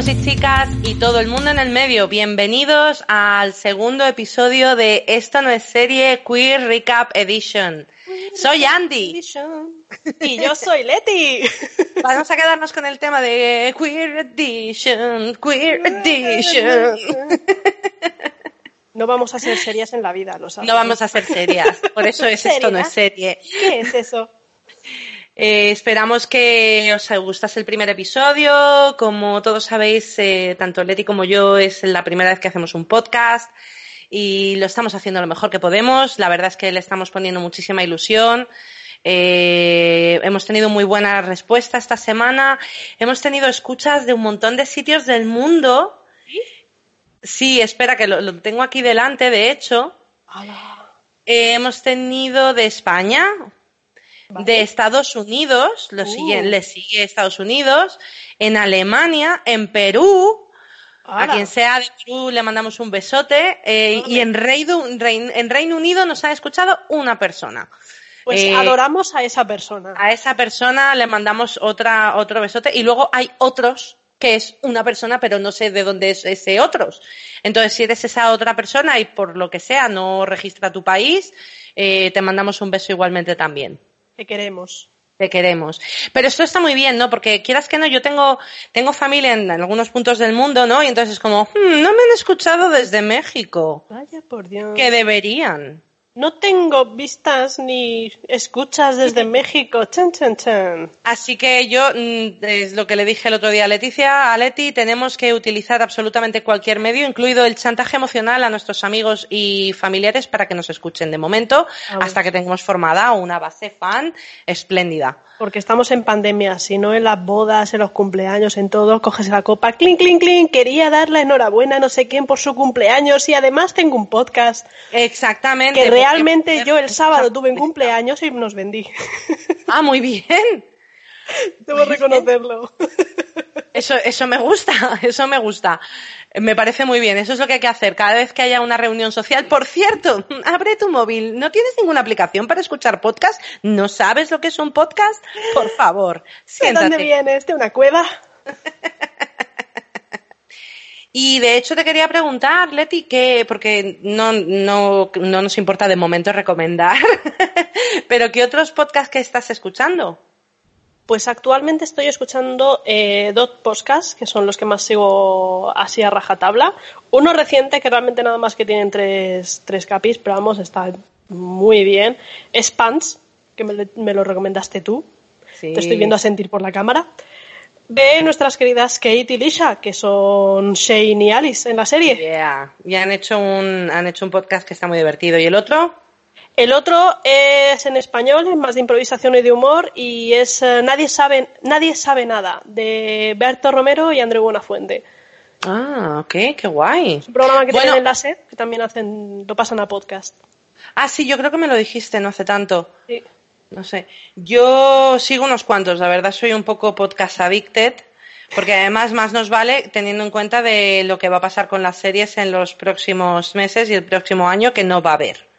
chicos y chicas y todo el mundo en el medio, bienvenidos al segundo episodio de Esto no es serie Queer Recap Edition. Soy Andy. Y yo soy Leti. Vamos a quedarnos con el tema de Queer Edition, Queer Edition. No vamos a ser serias en la vida, lo sabes. No vamos a ser serias, por eso es Esto no es serie. ¿Qué es eso? Eh, esperamos que os gustase el primer episodio. Como todos sabéis, eh, tanto Leti como yo es la primera vez que hacemos un podcast y lo estamos haciendo lo mejor que podemos. La verdad es que le estamos poniendo muchísima ilusión. Eh, hemos tenido muy buena respuesta esta semana. Hemos tenido escuchas de un montón de sitios del mundo. Sí, espera, que lo, tengo aquí delante, de hecho. hemos tenido de España, de Estados Unidos, lo sigue, uh. le sigue Estados Unidos, en Alemania, en Perú, a quien sea de Perú le mandamos un besote, eh, y en Reino, en Reino Unido nos ha escuchado una persona. Pues eh, adoramos a esa persona. A esa persona le mandamos otra, otro besote y luego hay otros que es una persona, pero no sé de dónde es ese otros. Entonces, si eres esa otra persona y por lo que sea no registra tu país, eh, te mandamos un beso igualmente también. Te queremos. Te queremos. Pero esto está muy bien, ¿no? Porque quieras que no, yo tengo, tengo familia en, algunos puntos del mundo, ¿no? Y entonces es como, hmm, no me han escuchado desde México. Vaya por Dios. Que deberían. No tengo vistas ni escuchas desde México. Chan, chan, chan. Así que yo, mm, es lo que le dije el otro día a Leticia, a Leti, tenemos que utilizar absolutamente cualquier medio, incluido el chantaje emocional a nuestros amigos y familiares para que nos escuchen de momento, hasta que tengamos formada una base fan espléndida. Porque estamos en pandemia, si no en las bodas, en los cumpleaños, en todo, coges la copa, clink, clink, clink, quería dar la enhorabuena a no sé quién por su cumpleaños y además tengo un podcast. Exactamente. Que realmente yo el sábado tuve un cumpleaños y nos vendí. Ah, muy bien. Debo reconocerlo. Eso, eso me gusta, eso me gusta. Me parece muy bien, eso es lo que hay que hacer cada vez que haya una reunión social. Por cierto, abre tu móvil, ¿no tienes ninguna aplicación para escuchar podcast? ¿No sabes lo que es un podcast? Por favor, siéntate. ¿De dónde vienes? ¿De una cueva? Y de hecho te quería preguntar, Leti, que, porque no, no, no nos importa de momento recomendar, pero ¿qué otros podcasts que estás escuchando? Pues actualmente estoy escuchando eh, dos podcasts, que son los que más sigo así a rajatabla. Uno reciente, que realmente nada más que tienen tres, tres capis, pero vamos, está muy bien. Es Pants, que me, lo recomendaste tú. Te estoy viendo a sentir por la cámara. De nuestras queridas Kate y Lisha, que son Shane y Alice en la serie. Yeah. Y han hecho, un, han hecho un podcast que está muy divertido. ¿Y el otro? El otro es en español, es más de improvisación y de humor, y es eh, Nadie sabe, Nadie sabe nada, de Berto Romero y André Buenafuente. Ah, ok, qué guay. Es un programa que tienen en la SED, que también hacen, lo pasan a podcast. Ah, sí, yo creo que me lo dijiste no hace tanto. Sí. No sé. Yo sigo unos cuantos, la verdad soy un poco podcast addicted, porque además más nos vale teniendo en cuenta de lo que va a pasar con las series en los próximos meses y el próximo año que no va a haber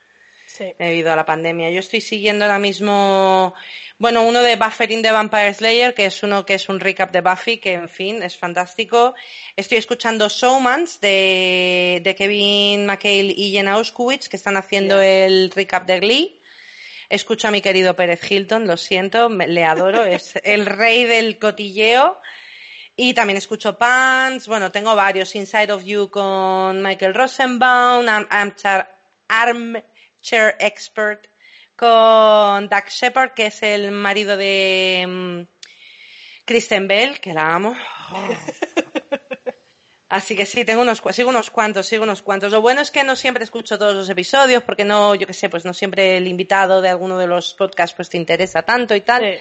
debido a la pandemia. Yo estoy siguiendo ahora mismo, bueno, uno de Buffering de Vampire Slayer, que es uno que es un recap de Buffy, que en fin, es fantástico. Estoy escuchando Showmans de, de Kevin McHale y Jenna Oskowitz, que están haciendo el recap de Glee. Escucho a mi querido Pérez Hilton, lo siento, le adoro, es el rey del cotilleo. Y también escucho Pants, bueno, tengo varios, Inside of You con Michael Rosenbaum, Arm, Chair Expert con Doug Shepard, que es el marido de mm, Kristen Bell, que la amo. Así que sí, tengo unos, sigo unos cuantos, sigo unos cuantos. Lo bueno es que no siempre escucho todos los episodios, porque no, yo qué sé, pues no siempre el invitado de alguno de los podcasts pues te interesa tanto y tal.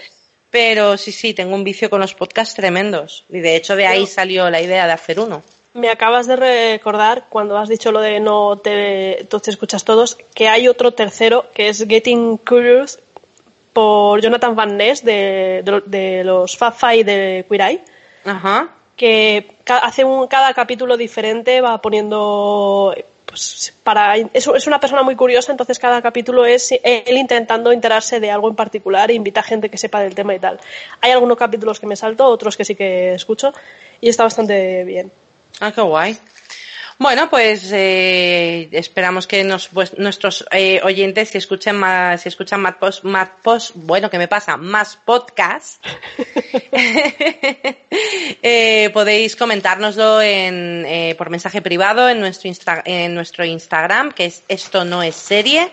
Pero sí, sí, tengo un vicio con los podcasts tremendos. Y de hecho de ahí salió la idea de hacer uno. Me acabas de recordar cuando has dicho lo de no te, tú te escuchas todos, que hay otro tercero que es Getting Curious por Jonathan Van Ness de, de, los Fab Five de Queer Eye. Ajá. Que hace un, cada capítulo diferente va poniendo pues para es, es, una persona muy curiosa, entonces cada capítulo es él intentando enterarse de algo en particular e invita a gente que sepa del tema y tal. Hay algunos capítulos que me salto, otros que sí que escucho y está bastante bien. Ah, qué guay. Bueno, pues eh, esperamos que pues, nuestros eh, oyentes, si escuchen más, si escuchan más post, más post, bueno, ¿qué me pasa? Más podcast, eh, podéis comentárnoslo en, eh, por mensaje privado en nuestro, Insta, en nuestro Instagram, que es esto no es serie.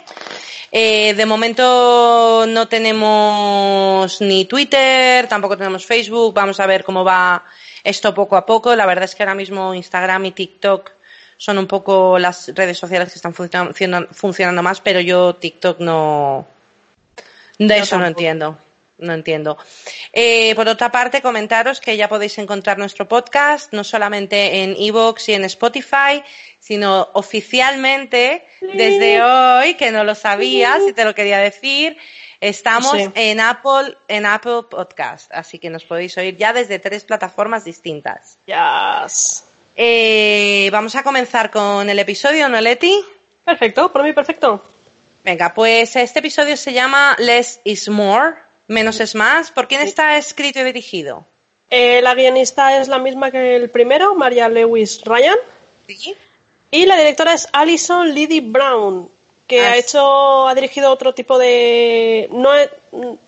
Eh, de momento no tenemos ni Twitter, tampoco tenemos Facebook. Vamos a ver cómo va esto poco a poco. La verdad es que ahora mismo Instagram y TikTok son un poco las redes sociales que están funcionando, funcionando más, pero yo TikTok no. De eso no entiendo. No entiendo. Eh, por otra parte, comentaros que ya podéis encontrar nuestro podcast, no solamente en Evox y en Spotify, sino oficialmente desde hoy, que no lo sabías y te lo quería decir, estamos sí. en Apple, en Apple Podcast. Así que nos podéis oír ya desde tres plataformas distintas. Yes. Eh, vamos a comenzar con el episodio, ¿no, Leti? Perfecto, por mí perfecto. Venga, pues este episodio se llama Less is More, menos es más. ¿Por quién está escrito y dirigido? Eh, la guionista es la misma que el primero, María Lewis Ryan. Sí. Y la directora es Alison Liddy Brown, que ah, ha hecho, ha dirigido otro tipo de, no,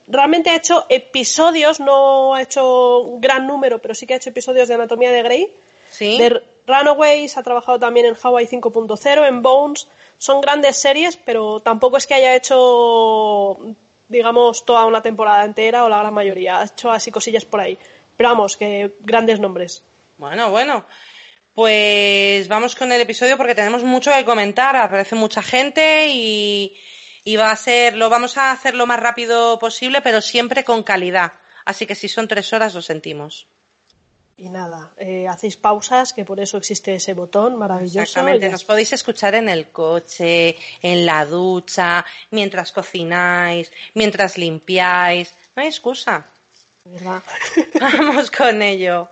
realmente ha hecho episodios, no ha hecho un gran número, pero sí que ha hecho episodios de Anatomía de Grey. Sí. De Runaways, ha trabajado también en Hawaii 5.0, en Bones. Son grandes series, pero tampoco es que haya hecho, digamos, toda una temporada entera o la gran mayoría. Ha hecho así cosillas por ahí. Pero vamos, que grandes nombres. Bueno, bueno. Pues vamos con el episodio porque tenemos mucho que comentar. Aparece mucha gente y, y va a ser, lo vamos a hacer lo más rápido posible, pero siempre con calidad. Así que si son tres horas, lo sentimos. Y nada, eh, hacéis pausas, que por eso existe ese botón maravilloso. Exactamente, nos podéis escuchar en el coche, en la ducha, mientras cocináis, mientras limpiáis. No hay excusa. ¿Verdad? Vamos con ello.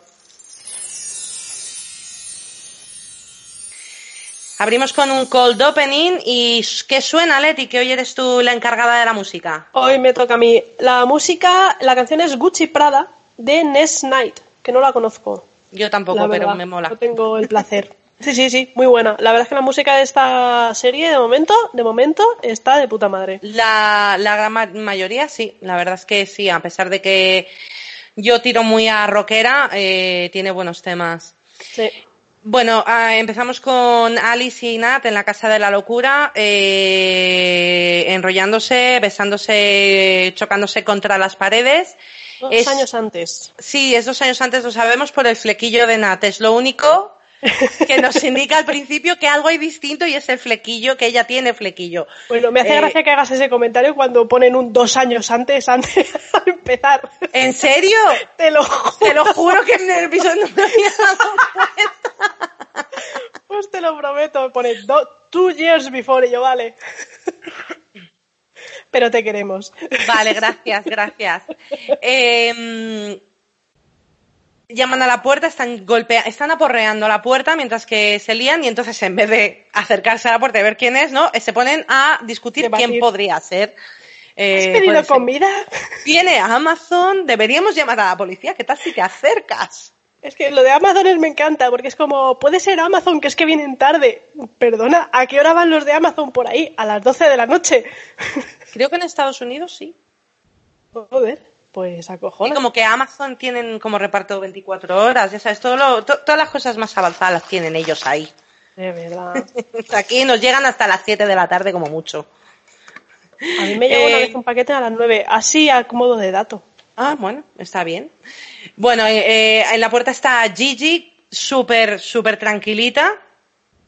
Abrimos con un cold opening y ¿qué suena, Leti? Que hoy eres tú la encargada de la música. Hoy me toca a mí. La música, la canción es Gucci Prada de Ness Knight, que no la conozco. Yo tampoco, pero me mola. No tengo el placer. Sí, sí, sí, muy buena. La verdad es que la música de esta serie, de momento, de momento, está de puta madre. La, la gran mayoría, sí. La verdad es que sí, a pesar de que yo tiro muy a rockera, eh, tiene buenos temas. Sí. Bueno, uh, empezamos con Alice y Nat en la Casa de la Locura, eh, enrollándose, besándose, chocándose contra las paredes. Dos es, años antes. Sí, es dos años antes, lo sabemos por el flequillo de Nat. Es lo único que nos indica al principio que algo hay distinto y es el flequillo, que ella tiene flequillo. Bueno, me hace eh, gracia que hagas ese comentario cuando ponen un dos años antes, antes de empezar. ¿En serio? Te lo juro. Te lo juro que en el episodio no me había dado cuenta. Pues te lo prometo, pone two years before y yo, vale. Pero te queremos. Vale, gracias, gracias. Eh, llaman a la puerta, están golpea están aporreando la puerta mientras que se lían y entonces en vez de acercarse a la puerta y ver quién es, ¿no? Se ponen a discutir quién podría ser. Eh, ¿Has pedido comida? Viene a Amazon, deberíamos llamar a la policía, ¿qué tal si te acercas? Es que lo de Amazon me encanta, porque es como, puede ser Amazon, que es que vienen tarde. Perdona, ¿a qué hora van los de Amazon por ahí? A las 12 de la noche. Creo que en Estados Unidos sí. Joder pues acojona. Y como que Amazon tienen como reparto 24 horas, ya sabes, todo lo, to, todas las cosas más avanzadas tienen ellos ahí. De verdad. Aquí nos llegan hasta las 7 de la tarde como mucho. A mí me llegó eh, una vez un paquete a las 9, así a modo de dato. Ah, bueno, está bien. Bueno, eh, en la puerta está Gigi, súper, súper tranquilita.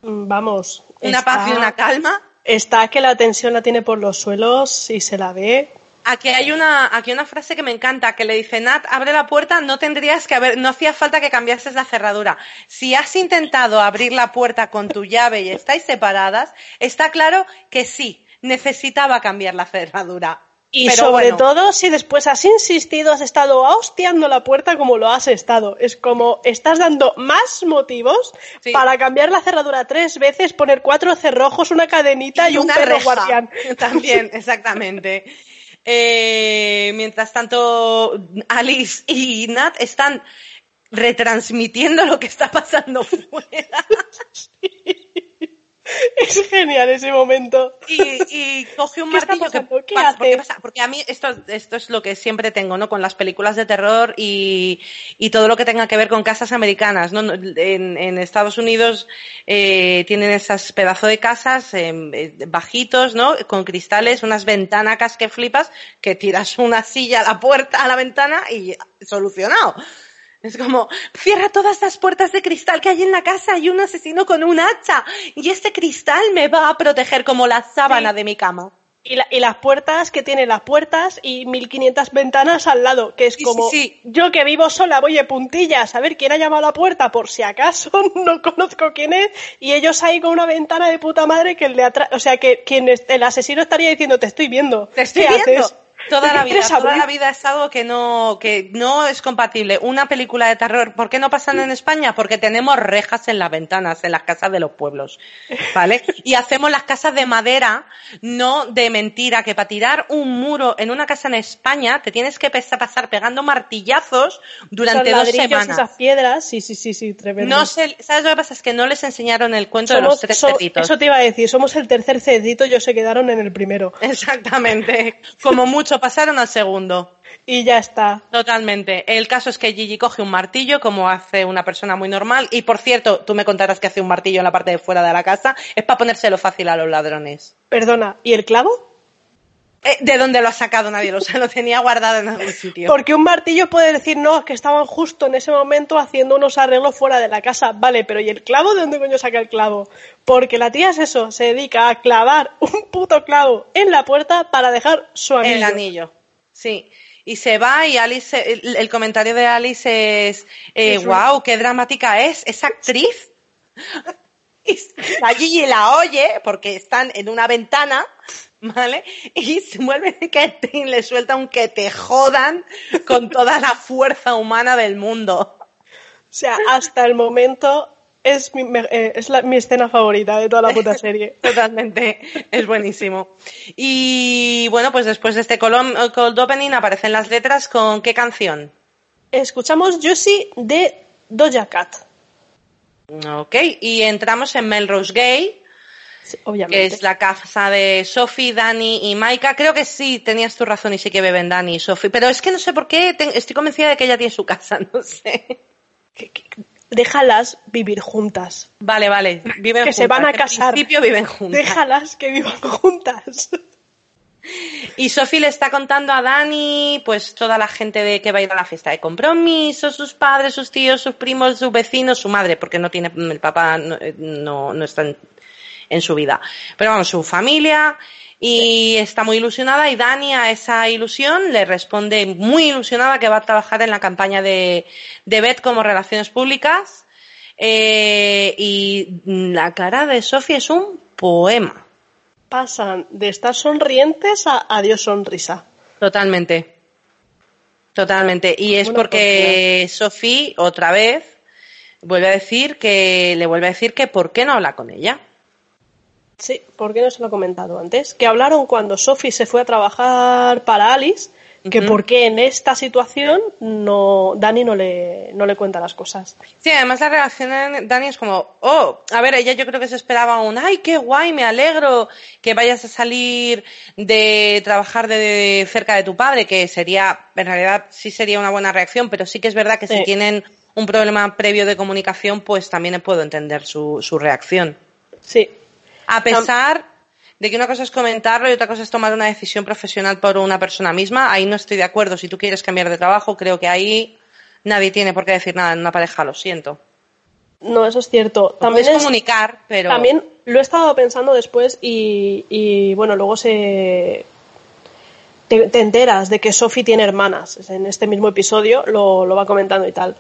Vamos. Una está, paz y una calma. Está que la tensión la tiene por los suelos y se la ve Aquí hay una, aquí una frase que me encanta, que le dice, Nat, abre la puerta, no tendrías que haber, no hacía falta que cambiases la cerradura. Si has intentado abrir la puerta con tu llave y estáis separadas, está claro que sí, necesitaba cambiar la cerradura. Y sobre todo si después has insistido, has estado hostiando la puerta como lo has estado. Es como estás dando más motivos para cambiar la cerradura tres veces, poner cuatro cerrojos, una cadenita y, un perro guardián. También, exactamente. Eh, mientras tanto, Alice y Nat están retransmitiendo lo que está pasando fuera. Es genial ese momento. Y, coge un martillo que ¿Qué hace? Porque, a mí esto, esto es lo que siempre tengo, ¿no? Con las películas de terror y, todo lo que tenga que ver con casas americanas, ¿no? En, Estados Unidos eh, tienen esas pedazos de casas em, eh, bajitos, ¿no? Con cristales, unas ventanacas que flipas, que tiras una silla a la puerta, a la ventana y solucionado. Es como, cierra todas las puertas de cristal que hay en la casa, hay un asesino con un hacha y este cristal me va a proteger como la sábana de mi cama. Y, las puertas que tiene las puertas y 1500 ventanas al lado, que es como yo que vivo sola voy de puntillas a ver quién ha llamado a la puerta por si acaso no conozco quién es y ellos ahí con una ventana de puta madre que el de atrás, o sea que quien el asesino estaría diciendo te estoy viendo. Te estoy viendo. Toda la vida, toda la vida es algo que no, que no es compatible. Una película de terror, ¿por qué no pasan en España? Porque tenemos rejas en las ventanas, en las casas de los pueblos, ¿vale? Y hacemos las casas de madera, no de mentira, que para tirar un muro en una casa en España te tienes que pasar pegando martillazos durante dos semanas. esas piedras, sí, sí, sí, sí, tremendo. No sé, ¿sabes lo que pasa? Es que no les enseñaron el cuento de los tres cerditos. Eso te iba a decir, somos el tercer cerdito, ellos se quedaron en el primero. Exactamente. Como mucho pasaron al segundo. Y ya está. Totalmente. El caso es que Gigi coge un martillo, como hace una persona muy normal. Y por cierto, tú me contarás que hace un martillo en la parte de fuera de la casa. Es para ponérselo fácil a los ladrones. Perdona, ¿y el clavo? Eh, ¿De dónde lo ha sacado nadie? Lo, lo tenía guardado en algún sitio. Porque un martillo puede decir, no, es que estaban justo en ese momento haciendo unos arreglos fuera de la casa. Vale, pero ¿y el clavo? ¿De dónde coño saca el clavo? Porque la tía es eso, se dedica a clavar un puto clavo en la puerta para dejar su anillo. El anillo, sí. Y se va y Alice, el, comentario de Alice es, eh, wow, qué dramática es, esa actriz. Allí la oye porque están en una ventana ¿vale? Y se vuelve que le suelta un que te jodan con toda la fuerza humana del mundo. O sea, hasta el momento es mi, eh, es mi escena favorita de toda la puta serie. Totalmente, es buenísimo. Y bueno, pues después de este cold opening aparecen las letras con qué canción. Escuchamos Juicy de Doja Cat. Ok, y entramos en Melrose Gay, que es la casa de Sophie, Dani y Maika. Creo que sí, tenías tu razón y sí que beben Dani y Sophie. Pero es que no sé por qué, estoy convencida de que ella tiene su casa, no sé. Déjalas vivir juntas. Vale, vale. Viven que se van a casar. En principio viven juntas. Déjalas que vivan juntas. Y Sophie le está contando a Dani, pues toda la gente de que va a ir a la fiesta de compromiso, sus padres, sus tíos, sus primos, sus vecinos, su madre, porque no tiene, el papá no, no, no está en, en su vida. Pero vamos, su familia y está muy ilusionada y Dani a esa ilusión le responde muy ilusionada que va a trabajar en la campaña de, de BET como relaciones públicas eh, y la cara de Sofía es un poema. Pasan de estar sonrientes a adiós sonrisa. Totalmente. Totalmente. Y es porque Sofía, otra vez, vuelve a decir que, le vuelve a decir que por qué no habla con ella. Sí, ¿por qué no se lo he comentado antes? Que hablaron cuando Sophie se fue a trabajar para Alice, que por qué en esta situación no Dani no le, no le cuenta las cosas. Sí, además la reacción de Dani es como, oh, a ver, ella yo creo que se esperaba un, ay, qué guay, me alegro que vayas a salir de trabajar de, cerca de tu padre, que sería, en realidad sí sería una buena reacción, pero sí que es verdad que si tienen un problema previo de comunicación, pues también puedo entender su, su reacción. Sí, a pesar de que una cosa es comentarlo y otra cosa es tomar una decisión profesional por una persona misma, ahí no estoy de acuerdo. Si tú quieres cambiar de trabajo, creo que ahí nadie tiene por qué decir nada en una pareja, lo siento. No, eso es cierto. También es comunicar, pero. También lo he estado pensando después y, bueno, luego se. Te, enteras de que Sophie tiene hermanas. En este mismo episodio lo, lo va comentando y tal.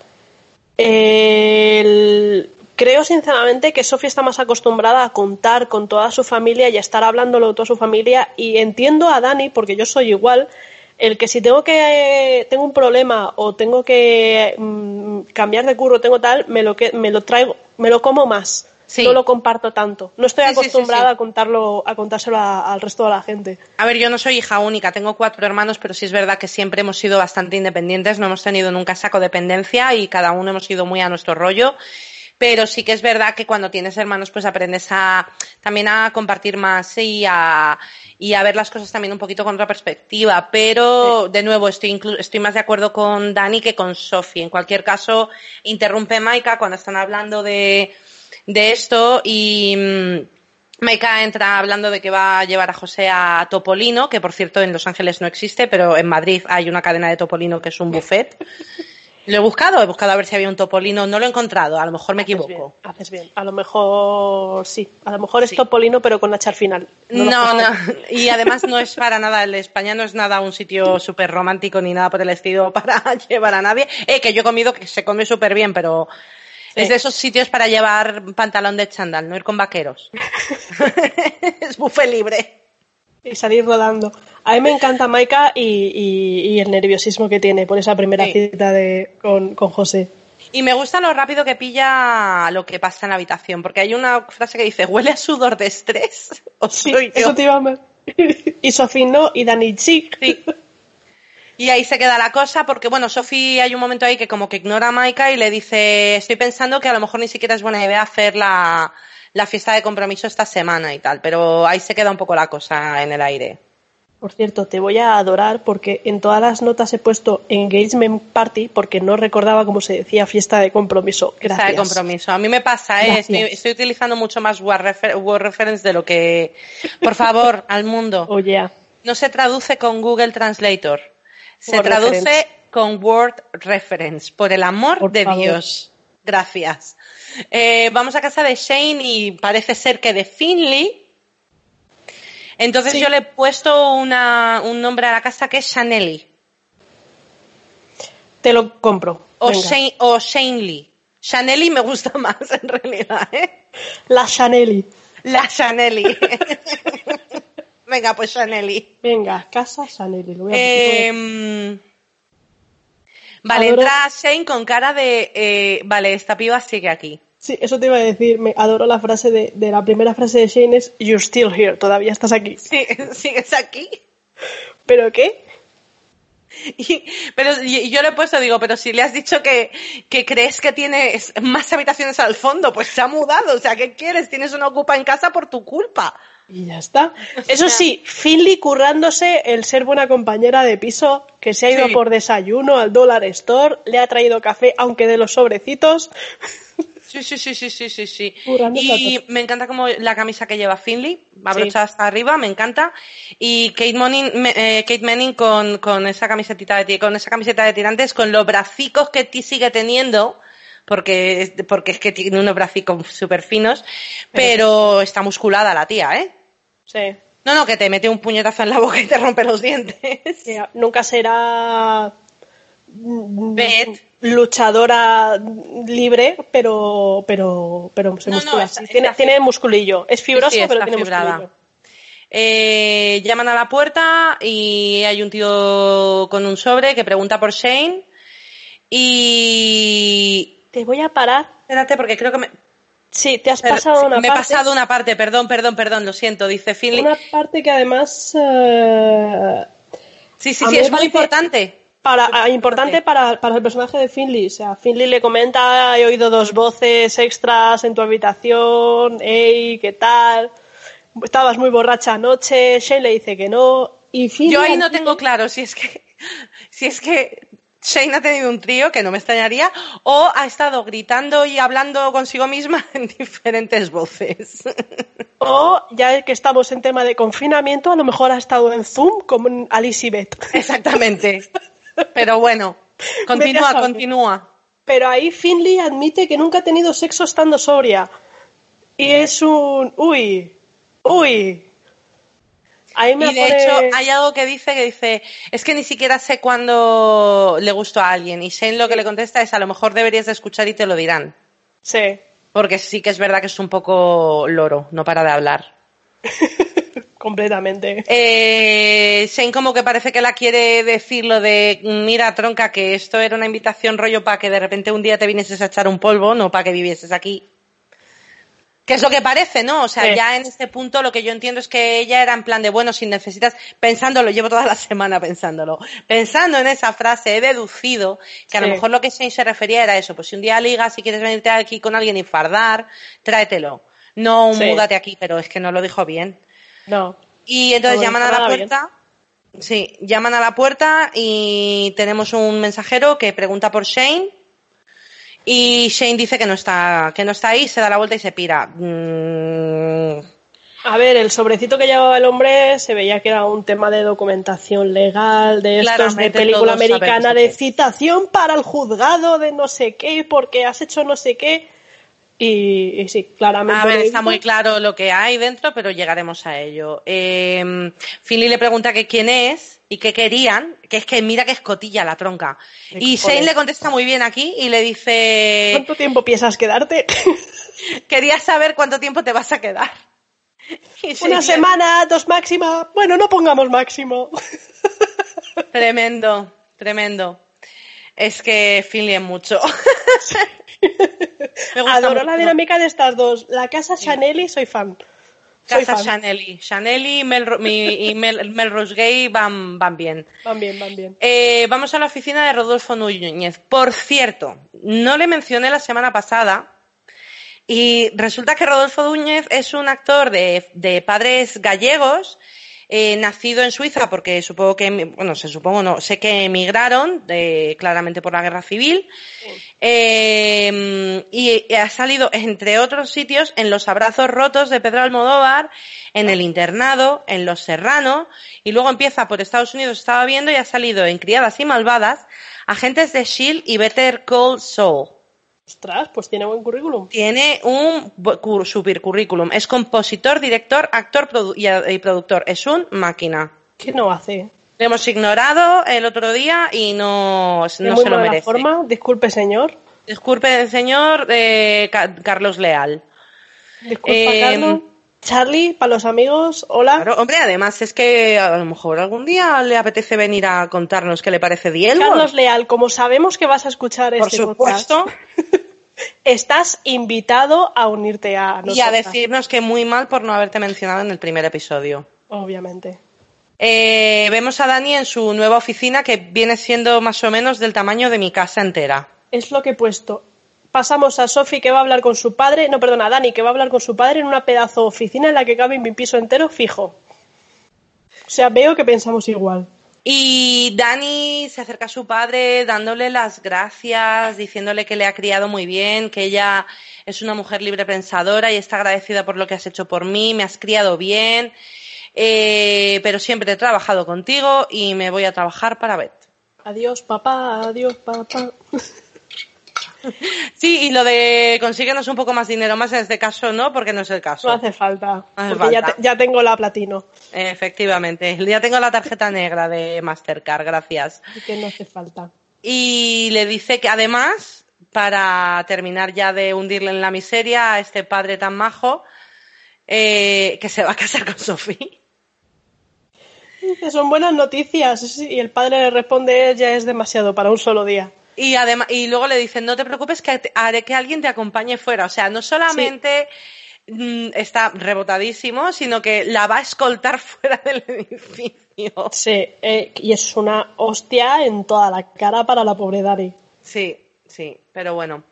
Creo sinceramente que Sofía está más acostumbrada a contar con toda su familia y a estar hablándolo toda su familia y entiendo a Dani, porque yo soy igual, el que si tengo que tengo un problema o tengo que mm, cambiar de curro, tengo tal, me lo que me lo traigo, me lo como más. No lo comparto tanto. No estoy acostumbrada a contarlo, a contárselo al resto de la gente. A ver, yo no soy hija única, tengo cuatro hermanos, pero sí es verdad que siempre hemos sido bastante independientes, no hemos tenido nunca saco dependencia y cada uno hemos ido muy a nuestro rollo pero sí que es verdad que cuando tienes hermanos pues aprendes a también a compartir más y a, y a ver las cosas también un poquito con otra perspectiva, pero de nuevo estoy, estoy más de acuerdo con Dani que con Sofi. En cualquier caso, interrumpe Maika cuando están hablando de, de esto y mm, Maika entra hablando de que va a llevar a José a Topolino, que por cierto en Los Ángeles no existe, pero en Madrid hay una cadena de Topolino que es un buffet. Lo he buscado, he buscado a ver si había un topolino, no lo he encontrado, a lo mejor me equivoco. haces bien, a lo mejor sí, a lo mejor es topolino pero con la char final. No, no, y además no es para nada, el España no es nada un sitio súper romántico ni nada por el estilo para llevar a nadie. Eh, que yo he comido que se come súper bien, pero es de esos sitios para llevar pantalón de chándal, no ir con vaqueros. es buffet libre y salir rodando. A mí me encanta Maika y, el nerviosismo que tiene por esa primera cita de, con, José. Y me gusta lo rápido que pilla lo que pasa en la habitación, porque hay una frase que dice, ¿huele a sudor de estrés? ¿O soy Eso te iba a... y Sofía no, y Dani sí. Y ahí se queda la cosa, porque bueno, Sofía hay un momento ahí que como que ignora a Maika y le dice, estoy pensando que a lo mejor ni siquiera es buena idea hacer la, la fiesta de compromiso esta semana y tal, pero ahí se queda un poco la cosa en el aire. Por cierto, te voy a adorar porque en todas las notas he puesto engagement party porque no recordaba cómo se decía fiesta de compromiso. Gracias. Fiesta de compromiso. A mí me pasa, ¿eh? Estoy, utilizando mucho más Word, Reference de lo que. Por favor, al mundo. Oye. No se traduce con Google Translator. Se traduce con Word Reference. Por el amor de Dios. Gracias. Eh, vamos a casa de Shane y parece ser que de Finley. Entonces yo le he puesto una, un nombre a la casa que es Chanelly. Te lo compro. O, Shane, o Shaneley. Chanelly me gusta más en realidad, ¿eh? La Chanelly. La Chanelly. Venga, pues Chanelly. Venga, casa Chanelly. Em, vale, entra Shane con cara de, eh, vale, esta piba sigue aquí. Sí, eso te iba a decir. Me adoro la frase de, de la primera frase de Shane es You're still here, todavía estás aquí. Sí, sigues aquí. ¿Pero qué? Y, pero y, yo le he puesto, digo, pero si le has dicho que, que crees que tienes más habitaciones al fondo, pues se ha mudado. O sea, ¿qué quieres? Tienes una ocupa en casa por tu culpa. Y ya está. Eso sí, Finley currándose el ser buena compañera de piso, que se ha ido por desayuno al Dollar Store, le ha traído café, aunque de los sobrecitos. Sí, sí, sí, sí, sí, sí, sí. Y me encanta como la camisa que lleva Finley, abrochada hasta arriba, me encanta. Y Kate, Manning, eh, Kate Manning con, con esa camiseta de con esa camiseta de tirantes, con los bracicos que sigue teniendo, porque, porque es que tiene unos bracicos súper finos, pero está musculada la tía, ¿eh? Sí. No, no, que te mete un puñetazo en la boca y te rompe los dientes. nunca será luchadora libre, pero pero pero se muscula. tiene, tiene, musculillo. Es fibroso, pero tiene musculillo. Eh, llaman a la puerta y hay un tío con un sobre que pregunta por Shane y te voy a parar. Espérate porque creo que me Sí, te has pasado una parte. Me he pasado una parte, perdón, perdón, perdón, lo siento, dice Finley. Una parte que además. Eh, sí, sí, sí, es muy importante. Para, ah, importante para, para, el personaje de Finley. O sea, Finley le comenta, he oído dos voces extras en tu habitación, hey, ¿qué tal? Estabas muy borracha anoche, Shane le dice que no. Y Finley Yo ahí no tengo claro si es que, si es que Shane ha tenido un trío, que no me extrañaría, o ha estado gritando y hablando consigo misma en diferentes voces. O, ya que estamos en tema de confinamiento, a lo mejor ha estado en Zoom como Alice Beth. Exactamente. Pero bueno, continúa, continúa. Pero ahí Finley admite que nunca ha tenido sexo estando sobria. Y es un... Uy, uy. Y de hecho hay algo que dice que dice, es que ni siquiera sé cuándo le gustó a alguien. Y Shane lo que le contesta es, a lo mejor deberías de escuchar y te lo dirán. Sí. Porque sí que es verdad que es un poco loro, no para de hablar. Completamente. Eh, Shane como que parece que la quiere decir lo de, mira, tronca, que esto era una invitación rollo para que de repente un día te vinieses a echar un polvo, no para que vivieses aquí. Que es lo que parece, ¿no? O sea, ya en este punto lo que yo entiendo es que ella era en plan de, bueno, si necesitas, pensándolo, llevo toda la semana pensándolo, pensando en esa frase, he deducido que a lo mejor lo que Shane se refería era eso, pues si un día ligas y quieres venirte aquí con alguien y fardar, tráetelo. No múdate aquí, pero es que no lo dijo bien. No. Y entonces llaman a la puerta. Sí, llaman a la puerta y tenemos un mensajero que pregunta por Shane y Shane dice que no está, que no está ahí, se da la vuelta y se pira. Mm. A ver, el sobrecito que llevaba el hombre se veía que era un tema de documentación legal, de estos de película americana, de citación para el juzgado de no sé qué, porque has hecho no sé qué. Y, sí, claramente. A ver, está muy claro lo que hay dentro, pero llegaremos a ello. Eh, Finley le pregunta que quién es y qué querían, que es que mira que escotilla la tronca. Y Shane le contesta muy bien aquí y le dice... ¿Cuánto tiempo piensas quedarte? Quería saber cuánto tiempo te vas a quedar. Una semana, dos máxima. Bueno, no pongamos máximo. Tremendo, tremendo. Es que Finley es mucho. Adoro la dinámica de estas dos. La casa Chanelli, soy fan. Casa Chanelli. Chanelli y, Melrose Gay van, van bien. Van bien, van bien. Eh, vamos a la oficina de Rodolfo Núñez. Por cierto, no le mencioné la semana pasada. Y resulta que Rodolfo Núñez es un actor de, de padres gallegos eh, nacido en Suiza porque supongo que, bueno, se supongo no, sé que emigraron claramente por la guerra civil eh, y ha salido entre otros sitios en Los abrazos rotos de Pedro Almodóvar, en El internado, en Los Serrano y luego empieza por Estados Unidos, estaba viendo y ha salido en Criadas y Malvadas, Agentes de Shield y Better Call Saul. Ostras, pues tiene buen currículum. Tiene un super currículum. Es compositor, director, actor y productor. Es un máquina. ¿Qué no hace? Le hemos ignorado el otro día y no, no se lo merece. forma? Disculpe, señor. Disculpe, señor eh, Carlos Leal. Disculpa, eh, Carlos. Charlie, para los amigos, hola. hombre, además es que a lo mejor algún día le apetece venir a contarnos qué le parece Diego. Carlos Leal, como sabemos que vas a escuchar Por este supuesto. estás invitado a unirte a nosotros. Y a decirnos que muy mal por no haberte mencionado en el primer episodio. Obviamente. Eh, vemos a Dani en su nueva oficina que viene siendo más o menos del tamaño de mi casa entera. Es lo que he puesto pasamos a Sofi que va a hablar con su padre, no, perdona, a Dani que va a hablar con su padre en una pedazo oficina en la que cabe mi piso entero fijo. O sea, veo que pensamos igual. Y Dani se acerca a su padre dándole las gracias, diciéndole que le ha criado muy bien, que ella es una mujer libre pensadora y está agradecida por lo que has hecho por mí, me has criado bien, eh, pero siempre he trabajado contigo y me voy a trabajar para Beth. Adiós, papá, adiós, papá. Sí, y lo de consíguenos un poco más dinero más en este caso no, porque no es el caso. No hace falta, porque Ya, tengo la platino. Efectivamente, ya tengo la tarjeta negra de Mastercard, gracias. Y que no hace falta. Y le dice que además, para terminar ya de hundirle en la miseria a este padre tan majo, eh, que se va a casar con Sofía. Son buenas noticias. Y el padre le responde, ya es demasiado para un solo día. Y, además, y luego le dicen, no te preocupes que haré que alguien te acompañe fuera. O sea, no solamente mm, está rebotadísimo, sino que la va a escoltar fuera del edificio. Sí, eh, y es una hostia en toda la cara para la pobre Dari. Sí, sí, pero bueno.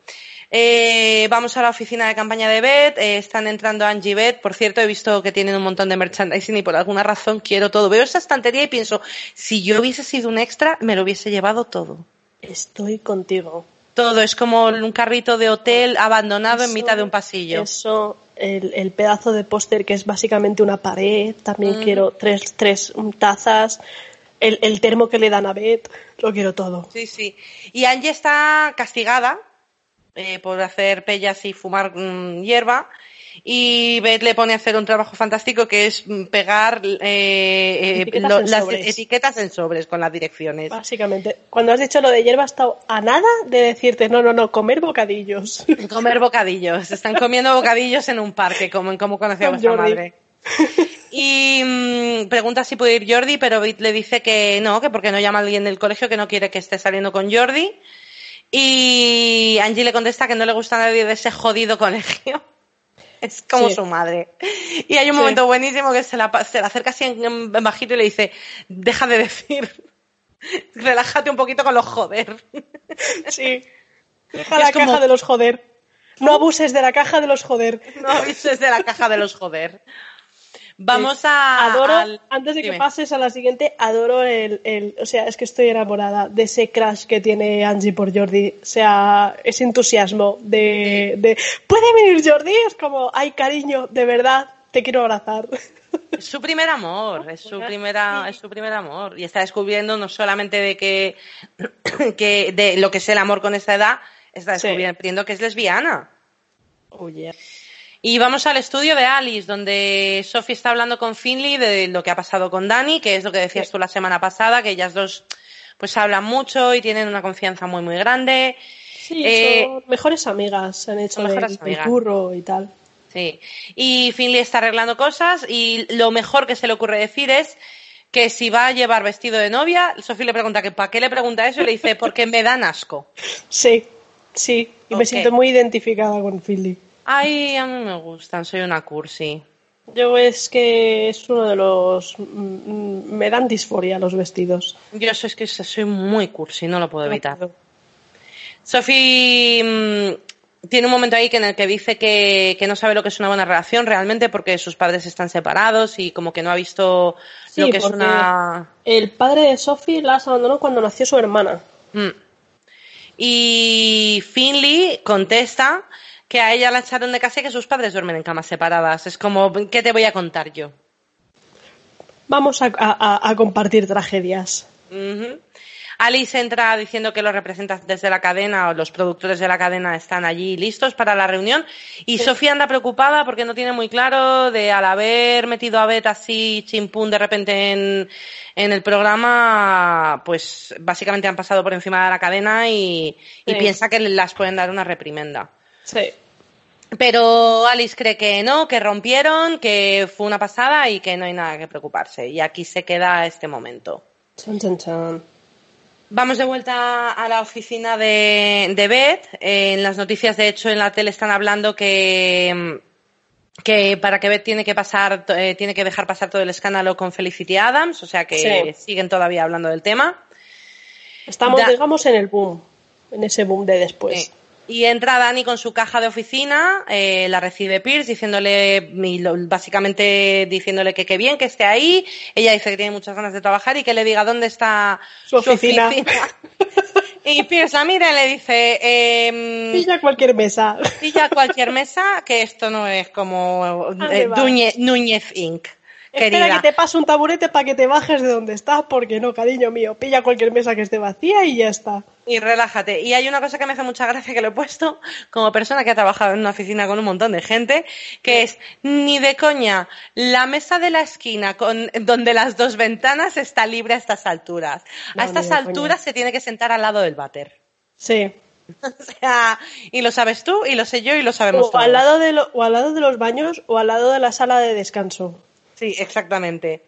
Eh, vamos a la oficina de campaña de Beth. Eh, están entrando Angie y Beth. Por cierto, he visto que tienen un montón de merchandising y por alguna razón quiero todo. Veo esa estantería y pienso, si yo hubiese sido un extra, me lo hubiese llevado todo. Estoy contigo. Todo es como un carrito de hotel abandonado en mitad de un pasillo. Eso, el, pedazo de póster que es básicamente una pared, también mm. quiero tres, tres tazas, el, termo que le dan a Beth, lo quiero todo. Sí, sí. Y Angie está castigada eh, por hacer pellas y fumar mm, hierba y Beth le pone a hacer un trabajo fantástico que es pegar eh, las etiquetas en sobres con las direcciones. Básicamente, cuando has dicho lo de hierba, ha estado a nada de decirte no, no, no, comer bocadillos. Comer bocadillos. Están comiendo bocadillos en un parque, como en cómo conocía a vuestra madre. Y mm, pregunta si puede ir Jordi, pero Beth le dice que no, que porque no llama a alguien del colegio, que no quiere que esté saliendo con Jordi. Y Angie le contesta que no le gusta a nadie de ese jodido colegio. Es como su madre. Y hay un momento buenísimo que se la, se la acerca así en, bajito y le dice, deja de decir, relájate un poquito con los joder. Sí. Deja la caja de los joder. No abuses de la caja de los joder. No abuses de la caja de los joder. Vamos a. Adoro, antes de que pases a la siguiente, adoro el, el, O sea, es que estoy enamorada de ese crush que tiene Angie por Jordi. O sea, ese entusiasmo de. de ¿Puede venir Jordi? Es como, ay, cariño, de verdad, te quiero abrazar. Es su primer amor, es su primera, es su primer amor. Y está descubriendo no solamente de que, que de lo que es el amor con esta edad, está descubriendo que es lesbiana. Oye. Y vamos al estudio de Alice, donde Sophie está hablando con Finley de lo que ha pasado con Dani, que es lo que decías tú la semana pasada, que ellas dos pues hablan mucho y tienen una confianza muy muy grande. Sí, eh, son mejores amigas, se han hecho mejores de, curro y tal. Sí, y Finley está arreglando cosas y lo mejor que se le ocurre decir es que si va a llevar vestido de novia, Sophie le pregunta que para qué le pregunta eso y le dice porque me dan asco. Sí, sí, y me siento muy identificada con Finley. Ay, a mí me gustan, soy una cursi. Yo es que es uno de los... Mm, mm, me dan disforia los vestidos. Yo es que soy muy cursi, no lo puedo evitar. Sophie mm, tiene un momento ahí en el que dice que, no sabe lo que es una buena relación realmente porque sus padres están separados y como que no ha visto lo que es una... El padre de Sophie la abandonó cuando nació su hermana. Y Finley contesta que a ella la echaron de casa y que sus padres duermen en camas separadas. Es como, ¿qué te voy a contar yo? Vamos a, compartir tragedias. Alice entra diciendo que los representantes de la cadena o los productores de la cadena están allí listos para la reunión y Sofía anda preocupada porque no tiene muy claro de al haber metido a Beth así chimpún de repente en, el programa, pues básicamente han pasado por encima de la cadena y, y piensa que las pueden dar una reprimenda. Sí. Pero Alice cree que no, que rompieron, que fue una pasada y que no hay nada que preocuparse. Y aquí se queda este momento. Vamos de vuelta a la oficina de, de Beth. en las noticias, de hecho, en la tele están hablando que, que para que Beth tiene que pasar, eh, tiene que dejar pasar todo el escándalo con Felicity Adams, o sea que siguen todavía hablando del tema. Estamos, digamos, en el boom, en ese boom de después. Y entra Dani con su caja de oficina, eh, la recibe Pierce diciéndole, básicamente diciéndole que qué bien que esté ahí. Ella dice que tiene muchas ganas de trabajar y que le diga dónde está su oficina. y Pierce la mira y le dice, eh, pilla cualquier mesa. Pilla cualquier mesa, que esto no es como eh, Núñez Inc. Espera que te pase un taburete para que te bajes de donde estás, porque no, cariño mío, pilla cualquier mesa que esté vacía y ya está. Y relájate. Y hay una cosa que me hace mucha gracia que lo he puesto como persona que ha trabajado en una oficina con un montón de gente, que es ni de coña, la mesa de la esquina con donde las dos ventanas está libre a estas alturas. a estas alturas se tiene que sentar al lado del váter. Sí. O sea, y lo sabes tú, y lo sé yo, y lo sabemos o Al lado de o al lado de los baños o al lado de la sala de descanso. Sí, exactamente.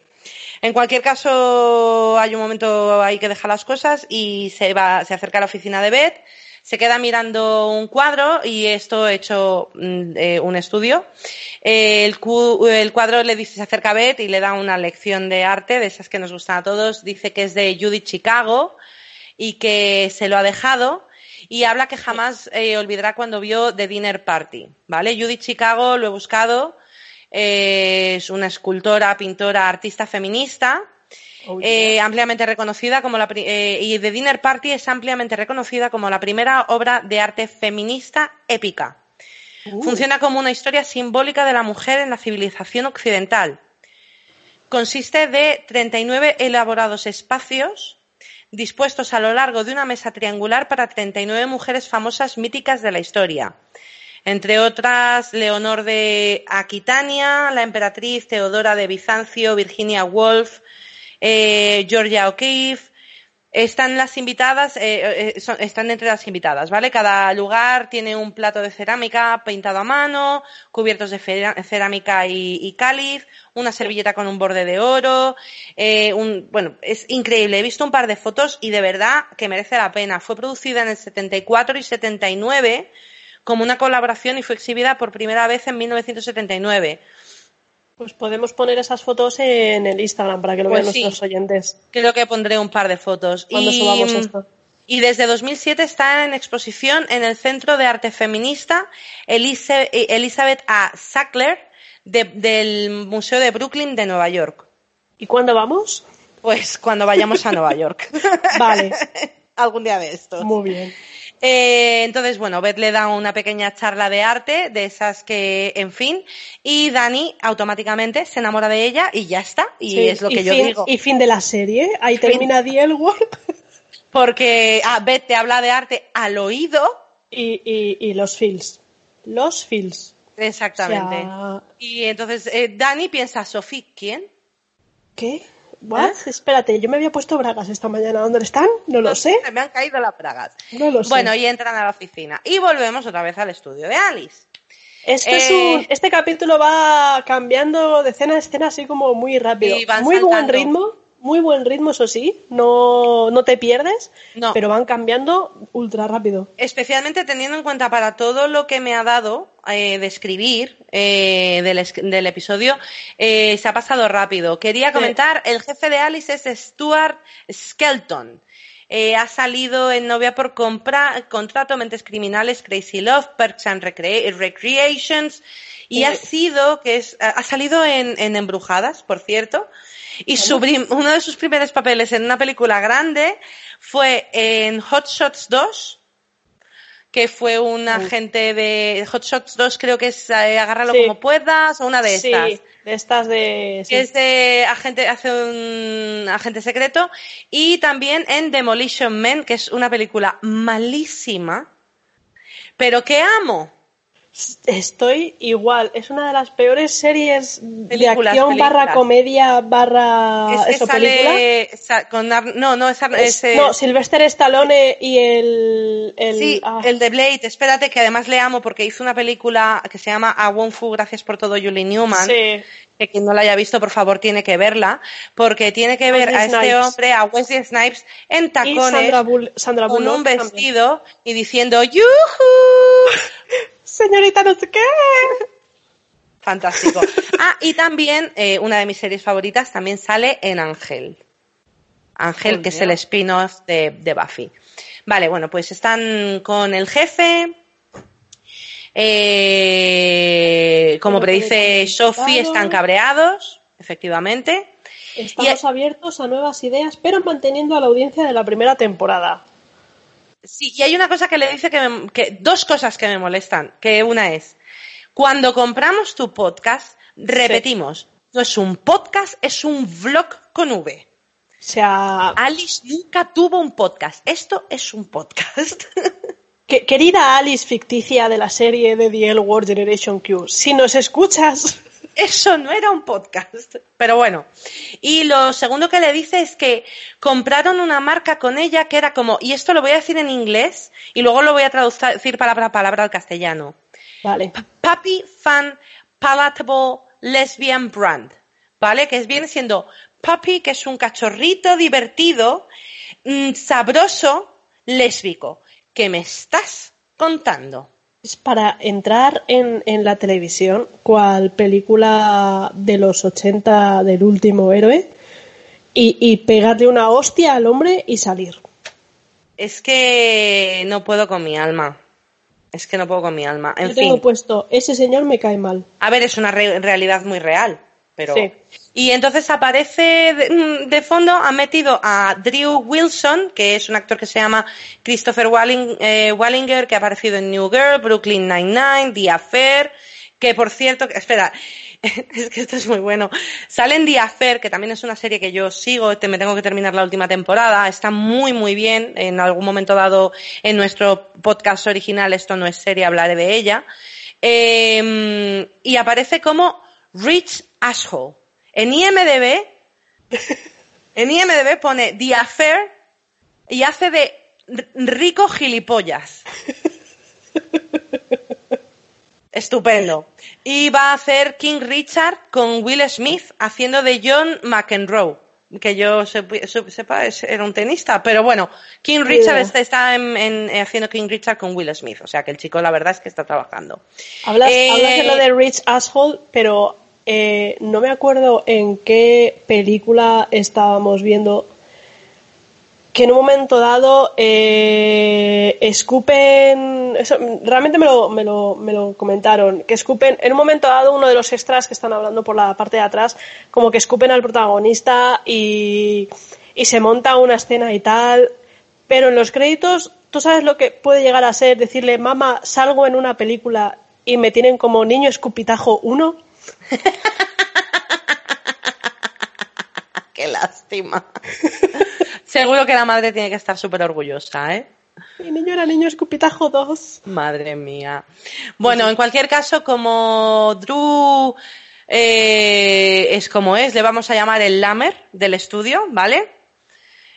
En cualquier caso, hay un momento ahí que deja las cosas y se va, se acerca a la oficina de Beth, se queda mirando un cuadro y esto he hecho mm, eh, un estudio. el, cuadro le dice, se acerca a Beth y le da una lección de arte, de esas que nos gustan a todos. Dice que es de Judith Chicago y que se lo ha dejado y habla que jamás eh, olvidará cuando vio The Dinner Party, ¿vale? Judith Chicago lo he buscado es una escultora, pintora, artista feminista. Oh, eh, ampliamente reconocida como la eh, y The Dinner Party es ampliamente reconocida como la primera obra de arte feminista épica. Uh. Funciona como una historia simbólica de la mujer en la civilización occidental. Consiste de 39 elaborados espacios dispuestos a lo largo de una mesa triangular para 39 mujeres famosas míticas de la historia. Entre otras, Leonor de Aquitania, la emperatriz Teodora de Bizancio, Virginia Woolf, eh, Georgia O'Keeffe, están las invitadas, eh, eh, están entre las invitadas, ¿vale? Cada lugar tiene un plato de cerámica pintado a mano, cubiertos de cerámica y, cáliz, una servilleta con un borde de oro, eh, un, bueno, es increíble. He visto un par de fotos y de verdad que merece la pena. Fue producida en el 74 y 79 como una colaboración y fue exhibida por primera vez en 1979. Pues podemos poner esas fotos en el Instagram para que lo pues vean nuestros oyentes. Creo que pondré un par de fotos. Cuando y, subamos esto. Y desde 2007 está en exposición en el Centro de Arte Feminista Elizabeth A. Sackler del Museo de Brooklyn de Nueva York. ¿Y cuándo vamos? Pues cuando vayamos a Nueva York. vale. Algún día de esto. Muy bien. Eh, entonces, bueno, Beth le da una pequeña charla de arte, de esas que, en fin, y Dani automáticamente se enamora de ella y ya está. Y es lo que yo digo. Y fin de la serie. Ahí termina The Porque ah, Beth te habla de arte al oído. Y, los feels. Los feels. Exactamente. Y entonces eh, Dani piensa, Sophie, ¿quién? ¿Qué? ¿What? Espérate, yo me había puesto bragas esta mañana. ¿Dónde están? No, lo sé. Me han caído las bragas. No lo sé. Bueno, y entran a la oficina. Y volvemos otra vez al estudio de Alice. Este, es un, eh, este capítulo va cambiando de escena a escena así como muy rápido. muy buen ritmo muy buen ritmo, eso sí, no, no te pierdes, pero van cambiando ultra rápido. Especialmente teniendo en cuenta para todo lo que me ha dado eh, de escribir eh, del, episodio, eh, se ha pasado rápido. Quería comentar, el jefe de Alice es Stuart Skelton. ha salido en Novia por compra, Contrato, Mentes Criminales, Crazy Love, Perks and Recreations, y ha sido, que es, ha salido en, en Embrujadas, por cierto, y uno de sus primeros papeles en una película grande fue en Hot Shots 2, que fue un agente de Hot Shots 2, creo que es eh, Agárralo como puedas, o una de estas. Sí, de estas de... Que es de agente, hace un agente secreto. Y también en Demolition Man, que es una película malísima, pero que amo. Estoy igual, es una de las peores series de acción barra comedia barra es película. no, no, es, eh, no, Sylvester Stallone y el el, sí, ah. el de Blade. Espérate que además le amo porque hizo una película que se llama A Wong Fu, gracias por todo, Julie Newman. Sí. Que quien no la haya visto, por favor, tiene que verla, porque tiene que ver a este hombre, a Wesley Snipes, en tacones, con un vestido y diciendo ¡Yuhu! señorita no sé qué. Fantástico. Ah, y también eh, una de mis series favoritas también sale en Ángel. Ángel, que es el spin-off de, Buffy. Vale, bueno, pues están con el jefe. Eh, como predice Sophie, están cabreados, efectivamente. Estamos abiertos a nuevas ideas, pero manteniendo a la audiencia de la primera temporada. Sí, y hay una cosa que le dice que, dos cosas que me molestan, que una es, cuando compramos tu podcast, repetimos, no es un podcast, es un vlog con V. O sea, Alice nunca tuvo un podcast. Esto es un podcast. querida Alice ficticia de la serie de The L World Generation Q, si nos escuchas, eso no era un podcast. Pero bueno. Y lo segundo que le dice es que compraron una marca con ella que era como, y esto lo voy a decir en inglés y luego lo voy a traducir palabra a palabra al castellano. Vale. Puppy Fan Palatable Lesbian Brand. ¿Vale? Que es, viene siendo puppy, que es un cachorrito divertido, mm, sabroso, lésbico. ¿Qué me estás contando? Es para entrar en, en la televisión, cual película de los 80 del último héroe, y, y pegarle una hostia al hombre y salir. Es que no puedo con mi alma. Es que no puedo con mi alma. En Yo fin. tengo puesto, ese señor me cae mal. A ver, es una realidad muy real, pero. Sí. Y entonces aparece mm, de, fondo, ha metido a Drew Wilson, que es un actor que se llama Christopher Walling, eh, Wallinger, que ha aparecido en New Girl, Brooklyn Nine-Nine, The Affair, Que por cierto, espera, es que esto es muy bueno. Sale en The Affair, que también es una serie que yo sigo, me tengo que terminar la última temporada, está muy muy bien. En algún momento dado en nuestro podcast original, esto no es serie, hablaré de ella. Em, y aparece como Rich Asshole. En IMDB, en IMDB pone The Affair y hace de rico gilipollas. Estupendo. Y va a hacer King Richard con Will Smith haciendo de John McEnroe. Que yo sepa, era un tenista. Pero bueno, King Richard está, haciendo King Richard con Will Smith. O sea que el chico, la verdad es que está trabajando. Hablas, de lo de eh, Rich Asshole, pero eh, no me acuerdo en qué película estábamos viendo que en un momento dado eh, escupen, realmente me lo, me, lo, me lo comentaron, que escupen, en un momento dado uno de los extras que están hablando por la parte de atrás, como que escupen al protagonista y, y se monta una escena y tal, pero en los créditos, ¿tú sabes lo que puede llegar a ser decirle, mamá, salgo en una película y me tienen como niño escupitajo uno? Qué lástima. Seguro que la madre tiene que estar súper orgullosa, ¿eh? Mi niño era niño escupitajo 2. Madre mía. Bueno, en cualquier caso, como Drew eh, es como es, le vamos a llamar el Lamer del estudio, ¿vale?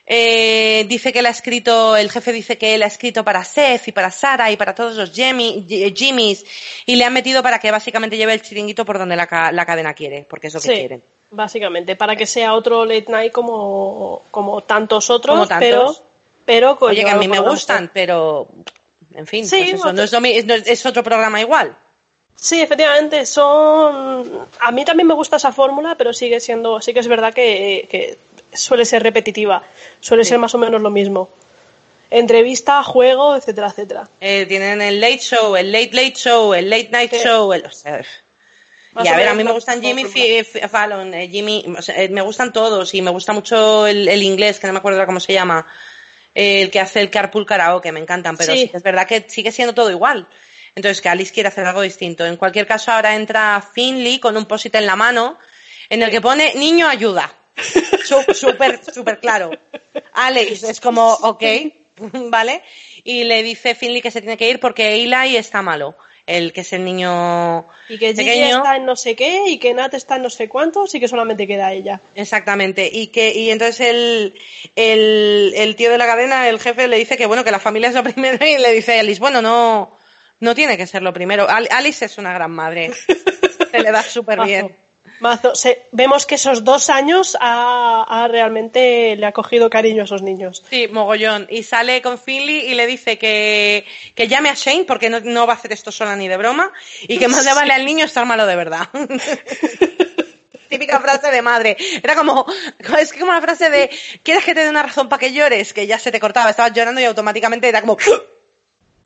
Eh, dice que él ha escrito, el jefe dice que él ha escrito para Seth y para Sara y para todos los Jimmys y le han metido para que básicamente lleve el chiringuito por donde la, cadena quiere, porque es lo que quieren. Básicamente, para que sea otro late night como, como tantos otros, pero, pero Oye, que a mí me gustan, pero en fin, pues eso, no es, otro programa igual. Sí, efectivamente, son. A mí también me gusta esa fórmula, pero sigue siendo, sí que es verdad que, suele ser repetitiva, suele ser más o menos lo mismo. Entrevista, juego, etcétera, etcétera. Eh, tienen el late show, el late late show, el late night show, el, y a ver, a mí me gustan Jimmy Fallon, eh, Jimmy, eh, me gustan todos y me gusta mucho el, inglés, que no me acuerdo cómo se llama, el que hace el Carpool Karaoke, me encantan, pero sí. es verdad que sigue siendo todo igual. Entonces, que Alice quiere hacer algo distinto. En cualquier caso, ahora entra Finley con un posit en la mano en el que pone niño ayuda. Súper, súper claro. Alice es como, ok, ¿vale? Y le dice Finley que se tiene que ir porque Eli está malo. El que es el niño y que Gigi está en no sé qué y que Nat está en no sé cuántos y que solamente queda ella. Exactamente. Y que y entonces el, el, el tío de la cadena el jefe le dice que bueno que la familia es lo primero y le dice a Alice bueno no no tiene que ser lo primero Alice es una gran madre. Se le da súper bien Mazo. vemos que esos dos años ha, realmente le ha cogido cariño a esos niños. Sí, mogollón. Y sale con Finley y le dice que, que llame a Shane porque no, va a hacer esto sola ni de broma y que más le vale al niño estar malo de verdad. Típica frase de madre. Era como, es como la frase de, ¿quieres que te dé una razón para que llores? Que ya se te cortaba, estabas llorando y automáticamente era como,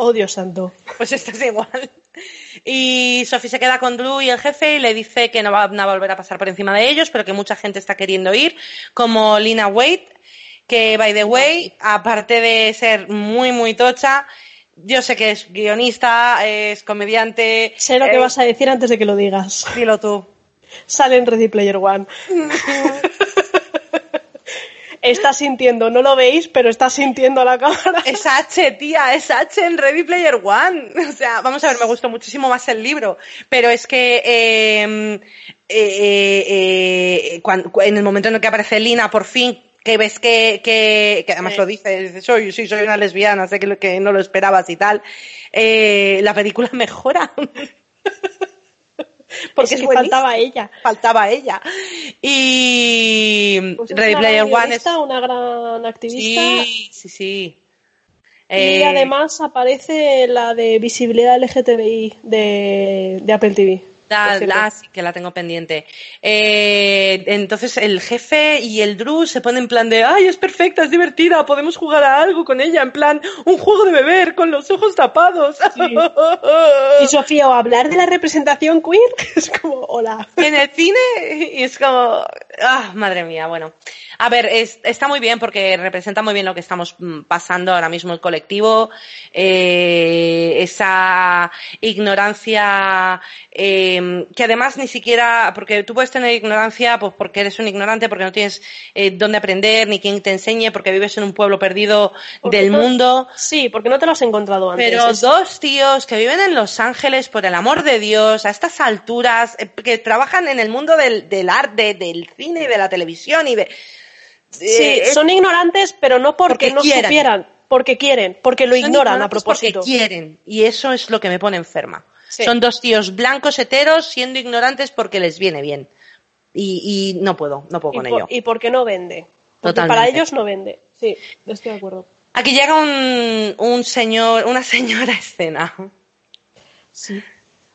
Oh, Dios santo. Pues esto es igual. Y Sophie se queda con Drew y el jefe y le dice que no va a volver a pasar por encima de ellos, pero que mucha gente está queriendo ir, como Lina Wade, que, by the way, aparte de ser muy, muy tocha, yo sé que es guionista, es comediante. Sé lo que vas a decir antes de que lo digas. Dilo tú. Sale en Ready Player One. está sintiendo, no lo veis, pero está sintiendo la cámara. Es H, tía, es H en Ready Player One. O sea, vamos a ver, me gustó muchísimo más el libro, pero es que em, eh, eh, en el momento en el que aparece Lina, por fin, que ves que, que, que además lo dice, soy, sí, soy una lesbiana, sé que, que no lo esperabas y tal, eh, la película mejora. porque es faltaba ella. Faltaba ella. Y pues Ready Player One es una gran activista. Sí, sí, sí. Y eh, además aparece la de visibilidad LGTBI de, de Apple TV. La, sí que la tengo pendiente. Eh, entonces el jefe y el Drew se ponen en plan de, ay, es perfecta, es divertida, podemos jugar a algo con ella, en plan, un juego de beber con los ojos tapados. y Sofía, o hablar de la representación queer, es como, hola. En el cine, y es como, ah, madre mía, bueno. A ver, está muy bien porque representa muy bien lo que estamos mm, pasando ahora mismo el colectivo, eh, esa ignorancia eh, que además ni siquiera, porque tú puedes tener ignorancia pues porque eres un ignorante, porque no tienes eh, dónde aprender ni quien te enseñe, porque vives en un pueblo perdido del mundo. Sí, porque no te lo has encontrado antes. Pero dos tíos que viven en Los Ángeles, por el amor de Dios, a estas alturas, eh, que trabajan en el mundo del, del arte, del cine y de la televisión y de Sí, eh, son ignorantes, pero no porque, no supieran, porque quieren, porque lo ignoran a propósito. Porque quieren, y eso es lo que me pone enferma. Son dos tíos blancos heteros siendo ignorantes porque les viene bien. Y, no puedo, no puedo con ello. Y porque no vende. Porque para ellos no vende. Sí, estoy de acuerdo. Aquí llega un, un señor, una señora escena. Sí.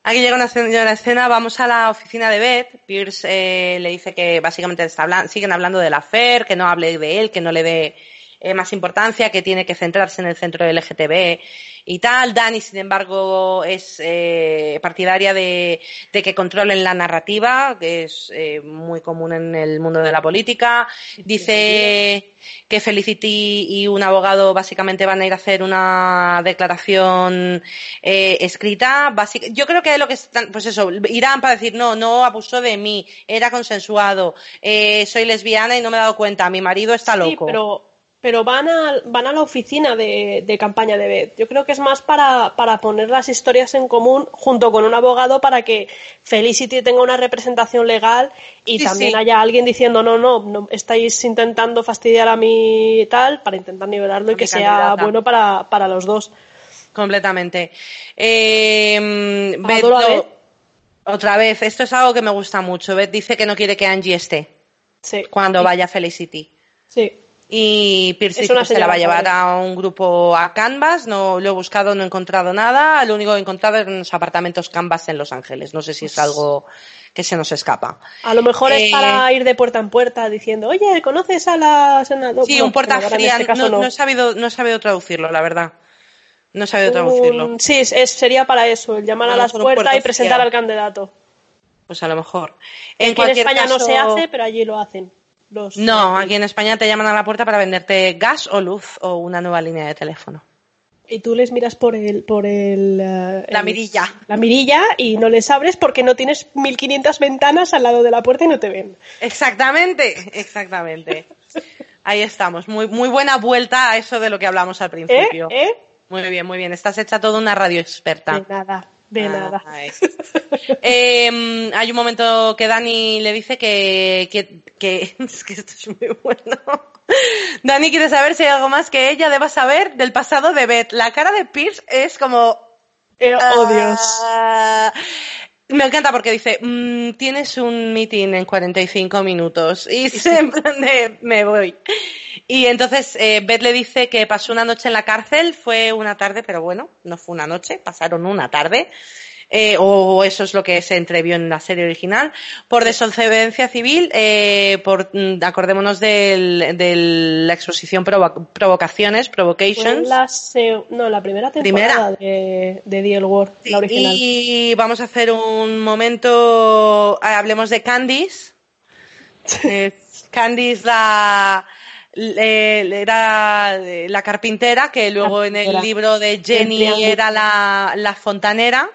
Aquí llega una escena, vamos a la oficina de Beth. Pierce eh, le dice que básicamente está siguen hablando de la que no hable de él, que no le dé eh, más importancia, que tiene que centrarse en el centro del LGTB y tal. Dani, sin embargo, es eh, partidaria de, que controlen la narrativa, que es eh, muy común en el mundo de la política. Dice que Felicity y un abogado básicamente van a ir a hacer una declaración eh, escrita. Yo creo que lo que están, pues eso, irán para decir, no, no abusó de mí, era consensuado, soy lesbiana y no me he dado cuenta, mi marido está loco. pero pero van a, van a la oficina de, campaña de Beth. Yo creo que es más para, para, poner las historias en común junto con un abogado para que Felicity tenga una representación legal y también haya alguien diciendo no, no, no, estáis intentando fastidiar a mí y tal para intentar nivelarlo y que sea bueno para, para los dos. Completamente. Eh, otra vez, esto es algo que me gusta mucho. Beth dice que no quiere que Angie esté cuando vaya Felicity. Sí y Pierce se la va a llevar a un grupo a Canvas, no lo he buscado, no he encontrado nada, lo único que he encontrado es en los apartamentos Canvas en Los Ángeles, no sé si es algo que se nos escapa. A lo mejor es para eh, ir de puerta en puerta diciendo, oye, ¿conoces a la senadora? Sí, un puerta fría, este no, he sabido, no he sabido traducirlo, la verdad. No he sabido traducirlo. Sí, sería para eso, llamar a, las puertas y presentar al candidato. Pues a lo mejor. En, en España no se hace, pero allí lo hacen no, aquí en España te llaman a la puerta para venderte gas o luz o una nueva línea de teléfono. Y tú les miras por el, por el, eh, la mirilla. La mirilla y no les abres porque no tienes 1500 ventanas al lado de la puerta y no te ven. Exactamente, exactamente. Ahí estamos. Muy, muy buena vuelta a eso de lo que hablamos al principio. ¿Eh? ¿Eh? Muy bien, muy bien. Estás hecha toda una radio experta. De nada. De nada. Em, hay un momento que Dani le dice que, que, es que esto es muy bueno. Dani quiere saber si hay algo más que ella deba saber del pasado de Beth. La cara de Pierce es como... Eh, oh, Dios. Me encanta porque dice, mm, tienes un meeting en 45 minutos y se en plan de, me voy. Y entonces eh, Beth le dice que pasó una noche en la cárcel, fue una tarde, pero bueno, no fue una noche, pasaron una tarde. Eh, o eso es lo que se entrevió en la serie original, por desobediencia civil, eh, por, mm, acordémonos de la exposición Provocaciones, Provocations. La no, la primera temporada de, de The War, la original. Y vamos a hacer un momento, hablemos de Candice. Candice la era la carpintera, que luego en el libro de Jenny era la, la fontanera.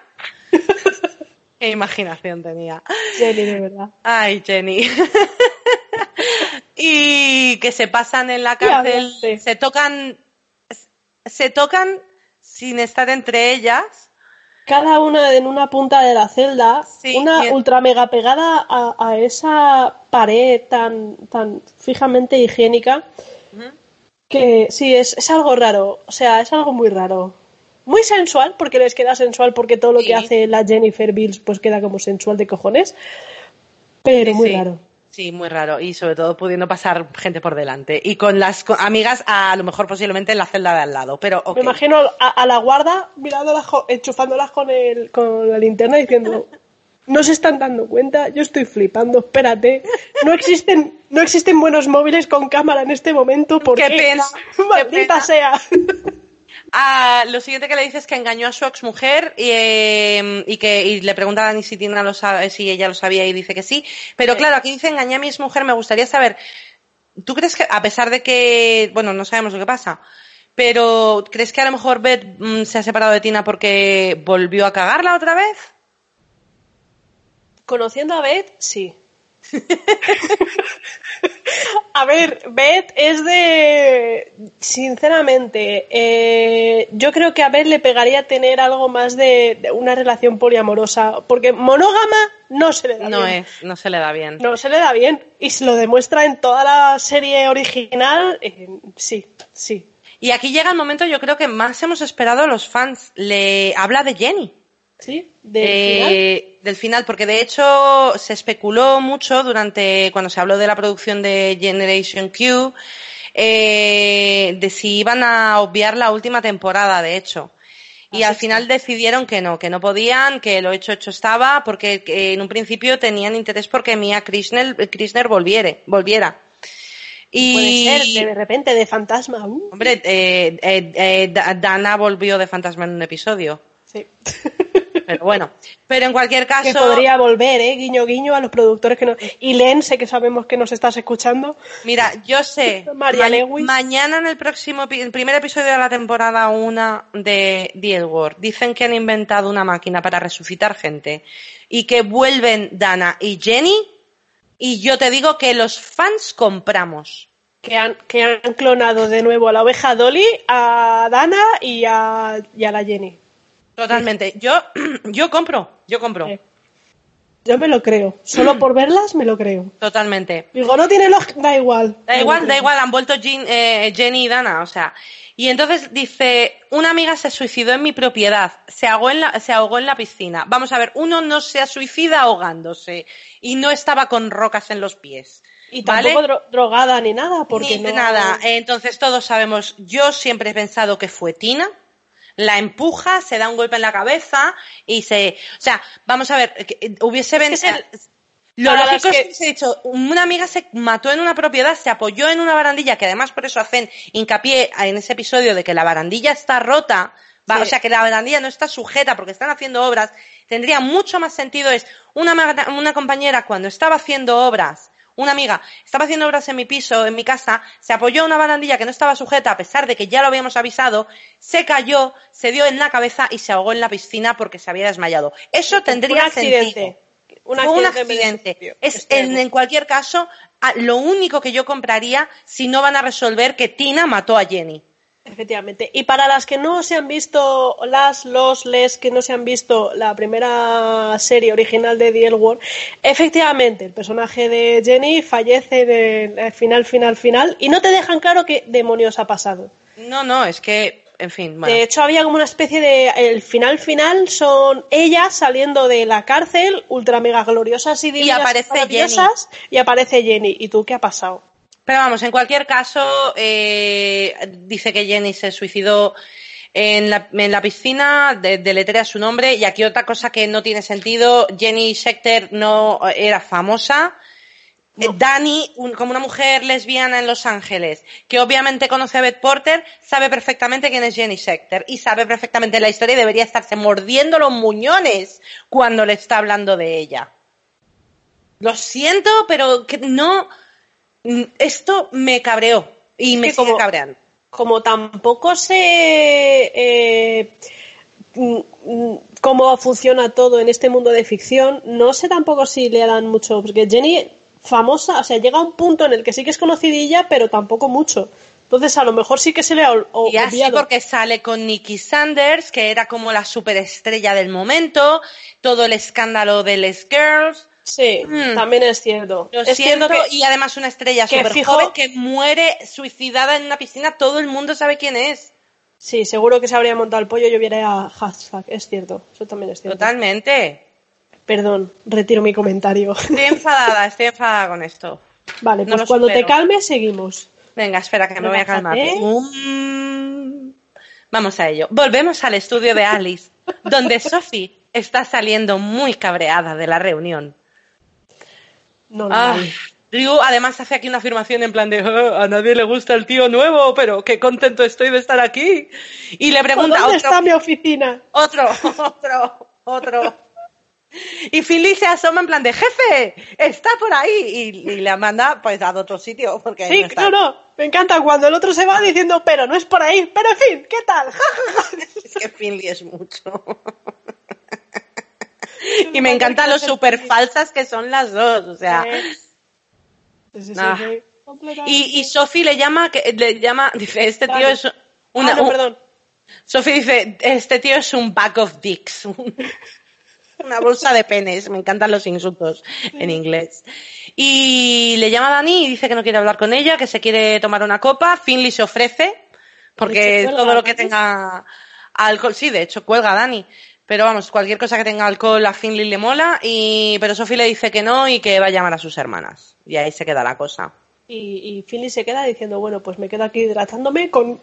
Qué imaginación tenía. Jenny, de verdad. Ay, Jenny. y que se pasan en la cárcel, se tocan, se tocan sin estar entre ellas cada una en una punta de la celda, una ultra mega pegada a, esa pared tan, tan fijamente higiénica, que sí, es, es, algo raro, o sea, es algo muy raro. Muy sensual, porque les queda sensual, porque todo lo que hace la Jennifer Bills pues queda como sensual de cojones, pero muy raro. Sí, muy raro. Y sobre todo pudiendo pasar gente por delante. Y con las amigas, a, lo mejor posiblemente en la celda de al lado. Pero, Me imagino a, la guarda mirándolas, enchufándolas con, el, con la linterna diciendo, no se están dando cuenta, yo estoy flipando, espérate. No existen, no existen buenos móviles con cámara en este momento. porque qué pena. Maldita sea. Ah, lo siguiente que le dice es que engañó a su exmujer y, eh, y que y le pregunta a Dani si, Tina lo sabe, si ella lo sabía y dice que sí. Pero claro, aquí dice engañé a mi exmujer, me gustaría saber, ¿tú crees que, a pesar de que, bueno, no sabemos lo que pasa, pero ¿crees que a lo mejor Beth mm, se ha separado de Tina porque volvió a cagarla otra vez? Conociendo a Beth, sí. A ver, Beth es de. Sinceramente, eh, yo creo que a Beth le pegaría tener algo más de, una relación poliamorosa. Porque monógama no se le da no bien. Es, no se le da bien. No se le da bien. Y se lo demuestra en toda la serie original. Eh, sí, sí. Y aquí llega el momento, yo creo que más hemos esperado los fans. Le habla de Jenny. Sí, del, eh, final? del final, porque de hecho se especuló mucho durante cuando se habló de la producción de Generation Q eh, de si iban a obviar la última temporada, de hecho. Y al final decidieron que no, que no podían, que lo hecho hecho estaba, porque en un principio tenían interés porque Mia Krishner, Krishner volviere, volviera. Y Puede ser, de repente, de fantasma. Uh. Hombre, eh, eh, eh, Dana volvió de fantasma en un episodio. Sí. Pero bueno, pero en cualquier caso. Que podría volver, ¿eh? Guiño, guiño a los productores que nos. Y Len, sé que sabemos que nos estás escuchando. Mira, yo sé. María Lewis. Mañana en el próximo, el primer episodio de la temporada 1 de The Edward, dicen que han inventado una máquina para resucitar gente y que vuelven Dana y Jenny. Y yo te digo que los fans compramos. Que han, que han clonado de nuevo a la oveja Dolly, a Dana y a, y a la Jenny. Totalmente. Yo, yo compro, yo compro. Yo me lo creo. Solo por verlas me lo creo. Totalmente. Digo, no tiene lógica, da igual. Da igual, da igual, han vuelto eh, Jenny y Dana, o sea. Y entonces dice, una amiga se suicidó en mi propiedad, se ahogó en la, se ahogó en la piscina. Vamos a ver, uno no se suicida ahogándose y no estaba con rocas en los pies. Y tampoco drogada ni nada, porque ni nada. Entonces todos sabemos, yo siempre he pensado que fue Tina, la empuja, se da un golpe en la cabeza y se. O sea, vamos a ver, eh, hubiese vencido. Lo lógico es que se ha dicho, una amiga se mató en una propiedad, se apoyó en una barandilla, que además por eso hacen hincapié en ese episodio de que la barandilla está rota, o sea, que la barandilla no está sujeta porque están haciendo obras. Tendría mucho más sentido es una, una compañera cuando estaba haciendo obras una amiga estaba haciendo obras en mi piso, en mi casa, se apoyó a una barandilla que no estaba sujeta a pesar de que ya lo habíamos avisado, se cayó, se dio en la cabeza y se ahogó en la piscina porque se había desmayado. Eso tendría un accidente. Un accidente. Es, en, cualquier caso, lo único que yo compraría si no van a resolver que Tina mató a Jenny. Efectivamente. Y para las que no se han visto, las, los, les que no se han visto la primera serie original de The World, efectivamente, el personaje de Jenny fallece en el final, final, final, y no te dejan claro qué demonios ha pasado. No, no, es que, en fin. De hecho, había como una especie de. El final, final son ellas saliendo de la cárcel, ultra mega gloriosas y, y aparece Jenny. Y aparece Jenny. ¿Y tú qué ha pasado? Pero vamos, en cualquier caso, eh, dice que Jenny se suicidó en la, en la piscina, de, deletrea su nombre, y aquí otra cosa que no tiene sentido, Jenny Schechter no era famosa, eh, Dani, como una mujer lesbiana en Los Ángeles, que obviamente conoce a Beth Porter, sabe perfectamente quién es Jenny Schechter y sabe perfectamente la historia y debería estarse mordiendo los muñones cuando le está hablando de ella. Lo siento, pero que no, esto me cabreó y me sigue cabreando. Como tampoco sé eh, mm, mm, cómo funciona todo en este mundo de ficción, no sé tampoco si le dan mucho, porque Jenny famosa, o sea, llega a un punto en el que sí que es conocidilla, pero tampoco mucho. Entonces, a lo mejor sí que se le ha Y así porque sale con Nicky Sanders, que era como la superestrella del momento, todo el escándalo de Les Girls, Sí, mm. también es cierto. es cierto que, y además una estrella súper joven que muere suicidada en una piscina, todo el mundo sabe quién es. Sí, seguro que se habría montado el pollo y hubiera a hashtag, es cierto, eso también es cierto. Totalmente. Perdón, retiro mi comentario. Estoy enfadada, estoy enfadada con esto. Vale, pues cuando te calmes seguimos. Venga, espera, que me voy a calmar. Vamos a ello. Volvemos al estudio de Alice, donde Sophie está saliendo muy cabreada de la reunión. Normal. Ryu además hace aquí una afirmación en plan de "Ah, a nadie le gusta el tío nuevo, pero qué contento estoy de estar aquí. Y le pregunta ¿Dónde otro, está mi oficina? otro, otro, otro. Y Finley se asoma en plan de jefe, está por ahí. Y, y le manda pues a otro sitio. Porque Sí, no está. no, no. Me encanta cuando el otro se va diciendo, pero no es por ahí. Pero en fin, ¿qué tal? Es que Finley es mucho. y me encantan los super falsas que son las dos. O sea, Sí, y, y Sophie le llama, que le llama, dice, este tío es una, Ah, no, un- perdón. Sophie dice, este tío es un bag of dicks. Una bolsa de penes. Me encantan los insultos en inglés. Y le llama a Dani y dice que no quiere hablar con ella, que se quiere tomar una copa. Finley se ofrece, porque todo lo que tenga alcohol, sí, de hecho cuelga a Dani. Pero vamos, cualquier cosa que tenga alcohol a Finley le mola, y, pero Sophie le dice que no y que va a llamar a sus hermanas. Y ahí se queda la cosa. Y, Finley se queda diciendo, bueno, pues me quedo aquí hidratándome con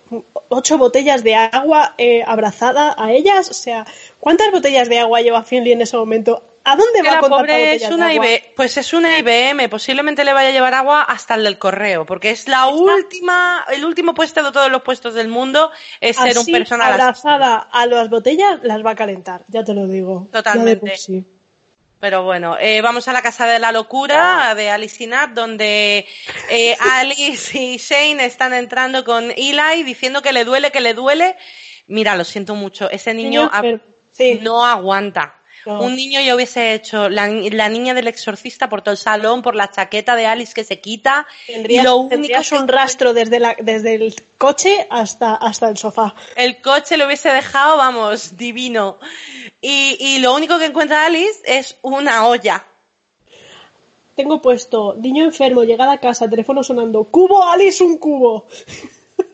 ocho botellas de agua eh, abrazada a ellas. O sea, ¿cuántas botellas de agua lleva Finley en ese momento? ¿A dónde va la con pobre es una? IB pues es una IBM, posiblemente le vaya a llevar agua hasta el del correo, porque es la última, el último puesto de todos los puestos del mundo es ser un personal abrazada a las botellas, las va a calentar, ya te lo digo. Totalmente. Pero bueno, eh, vamos a la casa de la locura de Alice y Nat, donde eh, Alice y Shane están entrando con Eli diciendo que le duele, que le duele. Mira, lo siento mucho, ese niño. Sí. no aguanta. No. Un niño ya hubiese hecho la, ni- la niña del exorcista por todo el salón, por la chaqueta de Alice que se quita. Tendrías, y lo único tendrías que- un rastro desde, la, desde el coche hasta, hasta el sofá. El coche lo hubiese dejado, vamos, divino. Y, y lo único que encuentra Alice es una olla. Tengo puesto, niño enfermo, llegada a casa, teléfono sonando, cubo, Alice, un cubo.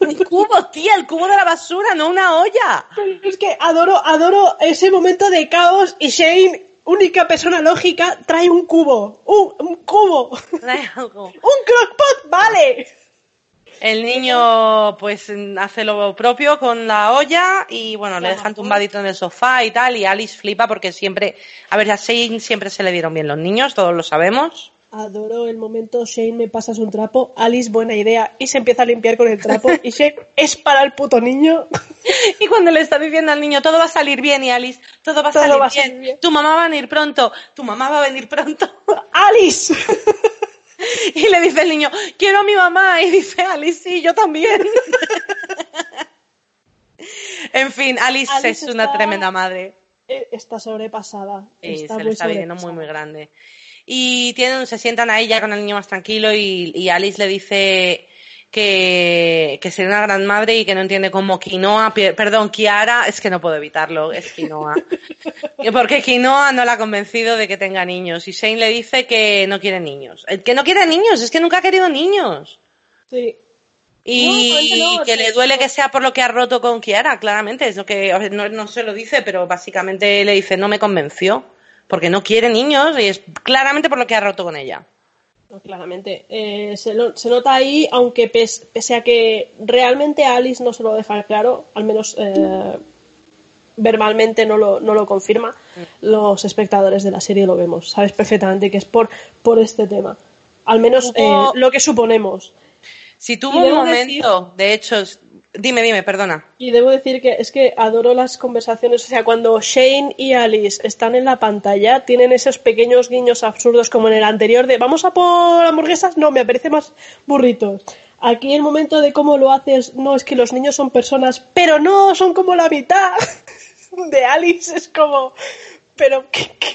Un cubo, tía, el cubo de la basura, no una olla. Es que adoro, adoro ese momento de caos y Shane, única persona lógica, trae un cubo. Un, un cubo. Trae algo. Un crockpot, vale. El niño pues hace lo propio con la olla y bueno, le dejan tumbadito en el sofá y tal y Alice flipa porque siempre, a ver, a Shane siempre se le dieron bien los niños, todos lo sabemos. Adoro el momento, Shane, me pasas un trapo, Alice, buena idea, y se empieza a limpiar con el trapo, y Shane, es para el puto niño. Y cuando le está diciendo al niño, todo va a salir bien y Alice, todo va a, Todo salir, va bien. salir bien. tu mamá va a venir pronto, tu mamá va a venir pronto. ¡Alice! Y le dice el niño, quiero a mi mamá. Y dice Alice, sí, yo también. en fin, Alice, Alice es una tremenda madre. Eh, Está sobrepasada. Está se le está viniendo muy, muy grande. Y tienen, se sientan ahí ya con el niño más tranquilo y, y Alice le dice que, que sería una gran madre y que no entiende cómo Quinoa, perdón, Kiara, es que no puedo evitarlo, es Quinoa. Porque Quinoa no la ha convencido de que tenga niños y Shane le dice que no quiere niños. Que no quiere niños, es que nunca ha querido niños. Sí. Y No, realmente no, que le duele que sea por lo que ha roto con Kiara, claramente. Es lo que no, no se lo dice, pero básicamente le dice no me convenció. Porque no quiere niños y es claramente por lo que ha roto con ella. No, claramente. Eh, se, lo- se nota ahí, aunque pes- pese a que realmente Alice no se lo deja claro, al menos eh, verbalmente no lo, no lo confirma, los espectadores de la serie lo vemos. Sabes perfectamente que es por, por este tema. Al menos eh, lo que suponemos. Si tuvo un momento, de hecho, dime, dime, perdona. Y debo decir que es que adoro las conversaciones, o sea, cuando Shane y Alice están en la pantalla, tienen esos pequeños guiños absurdos como en el anterior de vamos a por hamburguesas, no, me apetece más burritos. Aquí el momento de cómo lo haces, no es que los niños son personas, pero no, son como la mitad de Alice, es como, pero ¿qué- qué-.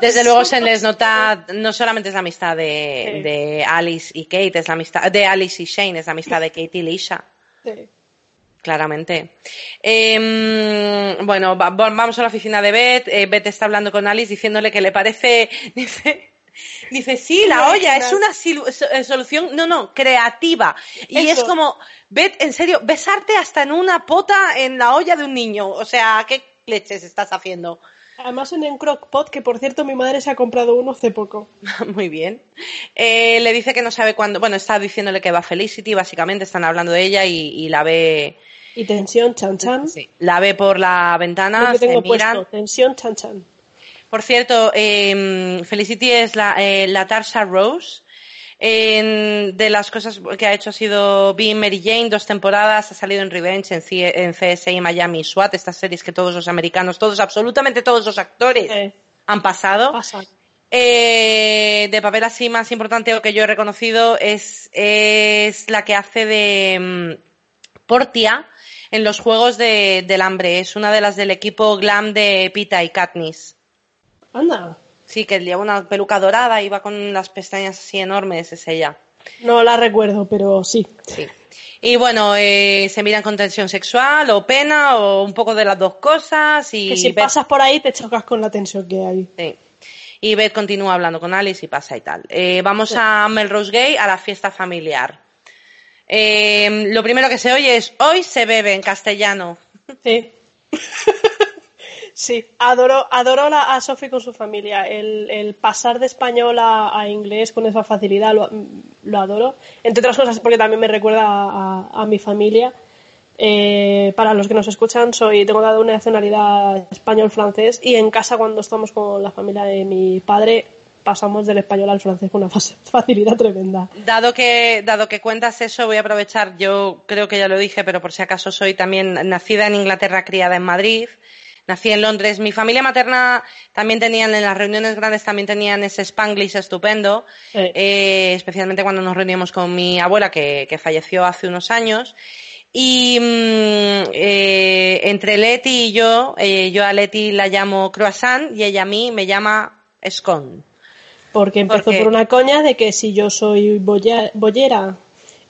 Desde luego se les nota, no solamente es la amistad de, Sí. de Alice y Kate, es la amistad, de Alice y Shane, es la amistad de Kate y Lisa. Sí. Claramente. Em, bueno, va- va- vamos a la oficina de Beth. Eh, Beth está hablando con Alice diciéndole que le parece. Dice, dice sí, la olla es una eh, solución, no, no, creativa. Y Eso. es como, Beth, en serio, besarte hasta en una pota en la olla de un niño. O sea, ¿qué leches estás haciendo? Además en un crockpot, que por cierto mi madre se ha comprado uno hace poco. Muy bien. Eh, le dice que no sabe cuándo. Bueno, está diciéndole que va Felicity, básicamente están hablando de ella y, y la ve. Y tensión, chan chan. sí, la ve por la ventana, que se miran. tensión, chan chan. Por cierto, eh, Felicity es la, eh, la Tarsha Rose. De las cosas que ha hecho ha sido Being Mary Jane, dos temporadas, ha salido en Revenge, en, en CSI, Miami, SWAT, estas series que todos los americanos, todos, absolutamente todos los actores han pasado. Eh, de papel así más importante o que yo he reconocido es, es la que hace de mm, Portia en los Juegos de, del Hambre. Es una de las del equipo glam de Pita y Katniss. Anda. Sí, que lleva una peluca dorada y va con las pestañas así enormes, es ella. No la recuerdo, pero sí. Sí. Y bueno, eh, se miran con tensión sexual o pena o un poco de las dos cosas. Y que si pasas por ahí te chocas con la tensión que hay. Sí. Y Beth continúa hablando con Alice y pasa y tal. Eh, vamos a Melrose Gay, a la fiesta familiar. Eh, lo primero que se oye es hoy se bebe en castellano. Sí. Sí, adoro, adoro a Sophie con su familia. El, pasar de español a, inglés con esa facilidad lo, adoro. Entre otras cosas porque también me recuerda a, mi familia. Eh, para los que nos escuchan, soy tengo dado una nacionalidad español-francés y en casa cuando estamos con la familia de mi padre pasamos del español al francés con una facilidad tremenda. Dado que, dado que cuentas eso, voy a aprovechar, yo creo que ya lo dije, pero por si acaso soy también nacida en Inglaterra, criada en Madrid nací en Londres. Mi familia materna también tenían, en las reuniones grandes también tenían ese spanglish estupendo, eh, especialmente cuando nos reuníamos con mi abuela que, falleció hace unos años. Y mm, eh, entre Leti y yo, eh, yo a Leti la llamo croissant y ella a mí me llama scone. Porque empezó por una coña de que si yo soy bollera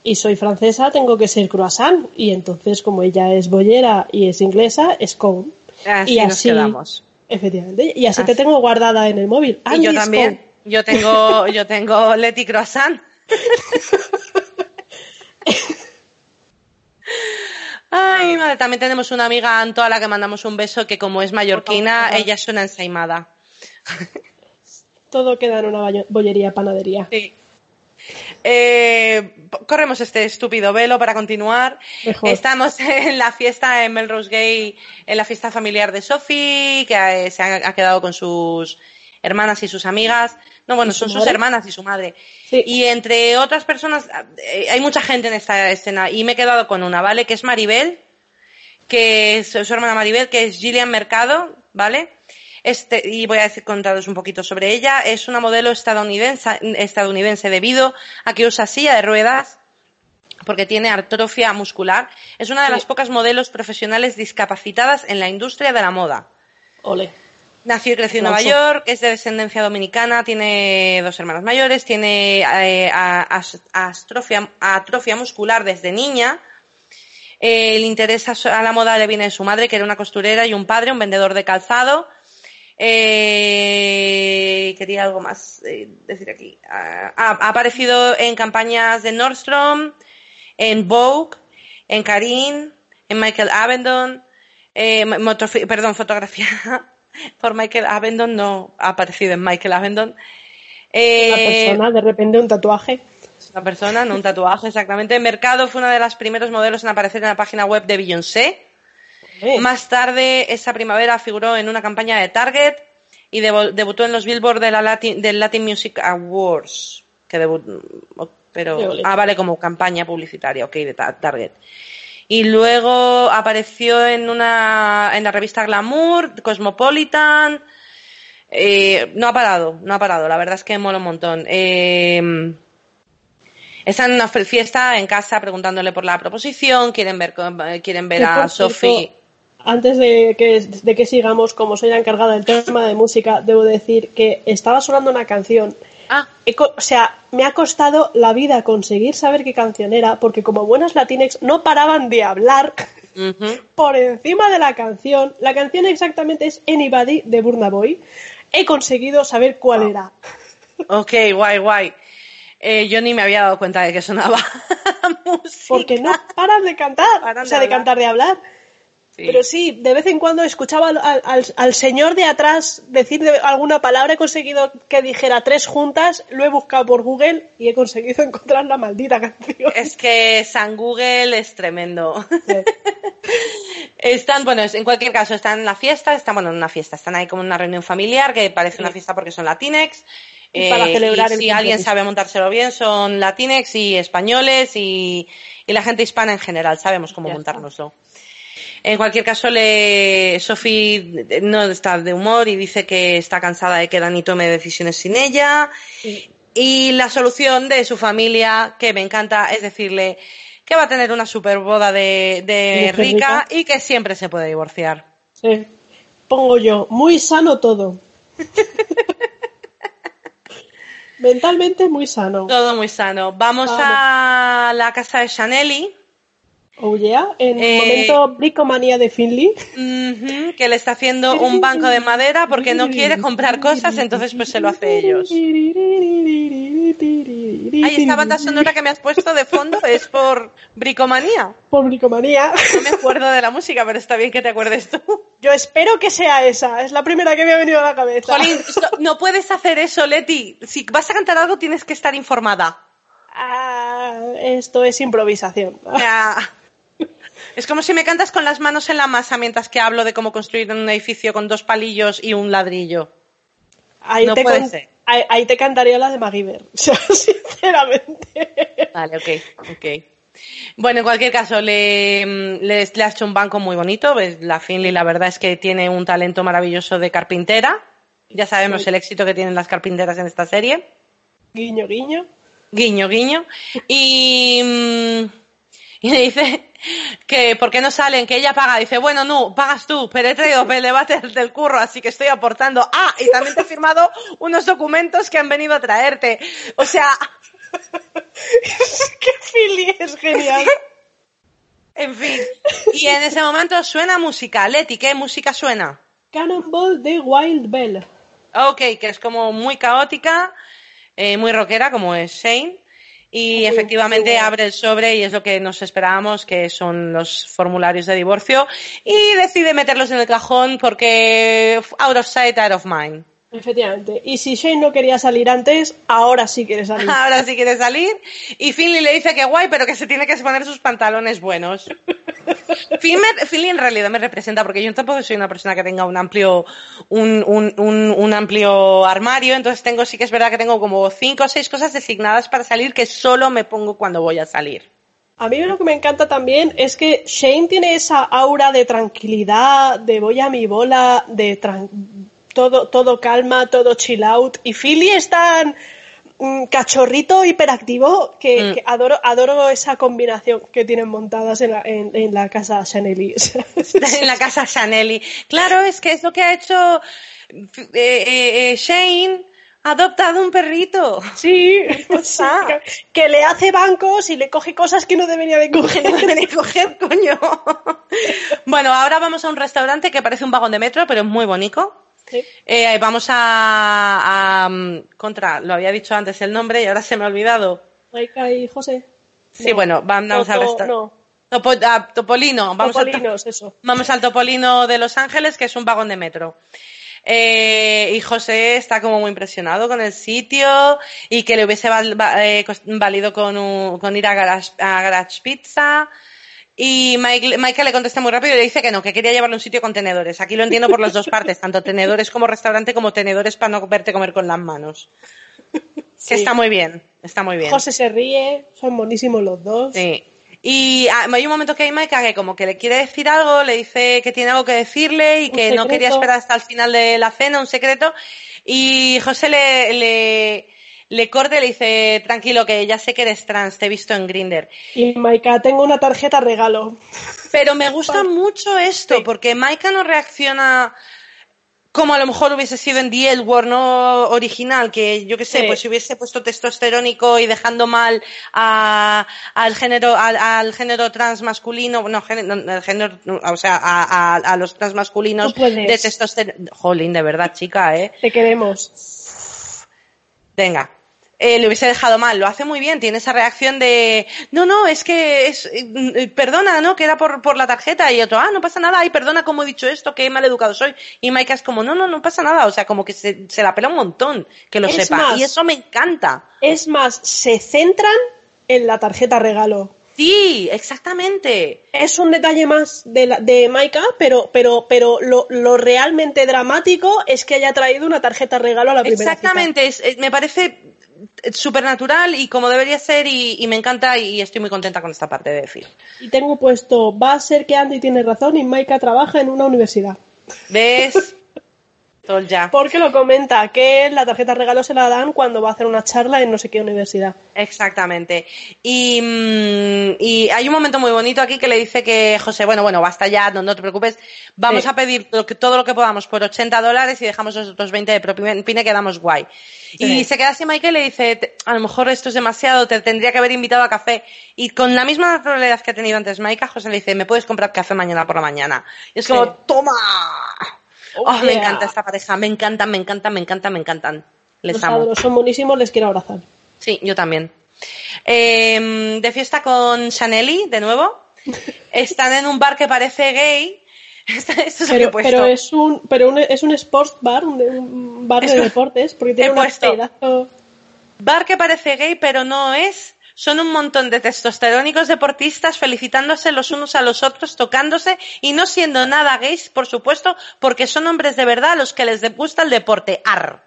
y soy francesa, tengo que ser croissant. Y entonces, como ella es bollera y es inglesa, scone. Así y así, quedamos. Efectivamente. Y así, te tengo guardada en el móvil. y yo también. Yo tengo, yo tengo Leti Croissant. Ay, madre, también tenemos una amiga Anto a la que mandamos un beso que como es mallorquina, ella es una ensaimada. Todo queda en una bollería panadería. Sí. Eh, corremos este estúpido velo para continuar. Estamos en la fiesta en Melrose Gay, en la fiesta familiar de Sophie, que se ha, quedado con sus hermanas y sus amigas. No, bueno, son sus hermanas y su madre. Y entre otras personas, eh, hay mucha gente en esta escena y me he quedado con una, ¿vale? Que es Maribel, que es su hermana Maribel, que es Gillian Mercado, ¿vale? Este, y voy a decir, contaros un poquito sobre ella. Es una modelo estadounidense, estadounidense debido a que usa silla de ruedas porque tiene atrofia muscular. Es una de las pocas modelos profesionales discapacitadas en la industria de la moda. Ole. Nació y creció en Nueva York, es de descendencia dominicana, tiene dos hermanos mayores, tiene eh, atrofia, muscular desde niña. el interés a la moda le viene de su madre, que era una costurera, y un padre, un vendedor de calzado. Eh, quería algo más eh, decir aquí. Ah, ha aparecido en campañas de Nordstrom, en Vogue, en Karin, en Michael Avendon, eh, perdón, fotografía por Michael Avendon, no ha aparecido en Michael Avendon. Eh, una persona, de repente un tatuaje. Una persona, no un tatuaje, exactamente. Mercado fue una de las primeros modelos en aparecer en la página web de Beyoncé. Más tarde, esa primavera figuró en una campaña de Target y debutó en los Billboard de la del Latin Music Awards. Que pero, ah, vale, como campaña publicitaria, ok, de Target. Y luego apareció en una, en la revista Glamour, Cosmopolitan. Eh, no ha parado, no ha parado. La verdad es que mola un montón. Eh, están en una fiesta en casa preguntándole por la proposición, quieren ver, quieren ver a Sophie antes de que, de que sigamos, como soy la encargada del tema de música, debo decir que estaba sonando una canción. Ah. o sea, me ha costado la vida conseguir saber qué canción era, porque como buenas latinex no paraban de hablar por encima de la canción. La canción exactamente es Anybody de Burna Boy. He conseguido saber cuál ah. era. Ok, guay, guay. Eh, yo ni me había dado cuenta de que sonaba música. Porque no paran de cantar, o sea, de cantar, de hablar. Pero sí, de vez en cuando escuchaba al, señor de atrás decir alguna palabra, he conseguido que dijera tres juntas, lo he buscado por Google y he conseguido encontrar la maldita canción. Es que San Google es tremendo. están, bueno, en cualquier caso, están en la fiesta, están, bueno, en una fiesta, están ahí como en una reunión familiar que parece una fiesta porque son latinex. para celebrar si alguien sabe montárselo bien, son latinex y españoles y, la gente hispana en general, sabemos cómo montárnoslo. En cualquier caso, le, Sophie no está de humor y dice que está cansada de que Dani tome decisiones sin ella. Y la solución de su familia, que me encanta, es decirle que va a tener una super boda de, rica, y que siempre se puede divorciar. Sí. Pongo yo, muy sano todo. Mentalmente muy sano. Todo muy sano. Vamos a la casa de Chaneli Oh yeah, en el eh, momento bricomanía de Finley. que le está haciendo un banco de madera porque no quiere comprar cosas, entonces pues se lo hace ellos. Ahí esta banda sonora que me has puesto de fondo es por bricomanía. Por bricomanía. No me acuerdo de la música, pero está bien que te acuerdes tú. Yo espero que sea esa, es la primera que me ha venido a la cabeza. Jolín, no puedes hacer eso, Leti. Si vas a cantar algo tienes que estar informada. Ah, esto es improvisación. Es como si me cantas con las manos en la masa mientras que hablo de cómo construir un edificio con dos palillos y un ladrillo. Ahí, te, Ahí, te cantaría la de MacGyver, sinceramente. Vale, ok, ok. Bueno, en cualquier caso, le, le, ha hecho un banco muy bonito. La Finley, la verdad es que tiene un talento maravilloso de carpintera. Ya sabemos el éxito que tienen las carpinteras en esta serie. Guiño, guiño. Guiño, guiño. Y. Mm, y le dice que por qué no salen, que ella paga. Dice, bueno, no, pagas tú, pero he traído el debate del curro, así que estoy aportando. Ah, y también te he firmado unos documentos que han venido a traerte. O sea... ¡Qué fili es genial! En fin. Y en ese momento suena música. Leti, ¿qué música suena? Cannonball de Wild Bell. Ok, que es como muy caótica, eh, muy rockera, como es Shane. Y efectivamente abre el sobre y es lo que nos esperábamos, que son los formularios de divorcio, y decide meterlos en el cajón porque out of sight, out of mind. Efectivamente. Y si Shane no quería salir antes, ahora sí quiere salir. Ahora sí quiere salir. Y Finley le dice que guay, pero que se tiene que poner sus pantalones buenos. Finley en realidad me representa porque yo tampoco soy una persona que tenga un amplio, un, un, un, amplio armario. Entonces tengo, sí que es verdad que tengo como cinco o seis cosas designadas para salir que solo me pongo cuando voy a salir. A mí lo que me encanta también es que Shane tiene esa aura de tranquilidad, de voy a mi bola, de, todo, todo calma, todo chill out. Y Philly es tan mm, cachorrito hiperactivo que, mm. adoro, adoro esa combinación que tienen montadas en la, en, la casa Chanelli. en la casa Chanelli. Claro, es que es lo que ha hecho eh, eh, eh, Shane ha adoptado un perrito. Sí, que, le hace bancos y le coge cosas que no debería de coger. No debería coger, coño. bueno, ahora vamos a un restaurante que parece un vagón de metro, pero es muy bonito. Eh, vamos a, mm, contra, lo había dicho antes el nombre y ahora se me ha olvidado. Maika y José. Sí, bueno, vamos a ver. No. Topolino, vamos eso. vamos al Topolino de Los Ángeles, que es un vagón de metro. Eh, y José está como muy impresionado con el sitio y que le hubiese eh, valido con, con ir a Garage, a Garage Pizza. Y Michael le contesta muy rápido y le dice que no, que quería llevarle un sitio con tenedores. Aquí lo entiendo por las dos partes, tanto tenedores como restaurante, como tenedores para no verte comer con las manos. Que está muy bien, está muy bien. José se ríe, son buenísimos los dos. Sí. Y ah, hay un momento que hay Michael que como que le quiere decir algo, le dice que tiene algo que decirle y que no quería esperar hasta el final de la cena, un secreto. Y José le, le le corta y le dice, tranquilo, que ya sé que eres trans, te he visto en Grinder. Y Maika, tengo una tarjeta regalo. Pero me gusta mucho esto, porque Maika no reacciona como a lo mejor hubiese sido en The L no original, que yo qué sé, pues si hubiese puesto testosterónico y dejando mal al género, al, género trans masculino, no, género, o sea, a, los trans masculinos de testosterona. Jolín, de verdad, chica, eh. Te queremos. Venga, eh, le hubiese dejado mal. Lo hace muy bien, tiene esa reacción de, no, no, es que es, eh, perdona, ¿no? Que era por, por la tarjeta y otro, ah, no pasa nada, ay, perdona cómo he dicho esto, qué mal educado soy. Y Maika es como, no, no, no pasa nada, o sea, como que se, se la pela un montón, que lo sepa. y eso me encanta. Es más, se centran en la tarjeta regalo. Sí, exactamente. Es un detalle más de, la, de Maika, pero, pero, pero lo, lo, realmente dramático es que haya traído una tarjeta regalo a la primera Exactamente, es, me parece súper natural y como debería ser y, y, me encanta y estoy muy contenta con esta parte de decir. Y tengo puesto, va a ser que Andy tiene razón y Maika trabaja en una universidad. ¿Ves? Ya. Porque lo comenta, que la tarjeta regalo se la dan cuando va a hacer una charla en no sé qué universidad. Exactamente. Y, mm, y hay un momento muy bonito aquí que le dice que José, bueno, bueno, basta ya, no, no te preocupes, vamos a pedir todo lo que podamos por 80 dólares y dejamos los otros 20 de propina y quedamos guay. Y se queda así Michael y le dice, a lo mejor esto es demasiado, te tendría que haber invitado a café. Y con la misma probabilidad que ha tenido antes Maika, José le dice, me puedes comprar café mañana por la mañana. Y es como, toma. Oh, me encanta esta pareja, me encantan, me encantan, me encantan, me encantan. Les amo. son buenísimos, les quiero abrazar. Sí, yo también. Em, de fiesta con Chaneli, de nuevo. Están en un bar que parece gay. Esto es pero, pero, es un, pero es un sports bar, un, bar de deportes, porque tiene un pedazo... Bar que parece gay, pero no es son un montón de testosterónicos deportistas felicitándose los unos a los otros, tocándose y no siendo nada gays, por supuesto, porque son hombres de verdad a los que les gusta el deporte. Ar.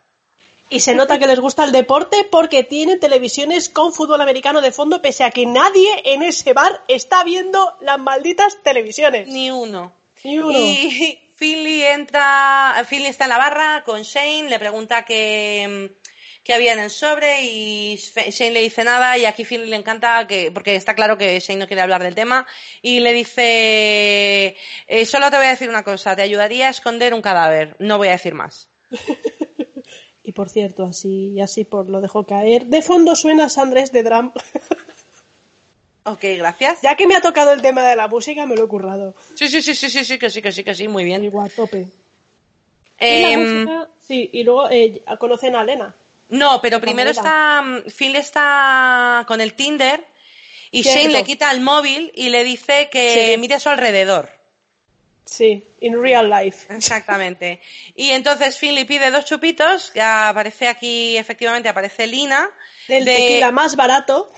Y se nota que les gusta el deporte porque tienen televisiones con fútbol americano de fondo, pese a que nadie en ese bar está viendo las malditas televisiones. Ni uno. Ni uno. Y Finley entra, Finley está en la barra con Shane, le pregunta que que había en el sobre y Shane le dice nada y aquí Phil le encanta que porque está claro que Shane no quiere hablar del tema y le dice eh, solo te voy a decir una cosa te ayudaría a esconder un cadáver no voy a decir más y por cierto así así por lo dejo caer de fondo suena Sandres de Drum Ok, gracias. Ya que me ha tocado el tema de la música, me lo he currado. Sí, sí, sí, sí, sí, sí, que sí, que sí, que sí, muy bien. Igual, tope. Em, sí, y luego eh, conocen a Elena. No, pero primero está. Phil está con el Tinder y Shane le quita el móvil y le dice que mire a su alrededor. Sí, in real life. Exactamente. Y entonces Phil le pide dos chupitos, que aparece aquí, efectivamente, aparece Lina. Del de... tequila más barato.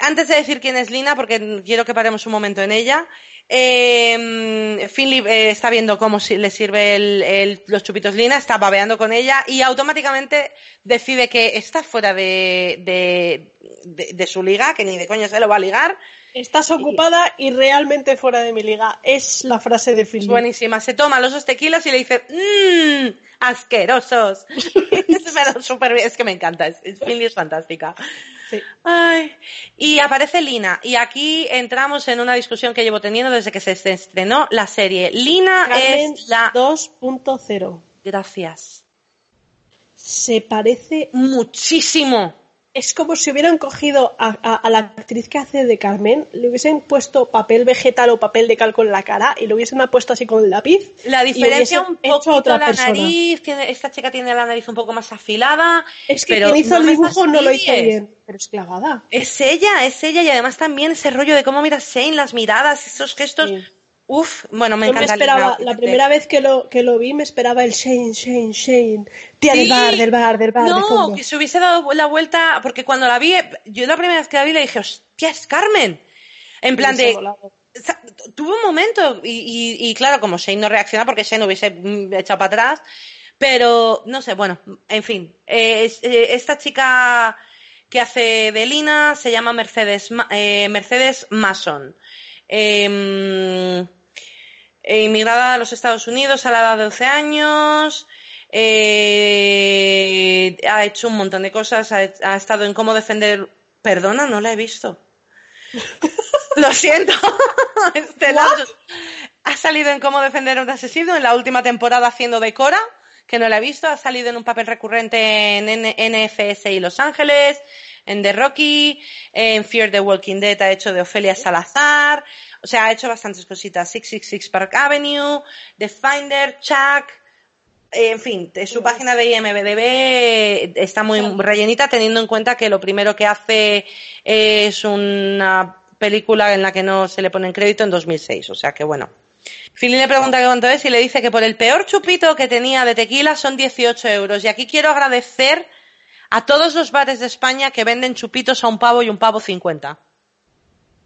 Antes de decir quién es Lina, porque quiero que paremos un momento en ella, eh, Finley eh, está viendo cómo le sirve los chupitos Lina, está babeando con ella y automáticamente decide que está fuera de, de, su liga, que ni de coño se lo va a ligar. Estás ocupada y, realmente fuera de mi liga. Es la frase de Finley. Buenísima. Se toma los dos tequilas y le dice, mmm, asquerosos. es súper bien. Es que me encanta. Es, Finley es fantástica. Ay. Y aparece Lina. Y aquí entramos en una discusión que llevo teniendo desde que se estrenó la serie. Lina es la 2.0. Gracias. Se parece muchísimo es como si hubieran cogido a, la actriz que hace de Carmen, le hubiesen puesto papel vegetal o papel de calco en la cara y lo hubiesen puesto así con el lápiz. La diferencia un poco otra la nariz, esta chica tiene la nariz un poco más afilada. Es que quien hizo el dibujo no lo hizo bien, pero es clavada. Es ella, es ella y además también ese rollo de cómo mira Shane, las miradas, esos gestos. Uf, bueno, me encanta. esperaba, la primera vez que lo, que lo vi me esperaba el Shane, Shane, Shane. Tía del bar, del bar, del bar. No, que se hubiese dado la vuelta, porque cuando la vi, yo la primera vez que la vi le dije, hostia, es Carmen. En plan de... Tuvo un momento, y, y, claro, como Shane no reacciona porque Shane hubiese mm, echado para atrás, pero no sé, bueno, en fin. Eh, esta chica que hace de Lina se llama Mercedes, eh, Mercedes Mason. Eh, inmigrada a los Estados Unidos a la edad de 12 años, eh, ha hecho un montón de cosas, ha, estado en cómo defender... Perdona, no la he visto. Lo siento. Este ha salido en cómo defender a un asesino en la última temporada haciendo de Cora, que no la he visto. Ha salido en un papel recurrente en NFS y Los Ángeles, en The Rocky, en Fear the Walking Dead ha hecho de Ofelia Salazar. O sea, ha hecho bastantes cositas. 666 Park Avenue, The Finder, Chuck. En fin, su página de IMDB está muy rellenita teniendo en cuenta que lo primero que hace es una película en la que no se le pone en crédito en 2006. O sea que bueno. Philly le pregunta qué cuánto es y le dice que por el peor chupito que tenía de tequila son 18 euros. Y aquí quiero agradecer a todos los bares de España que venden chupitos a un pavo y un pavo 50.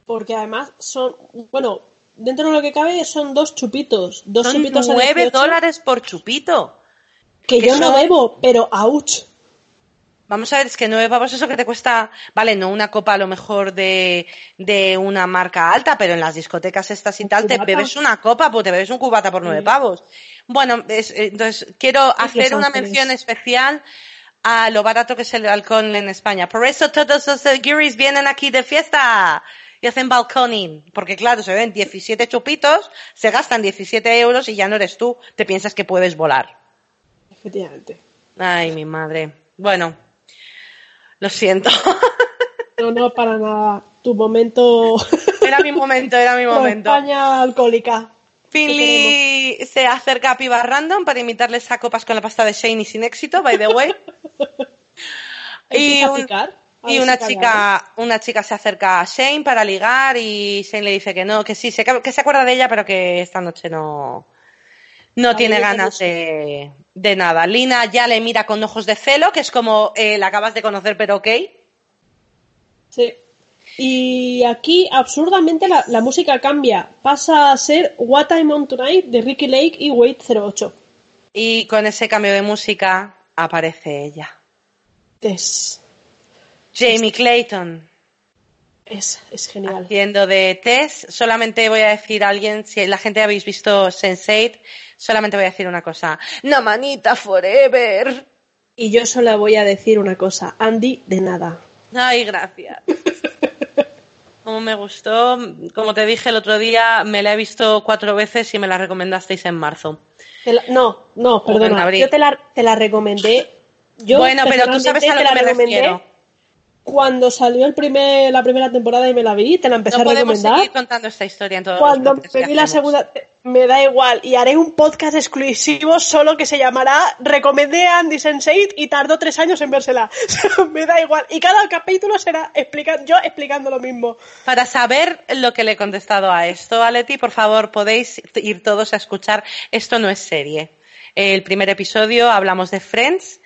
Porque además son, bueno, dentro de lo que cabe son dos chupitos. Dos Son chupitos a 9 18, dólares por chupito. Que que yo no bebo, pero ouch. Vamos a ver, es que nueve pavos eso que te cuesta, vale, no una copa a lo mejor de, de una marca alta, pero en las discotecas estas y tal te bebes una copa, pues te bebes un cubata por nueve pavos. Bueno, es- eh, entonces quiero hacer una mención especial a lo barato que es el alcohol en España. Por eso todos los guiris vienen aquí de fiesta y hacen balconing, porque claro, se ven 17 chupitos, se gastan 17 euros y ya no eres tú, te piensas que puedes volar. Efectivamente. Ay, mi madre. Bueno, lo siento. No, no, para nada. Tu momento. Era mi momento, era mi momento. España alcohólica. Finley se acerca a Piva Random para imitarles a copas con la pasta de Shane y sin éxito, by the way. y un- picar, y una chica, una chica se acerca a Shane para ligar y Shane le dice que no, que sí, se- que se acuerda de ella, pero que esta noche no, no tiene ganas de, de nada. Lina ya le mira con ojos de celo, que es como eh, la acabas de conocer, pero ok. Sí. Y aquí, absurdamente, la, la música cambia. Pasa a ser What I'm On Tonight de Ricky Lake y Wait 08. Y con ese cambio de música aparece ella. Es, Jamie Clayton. es, es genial. Haciendo de Tess, solamente voy a decir a alguien, si la gente habéis visto Sense8, solamente voy a decir una cosa. No manita forever. Y yo solo voy a decir una cosa. Andy, de nada. Ay, gracias. Como me gustó, como te dije el otro día, me la he visto cuatro veces y me la recomendasteis en marzo. La- no, no, perdona. Yo te la, te la recomendé. Yo bueno, pero tú sabes a lo que me refiero. Cuando salió el primer, la primera temporada y me la vi, te la empecé No a podemos recomendar. seguir contando esta historia en todos Cuando los me vi la segunda, me da igual. Y haré un podcast exclusivo solo que se llamará Recomendé a Andy Sense8 y tardó tres años en vérsela. me da igual. Y cada capítulo será explica- yo explicando lo mismo. Para saber lo que le he contestado a esto, Aleti, por favor, podéis ir todos a escuchar. Esto no es serie. El primer episodio hablamos de Friends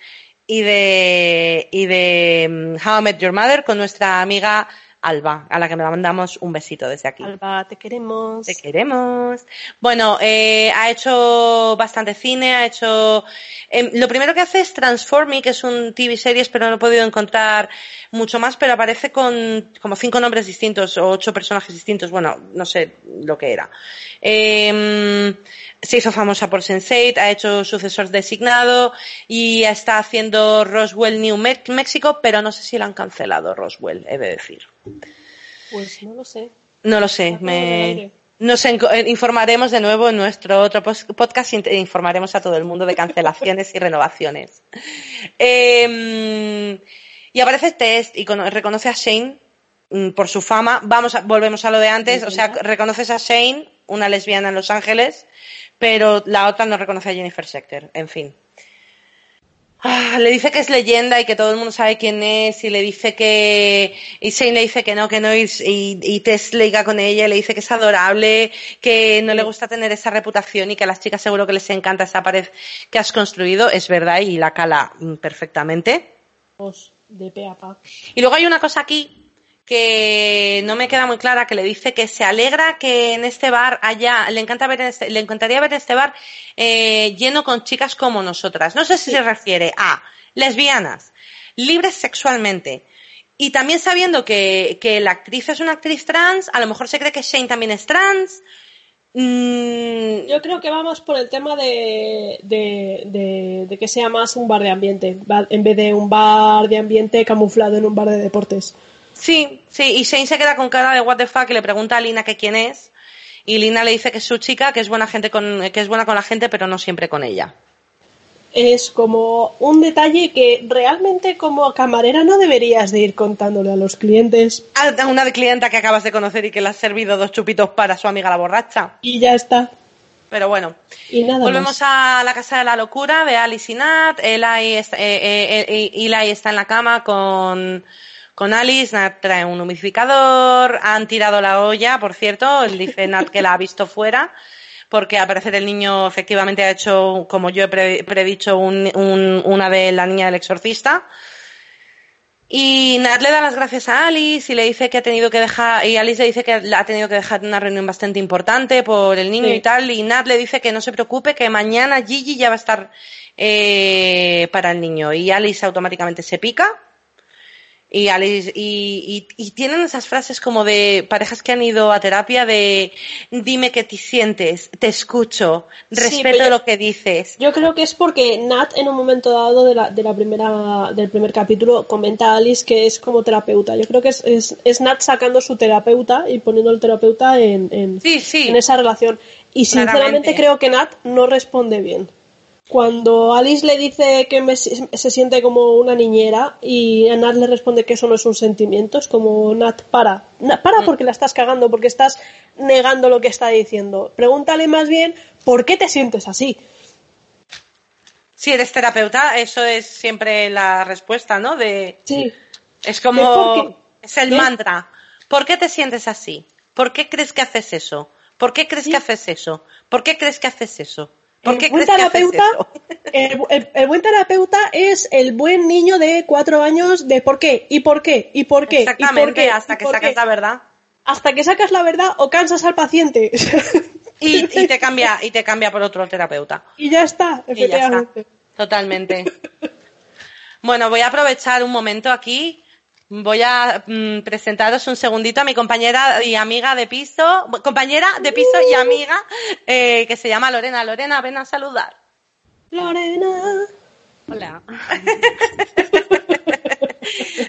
y de, y de mm, How I Met Your Mother con nuestra amiga Alba, a la que me mandamos un besito desde aquí. Alba, te queremos. Te queremos. Bueno, eh, ha hecho bastante cine, ha hecho... em, lo primero que hace es Transforming, que es un TV series, pero no he podido encontrar mucho más, pero aparece con como cinco nombres distintos o ocho personajes distintos, bueno, no sé lo que era. Em, se hizo famosa por Sense8, ha hecho sucesor designado y está haciendo Roswell New Me- México, pero no sé si la han cancelado Roswell, he de decir. Pues no lo sé. No lo sé, me... Nos eh, informaremos de nuevo en nuestro otro podcast e informaremos a todo el mundo de cancelaciones y renovaciones. Eh, y aparece Test y cono- reconoce a Shane mm, por su fama. Vamos a- volvemos a lo de antes, o sea, reconoces a Shane, una lesbiana en Los Ángeles, pero la otra no reconoce a Jennifer Sector, en fin. Ah, le dice que es leyenda y que todo el mundo sabe quién es y le dice que y Shane le dice que no que no y, y, y Tess le diga con ella y le dice que es adorable que no le gusta tener esa reputación y que a las chicas seguro que les encanta esa pared que has construido es verdad y la cala mm, perfectamente Os, de pe a pa. y luego hay una cosa aquí que no me queda muy clara, que le dice que se alegra que en este bar haya, le encanta ver en este- le encantaría ver este bar eh, lleno con chicas como nosotras. No sé si se refiere a lesbianas, libres sexualmente. Y también sabiendo que, que la actriz es una actriz trans, a lo mejor se cree que Shane también es trans. Mm, Yo creo que vamos por el tema de, de, de, de que sea más un bar de ambiente, en vez de un bar de ambiente camuflado en un bar de deportes. Sí, sí, y Shane se queda con cara de what the fuck y le pregunta a Lina que quién es. Y Lina le dice que es su chica, que es buena gente con, que es buena con la gente, pero no siempre con ella. Es como un detalle que realmente como camarera no deberías de ir contándole a los clientes A una clienta que acabas de conocer y que le has servido dos chupitos para su amiga la borracha. y ya está. Pero bueno. Y nada Volvemos más. a la casa de la locura de Alice y Nat. Eli está, eh, eh, eh, Eli está en la cama con, con Alice. Nat trae un humidificador. Han tirado la olla, por cierto. Él dice Nat que la ha visto fuera. Porque al parecer el niño efectivamente ha hecho, como yo he pre- predicho, un- un- una de la niña del exorcista. Y Nat le da las gracias a Alice y le dice que ha tenido que dejar, y Alice le dice que ha tenido que dejar una reunión bastante importante por el niño y tal, y Nat le dice que no se preocupe, que mañana Gigi ya va a estar eh, para el niño. Y Alice automáticamente se pica y, Alice, y, y, tienen esas frases como de parejas que han ido a terapia de dime qué te sientes, te escucho, respeto lo que dices. Yo creo que es porque Nat en un momento dado de la, de la primera, del primer capítulo comenta a Alice que es como terapeuta. Yo creo que es, es, es Nat sacando su terapeuta y poniendo el terapeuta en, en, en esa relación. Y sinceramente creo que Nat no responde bien cuando Alice le dice que se siente como una niñera y a Nat le responde que eso no es un sentimiento, es como Nat, para, para porque la estás cagando, porque estás negando lo que está diciendo. Pregúntale más bien por qué te sientes así. Si eres terapeuta, eso es siempre la respuesta, ¿no? De, sí. Es como, es el mantra. ¿Por qué te sientes así? ¿Por qué crees que haces eso? ¿Por qué crees que haces eso? ¿Por qué crees que haces eso? El buen terapeuta, el, buen terapeuta es el buen niño de cuatro años de por qué, y por qué, y por qué. Exactamente, hasta que sacas la verdad. Hasta que sacas la verdad o cansas al paciente. Y, te cambia, y te cambia por otro terapeuta. Y ya está, efectivamente. Totalmente. Bueno, voy a aprovechar un momento aquí Voy a mm, presentaros un segundito a mi compañera y amiga de piso, compañera de piso y amiga, eh, que se llama Lorena. Lorena, ven a saludar. Lorena. Hola.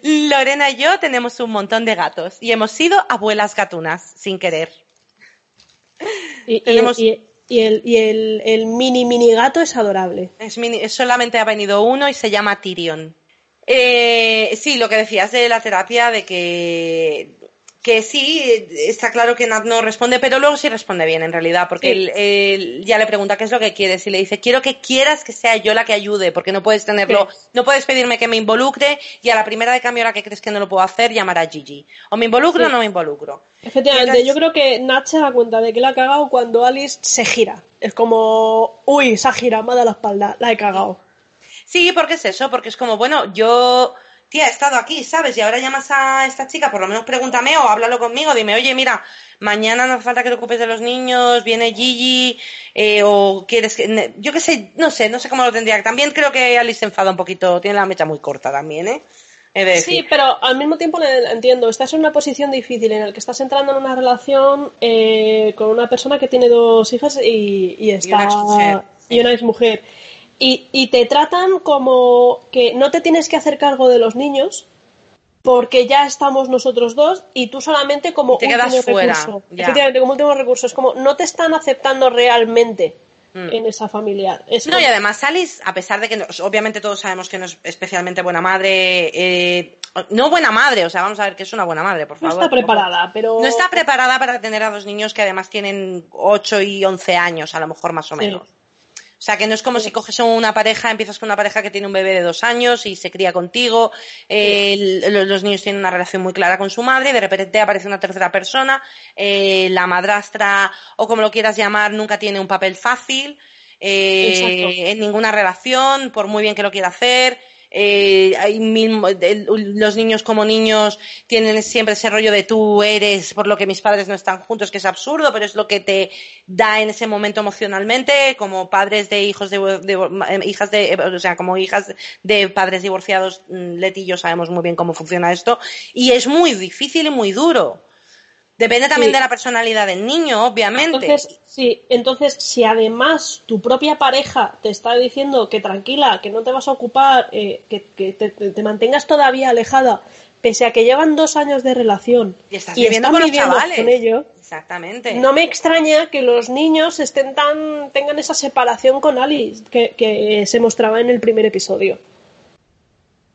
Lorena y yo tenemos un montón de gatos y hemos sido abuelas gatunas, sin querer. Y, el, y el, mini mini gato es adorable. Es mini, solamente ha venido uno y se llama Tyrion. Eh, sí, lo que decías de la terapia, de que, que sí, está claro que Nat no responde, pero luego sí responde bien en realidad, porque él, ya le pregunta qué es lo que quieres y le dice, quiero que quieras que sea yo la que ayude, porque no puedes tenerlo, no puedes pedirme que me involucre y a la primera de cambio ahora que crees que no lo puedo hacer, llamar a Gigi. O me involucro o no me involucro. Efectivamente, yo creo que Nat se da cuenta de que la ha cagado cuando Alice se gira. Es como, uy, se ha girado, me ha dado la espalda, la he cagado. Sí, porque es eso, porque es como, bueno, yo, tía, he estado aquí, ¿sabes? Y ahora llamas a esta chica, por lo menos pregúntame o háblalo conmigo, dime, oye, mira, mañana no hace falta que te ocupes de los niños, viene Gigi, eh, o quieres que, yo qué sé, no sé, no sé cómo lo tendría. También creo que Alice se enfada un poquito, tiene la mecha muy corta también, ¿eh? Sí, pero al mismo tiempo le entiendo. Estás en una posición difícil en la que estás entrando en una relación eh, con una persona que tiene dos hijas y, y está y una ex mujer y, y te tratan como que no te tienes que hacer cargo de los niños porque ya estamos nosotros dos y tú solamente como último recurso. Efectivamente, como último recurso. Es como no te están aceptando realmente mm. en esa familia. no, y además Alice, a pesar de que obviamente todos sabemos que no es especialmente buena madre, eh, no buena madre, o sea, vamos a ver que es una buena madre, por favor. No está preparada, pero... No está preparada para tener a dos niños que además tienen 8 y 11 años, a lo mejor más o menos. O sea, que no es como si coges una pareja, empiezas con una pareja que tiene un bebé de dos años y se cría contigo, eh, los niños tienen una relación muy clara con su madre y de repente aparece una tercera persona, eh, la madrastra o como lo quieras llamar nunca tiene un papel fácil eh, en ninguna relación, por muy bien que lo quiera hacer eh, hay los niños como niños tienen siempre ese rollo de tú eres por lo que mis padres no están juntos, que es absurdo, pero es lo que te da en ese momento emocionalmente, como padres de hijos de, eh, hijas de, o sea, como hijas de padres divorciados, mm, Leti y yo sabemos muy bien cómo funciona esto, y es muy difícil y muy duro. Depende también de la personalidad del niño, obviamente. Entonces, sí, entonces si además tu propia pareja te está diciendo que tranquila, que no te vas a ocupar, eh, que, te, mantengas todavía alejada, pese a que llevan dos años de relación y estás viviendo con los chavales. Con ellos, Exactamente. No me extraña que los niños estén tan tengan esa separación con Alice que, se mostraba en el primer episodio.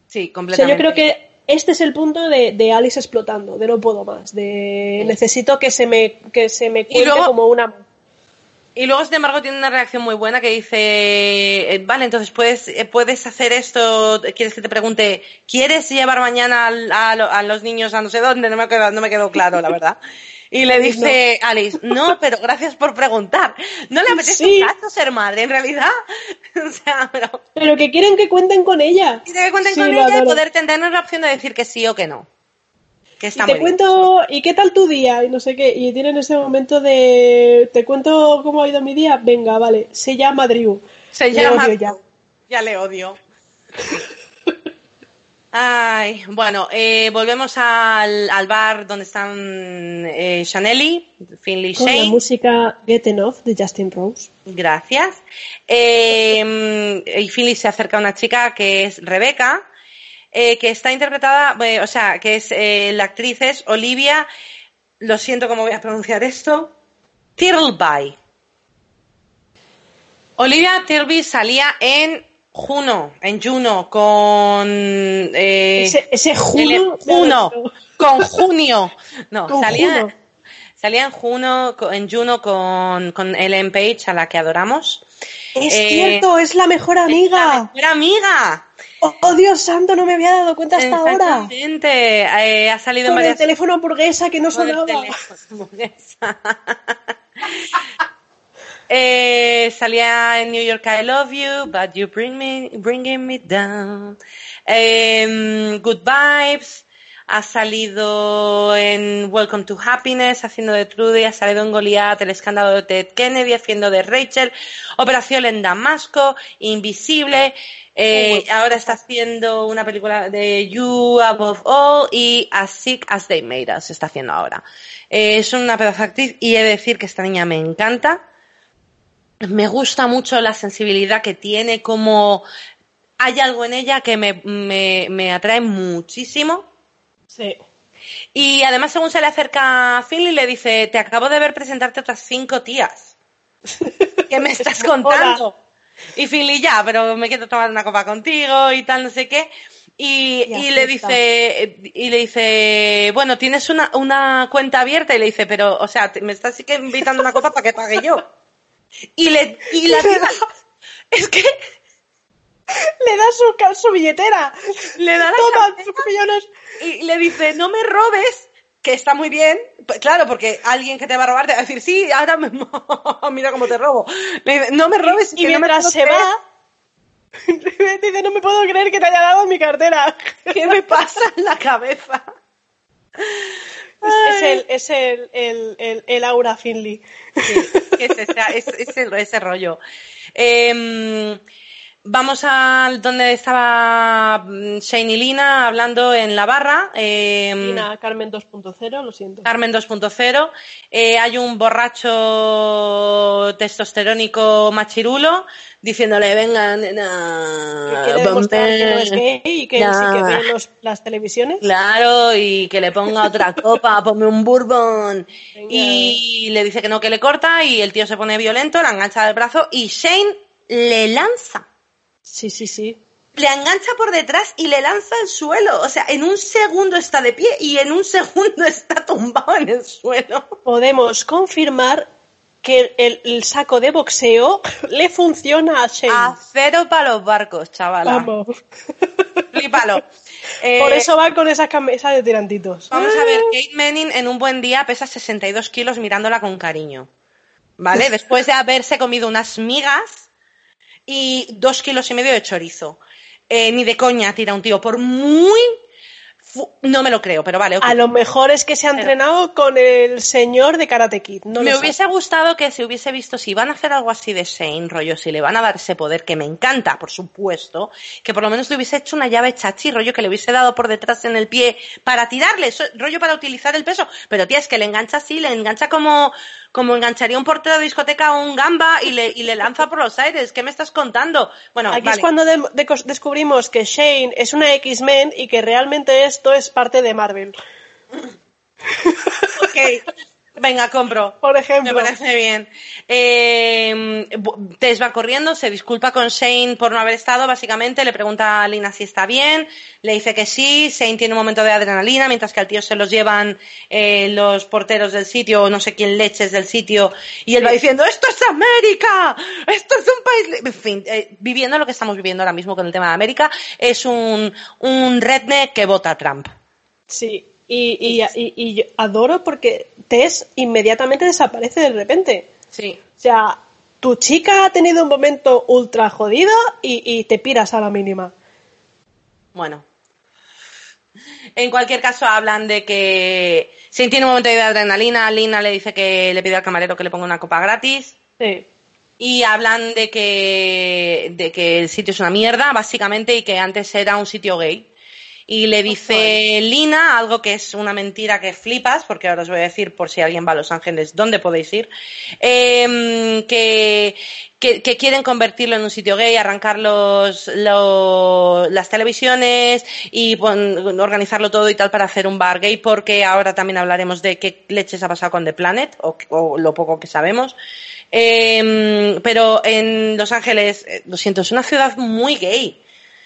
Sí, completamente. yo creo que este es el punto de, de, Alice explotando, de no puedo más, de necesito que se me, que se me cuente como una... Y luego, sin embargo, tiene una reacción muy buena que dice, eh, vale, entonces puedes, eh, puedes hacer esto, quieres que te pregunte, ¿quieres llevar mañana a, a, los niños a no sé dónde? No me, quedó, no me quedó claro, la verdad. Y le dice Alice, no, pero gracias por preguntar. No le apetece un caso ser madre, en realidad. o sea, pero... Pero que quieren que cuenten con ella. Quieren que cuenten con ella y poder tener la opción de decir que sí o que no. Que está y te cuento, ¿y qué tal tu día? Y no sé qué. Y tienen ese momento de, ¿te cuento cómo ha ido mi día? Venga, vale. Se llama Drew. Se llama... ya. ya le odio. Ay, bueno, eh, volvemos al, al, bar donde están eh, Chanelly, Finley Con la música Get Enough de Justin Rose. Gracias. Eh, y Finley se acerca a una chica que es Rebeca, eh, que está interpretada, eh, o sea, que es la actriz es Olivia, lo siento cómo voy a pronunciar esto, Tirlby. Olivia Tirlby salía en Juno, en Juno, con... Eh, ese, Juno. Juno, con Junio. No, salía, salía en Juno, en Juno con, con Ellen Page, a la que adoramos. Es eh, cierto, es la mejor amiga. la mejor amiga. Oh, Dios santo, no me había dado cuenta hasta ahora. Eh, ha salido con en el teléfono burguesa que no sonaba. Eh, salía en New York I Love You, but you bring me, bringing me down. Em, good Vibes. Ha salido en Welcome to Happiness, haciendo de Trudy, ha salido en Goliath, el escándalo de Ted Kennedy, haciendo de Rachel, Operación en Damasco, Invisible, eh, ahora está haciendo una película de You Above All y As Sick as They Made Us, está haciendo ahora. Eh, es una pedazo actriz y he de decir que esta niña me encanta me gusta mucho la sensibilidad que tiene, como hay algo en ella que me, me, atrae muchísimo. Sí. Y además, según se le acerca a Finley, le dice, te acabo de ver presentarte otras cinco tías. ¿Qué me estás contando? Y Finley, ya, pero me quiero tomar una copa contigo y tal, no sé qué. Y, y, le dice, y le dice, bueno, tienes una, una cuenta abierta y le dice, pero, o sea, me estás que invitando una copa para que pague yo. Y, le, y la es que le da su, su billetera, le da millones y le dice, no me robes, que está muy bien, claro, porque alguien que te va a robar te va a decir, sí, ahora me... mira cómo te robo. Le dice, no me robes y, mientras se va, dice, no me puedo creer que te haya dado mi cartera. ¿Qué me pasa en la cabeza? Es, el, es el, el, el, aura Finley. es, ese, ese rollo. Eh, Vamos a donde estaba mm, Shane y Lina hablando en la barra. Eh, Lina, Carmen 2.0, lo siento. Carmen 2.0. Eh, hay un borracho testosterónico machirulo diciéndole, venga, nena, que no es gay y que sí que ve las televisiones. Claro, y que le ponga otra copa, ponme un bourbon. Y le dice que no, que le corta y el tío se pone violento, la engancha del brazo y Shane le lanza Sí, sí, sí. Le engancha por detrás y le lanza al suelo. O sea, en un segundo está de pie y en un segundo está tumbado en el suelo. Podemos confirmar que el, saco de boxeo le funciona a Shane. A cero para los barcos, chaval. Vamos. Flipalo. por eh, eso va con esa camisa de tirantitos. Vamos a ver, Kate Manning en un buen día pesa 62 kilos mirándola con cariño. ¿Vale? Después de haberse comido unas migas y dos kilos y medio de chorizo. Eh, ni de coña tira un tío, por muy no me lo creo, pero vale. A lo mejor es que se ha entrenado con el señor de Karate Kid. me hubiese gustado que se hubiese visto si van a hacer algo así de Shane, rollo, si le van a dar ese poder, que me encanta, por supuesto, que por lo menos le hubiese hecho una llave chachi, rollo, que le hubiese dado por detrás en el pie para tirarle, rollo para utilizar el peso. Pero tía, es que le engancha así, le engancha como, como engancharía un portero de discoteca o un gamba y le, y le lanza por los aires. ¿Qué me estás contando? Bueno, aquí es cuando descubrimos que Shane es una X-Men y que realmente esto es parte de Marvel. ok, Venga, compro. Por ejemplo. Me parece bien. Eh, Tess va corriendo, se disculpa con Shane por no haber estado, básicamente. Le pregunta a Lina si está bien. Le dice que sí. Shane tiene un momento de adrenalina, mientras que al tío se los llevan eh, los porteros del sitio, o no sé quién leches del sitio. Y él va diciendo, ¡Esto es América! ¡Esto es un país! En fin, eh, viviendo lo que estamos viviendo ahora mismo con el tema de América, es un, un redneck que vota a Trump. Sí, Y, y, adoro porque Tess inmediatamente desaparece de repente. Sí. O sea, tu chica ha tenido un momento ultra jodido y, te piras a la mínima. Bueno. En cualquier caso, hablan de que si tiene un momento de adrenalina, Lina le dice que le pide al camarero que le ponga una copa gratis. Sí. Y hablan de que, de que el sitio es una mierda, básicamente, y que antes era un sitio gay. Y le dice Lina algo que es una mentira que flipas, porque ahora os voy a decir por si alguien va a Los Ángeles dónde podéis ir, em, que, que, quieren convertirlo en un sitio gay, arrancar los, las televisiones y organizarlo todo y tal para hacer un bar gay, porque ahora también hablaremos de qué leches ha pasado con The Planet, o, lo poco que sabemos. Em, pero en Los Ángeles, eh, lo siento, es una ciudad muy gay.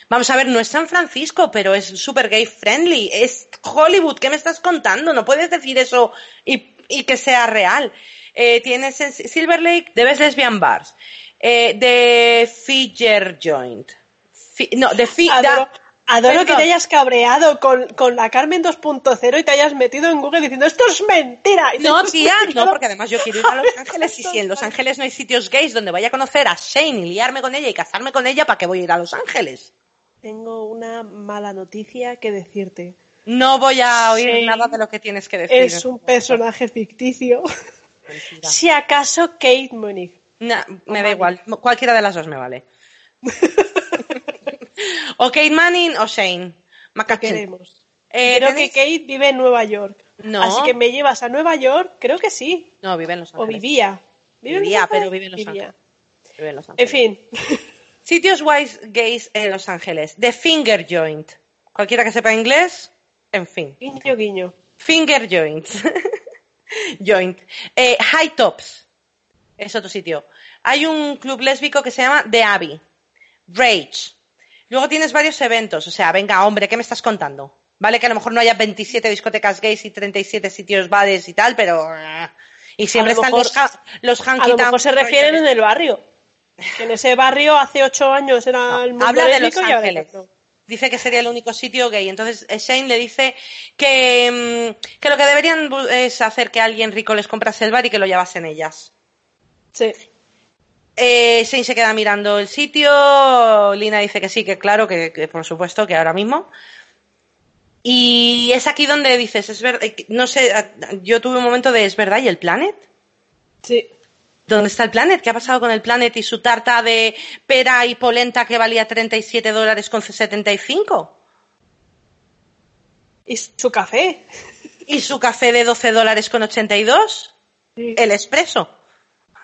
Vamos a ver, no es San Francisco, pero es super gay friendly. Es Hollywood, ¿qué me estás contando? No puedes decir eso y, que sea real. Eh, tienes en Silver Lake, debes lesbian bars. Eh, de Figure Joint. no, de Fi Adoro, que te hayas cabreado con, la Carmen 2.0 y te hayas metido en Google diciendo esto es mentira. no, tía, no, porque además yo quiero ir a Los Ángeles y si en Los Ángeles no hay sitios gays donde vaya a conocer a Shane y liarme con ella y casarme con ella, ¿para qué voy a ir a Los Ángeles? Tengo una mala noticia que decirte. No voy a oír nada de lo que tienes que decir. Es un personaje ficticio. si acaso Kate Mooney. me da igual. Cualquiera de las dos me vale. o Kate Manning o Shane. queremos? Eh, creo que Kate vive en Nueva York. No. Así que me llevas a Nueva York, creo que sí. No, vive en Los Ángeles. O vivía. vivía, pero vive en Los Ángeles. Vive en Los Ángeles. En fin. Sitios wise gays en Los Ángeles. The Finger Joint. Cualquiera que sepa inglés, en fin. Guiño, guiño. Finger Joint. Joint. Eh, High Tops. Es otro sitio. Hay un club lésbico que se llama The Abbey. Rage. Luego tienes varios eventos. O sea, venga, hombre, ¿qué me estás contando? Vale que a lo mejor no haya 27 discotecas gays y 37 sitios bares y tal, pero... Eh, y siempre están los, los A lo mejor se refieren en el barrio en ese barrio hace ocho años era el mundo Habla de Los Ángeles. Dice que sería el único sitio gay. Entonces eh, Shane le dice que, mm, que lo que deberían es hacer que alguien rico les comprase el bar y que lo llevasen ellas. Sí. Eh, Shane se queda mirando el sitio. Lina dice que sí, que claro, que, por supuesto, que ahora mismo. Y es aquí donde dices, es verdad, eh, no sé, yo tuve un momento de, ¿es verdad? ¿Y el planet? Sí. ¿Dónde está el Planet? ¿Qué ha pasado con el Planet y su tarta de pera y polenta que valía 37 dólares con 75? ¿Y su café? ¿Y su café de 12 dólares con 82? El expreso.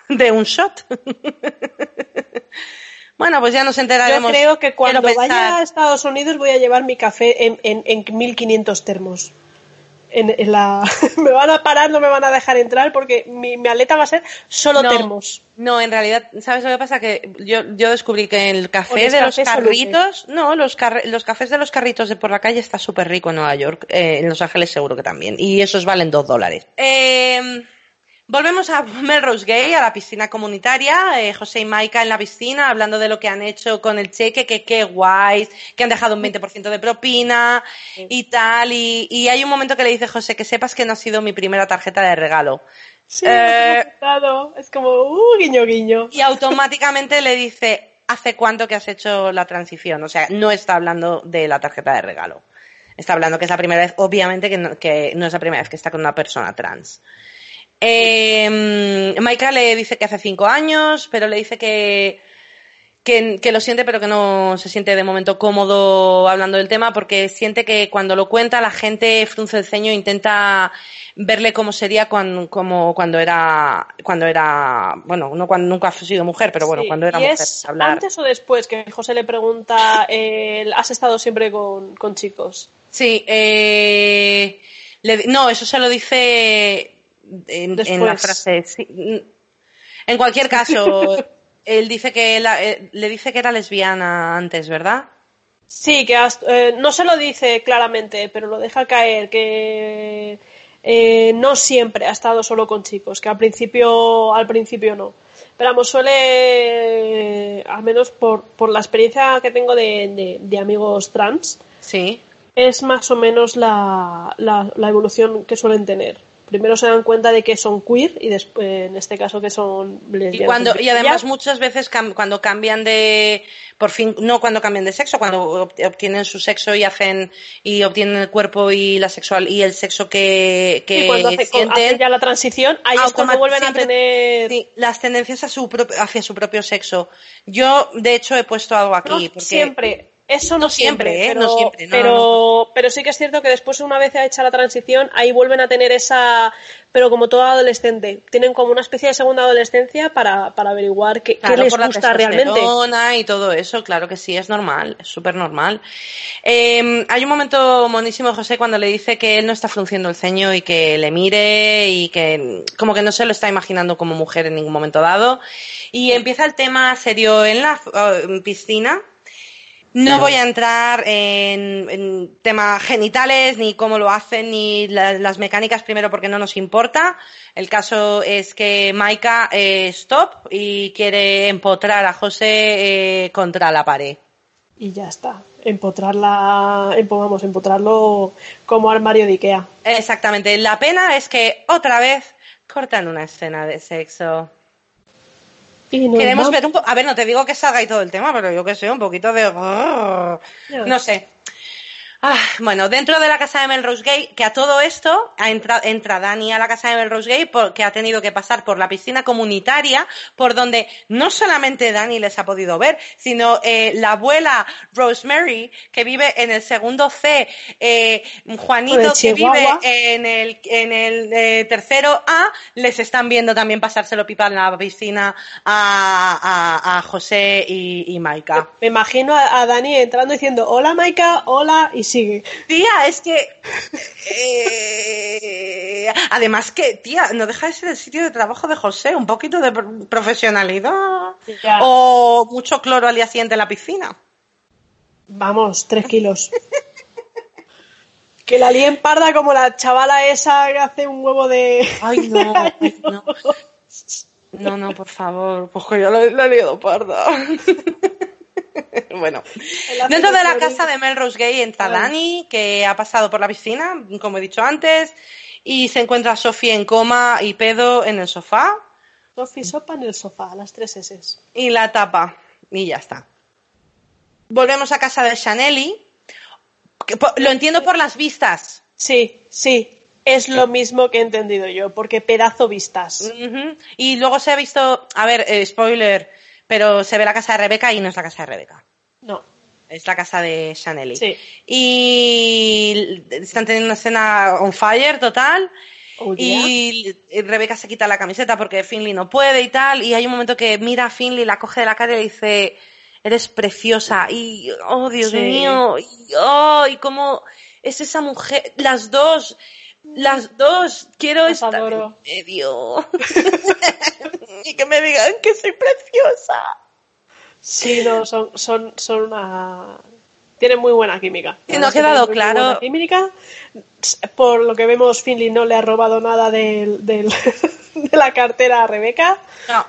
De un shot. bueno, pues ya nos enteraremos. Yo creo que cuando vaya a Estados Unidos voy a llevar mi café en, en, en 1500 termos en, la... me van a parar, no me van a dejar entrar porque mi, aleta va a ser solo termos. No, en realidad, ¿sabes lo que pasa? Que yo, yo descubrí que el café de los carritos, no, los, los cafés de los carritos de por la calle está súper rico en Nueva York, eh, en Los Ángeles seguro que también, y esos valen dos dólares. Eh, Volvemos a Melrose Gay, a la piscina comunitaria. Eh, José y Maika en la piscina hablando de lo que han hecho con el cheque, que qué guays, que han dejado un 20% de propina y tal. Y, hay un momento que le dice José que sepas que no ha sido mi primera tarjeta de regalo. Sí, eh, es como, uh, guiño, guiño. Y automáticamente le dice, ¿hace cuánto que has hecho la transición? O sea, no está hablando de la tarjeta de regalo. Está hablando que es la primera vez, obviamente que que no es la primera vez que está con una persona trans. Eh, Michael le dice que hace cinco años, pero le dice que, que, lo siente, pero que no se siente de momento cómodo hablando del tema, porque siente que cuando lo cuenta la gente frunce el ceño e intenta verle cómo sería cuando, como cuando era, cuando era, bueno, no cuando nunca ha sido mujer, pero bueno, cuando era ¿Y mujer. Es ¿Antes o después que José le pregunta, eh, ¿has estado siempre con, con chicos? Sí, eh, no, eso se lo dice en, la frase. En cualquier caso, él dice que eh, le dice que era lesbiana antes, ¿verdad? Sí, que eh, no se lo dice claramente, pero lo deja caer que eh, no siempre ha estado solo con chicos, que al principio al principio no. Pero vamos, suele, al menos por, por la experiencia que tengo de, de amigos trans, sí es más o menos la, la evolución que suelen tener primero se dan cuenta de que son queer y después en este caso que son lesbianas. Y, cuando, y además muchas veces cuando cambian de por fin no cuando cambian de sexo, cuando obtienen su sexo y hacen y obtienen el cuerpo y la sexual y el sexo que, que y cuando hace, ya la transición, ahí es cuando vuelven a tener las tendencias a su hacia su propio sexo. Yo de hecho he puesto algo aquí porque siempre eso no, siempre, ¿eh? pero, no siempre, pero, pero, sí que es cierto que después, una vez hecha la transición, ahí vuelven a tener esa, pero como todo adolescente, tienen como una especie de segunda adolescencia para, para averiguar qué, les gusta realmente. Y todo eso, claro que sí, es normal, es súper normal. Em, hay un momento monísimo, José, cuando le dice que él no está frunciendo el ceño y que le mire y que como que no se lo está imaginando como mujer en ningún momento dado. Y empieza el tema serio en la piscina no voy a entrar en, temas genitales, ni cómo lo hacen, ni las mecánicas, primero porque no nos importa. El caso es que Maika eh, stop y quiere empotrar a José eh, contra la pared. Y ya está. Empotrarla, vamos, empotrarlo como armario de Ikea. Exactamente. La pena es que otra vez cortan una escena de sexo. Queremos ver un poco. A ver, no te digo que salga y todo el tema, pero yo que sé, un poquito de. No sé. Ah, bueno, dentro de la casa de Melrose Gay, que a todo esto entra, entra Dani a la casa de Melrose Gay porque ha tenido que pasar por la piscina comunitaria, por donde no solamente Dani les ha podido ver, sino eh, la abuela Rosemary, que vive en el segundo C, eh, Juanito, que vive en el, en el eh, tercero A, les están viendo también pasárselo pipa en la piscina a, a, José y, y Maika. Me imagino a, Dani entrando diciendo, hola Maika, hola, y Tía, es que. Eh, además que, tía, no deja de ser el sitio de trabajo de José, un poquito de profesionalidad. O mucho cloro al día siguiente en la piscina. Vamos, tres kilos. que la líen parda como la chavala esa que hace un huevo de. Ay, no, no. No, no, por favor, pues que ya la, la he liado parda. bueno, dentro de la casa de Melrose Gay entra Dani, que ha pasado por la piscina, como he dicho antes, y se encuentra Sofía en coma y pedo en el sofá. Sofía sopa en el sofá, las tres S. Y la tapa, y ya está. Volvemos a casa de Chaneli. Lo entiendo por las vistas. Sí, sí, es lo mismo que he entendido yo, porque pedazo vistas. Y luego se ha visto, a ver, eh, spoiler, pero se ve la casa de Rebeca y no es la casa de Rebeca. No. Es la casa de Chanel. Sí. Y están teniendo una escena on fire total. Oh, y Rebeca se quita la camiseta porque Finley no puede y tal. Y hay un momento que mira a Finley, la coge de la cara y le dice, eres preciosa. Y, oh, Dios mío. Y, oh, y cómo es esa mujer. Las dos. Las dos. Quiero estar en medio. y que me digan que soy preciosa. Sí, no, son, son, son una... Tienen muy buena química. Y no ha quedado claro. Química. Por lo que vemos, Finley no le ha robado nada de la cartera a Rebeca. No.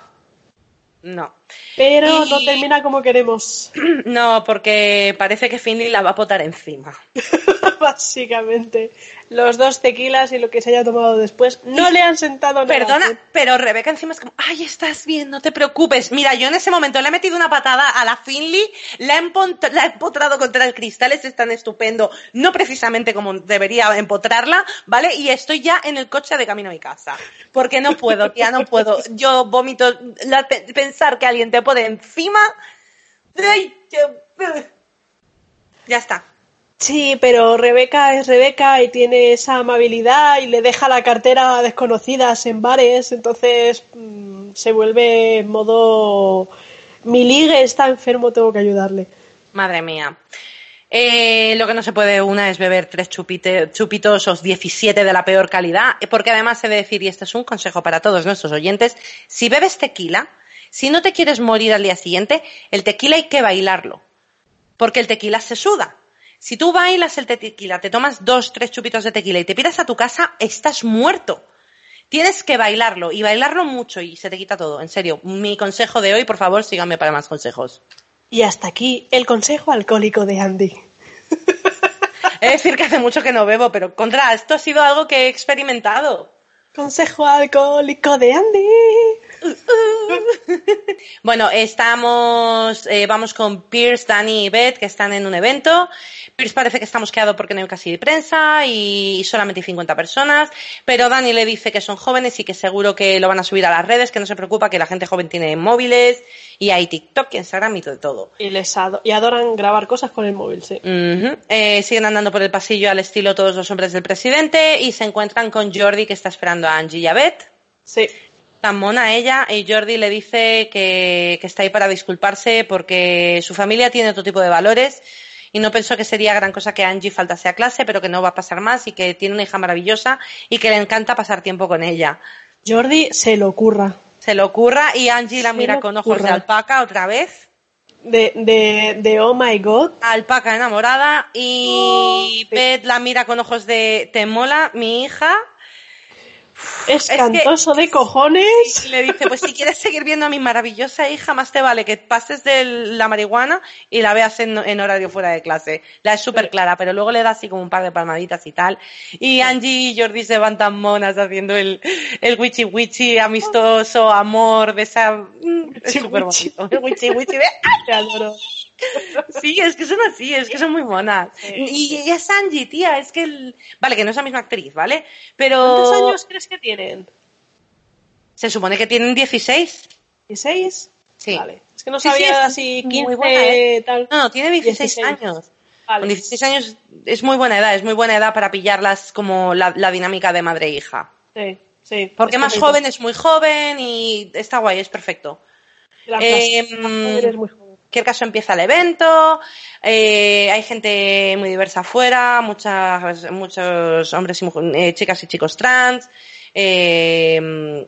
No. Pero no termina como queremos. No, porque parece que Finley la va a potar encima. Básicamente. Los dos tequilas y lo que se haya tomado después no le han sentado nada. Perdona, pero Rebeca encima es como, ay, estás bien, no te preocupes. Mira, yo en ese momento le he metido una patada a la Finley, la he, la empotrado contra el cristal, es tan estupendo, no precisamente como debería empotrarla, ¿vale? Y estoy ya en el coche de camino a mi casa. Porque no puedo, tía, no puedo. Yo vomito pensar que alguien te de encima. Ya está. Sí, pero Rebeca es Rebeca y tiene esa amabilidad y le deja la cartera a desconocidas en bares, entonces mm, se vuelve en modo mi ligue está enfermo, tengo que ayudarle. Madre mía. Eh, lo que no se puede una es beber tres chupitos o 17 de la peor calidad, porque además he de decir, y este es un consejo para todos nuestros oyentes, si bebes tequila, si no te quieres morir al día siguiente, el tequila hay que bailarlo, porque el tequila se suda. Si tú bailas el tequila, te tomas dos, tres chupitos de tequila y te piras a tu casa, estás muerto. Tienes que bailarlo y bailarlo mucho y se te quita todo. En serio, mi consejo de hoy, por favor, síganme para más consejos. Y hasta aquí el consejo alcohólico de Andy. Es decir, que hace mucho que no bebo, pero contra, esto ha sido algo que he experimentado. Consejo alcohólico de Andy. Bueno, estamos, eh, vamos con Pierce, Dani y Beth, que están en un evento. Pierce parece que está mosqueado porque no hay casi prensa y solamente hay 50 personas, pero Dani le dice que son jóvenes y que seguro que lo van a subir a las redes, que no se preocupa, que la gente joven tiene móviles y hay TikTok, Instagram y todo. todo. Y les y adoran grabar cosas con el móvil, sí. Eh, siguen andando por el pasillo al estilo todos los hombres del presidente y se encuentran con Jordi que está esperando a Angie y a Beth. Sí tan mona ella y Jordi le dice que, está ahí para disculparse porque su familia tiene otro tipo de valores y no pensó que sería gran cosa que Angie faltase a clase, pero que no va a pasar más y que tiene una hija maravillosa y que le encanta pasar tiempo con ella. Jordi se lo ocurra. Se lo ocurra y Angie la mira con ojos de alpaca otra vez. De, de, de, oh my god. Alpaca enamorada y oh, Beth la mira con ojos de te mola mi hija es, cantoso de cojones. Y le dice, pues si quieres seguir viendo a mi maravillosa hija, más te vale que pases de la marihuana y la veas en, horario fuera de clase. La es súper clara, pero luego le da así como un par de palmaditas y tal. Y Angie y Jordi se van tan monas haciendo el, el wichi wichi amistoso, amor, de esa... Mm, es súper bonito. El wichi wichi de... Te adoro. Sí, es que son así, es que son muy monas. Y, y, es Angie, tía, es que... El... Vale, que no es la misma actriz, ¿vale? Pero... ¿Cuántos años crees que tienen? Se supone que tienen 16. ¿16? Sí. Vale. Es que no sabía si 15, ¿eh? tal. No, tiene 16, años. Con 16 años es muy buena edad, es muy buena edad para pillarlas como la, dinámica de madre e hija. Sí, sí. Porque más joven es muy joven y está guay, es perfecto. Eh, muy joven cualquier caso empieza el evento, eh, hay gente muy diversa afuera, muchas, muchos hombres y eh, chicas y chicos trans. Eh,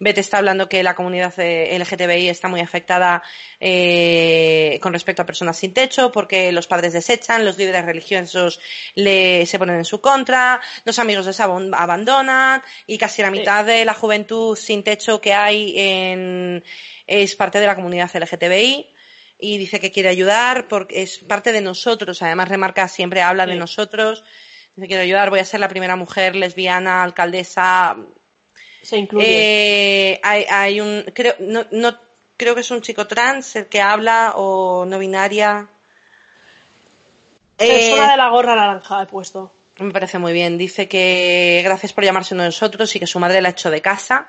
Beth está hablando que la comunidad LGTBI está muy afectada con respecto a personas sin techo porque los padres desechan, los líderes religiosos le, se ponen en su contra, los amigos les abandonan y casi la mitad de la juventud sin techo que hay en, es parte de la comunidad LGTBI y dice que quiere ayudar porque es parte de nosotros. Además, remarca, siempre habla de nosotros. Dice, quiero ayudar, voy a ser la primera mujer lesbiana, alcaldesa. Se incluye. Eh, hay, hay, un, creo, no, no, creo que es un chico trans el que habla o no binaria. Persona eh, de la gorra naranja he puesto. Me parece muy bien. Dice que gracias por llamarse uno de nosotros y que su madre la ha hecho de casa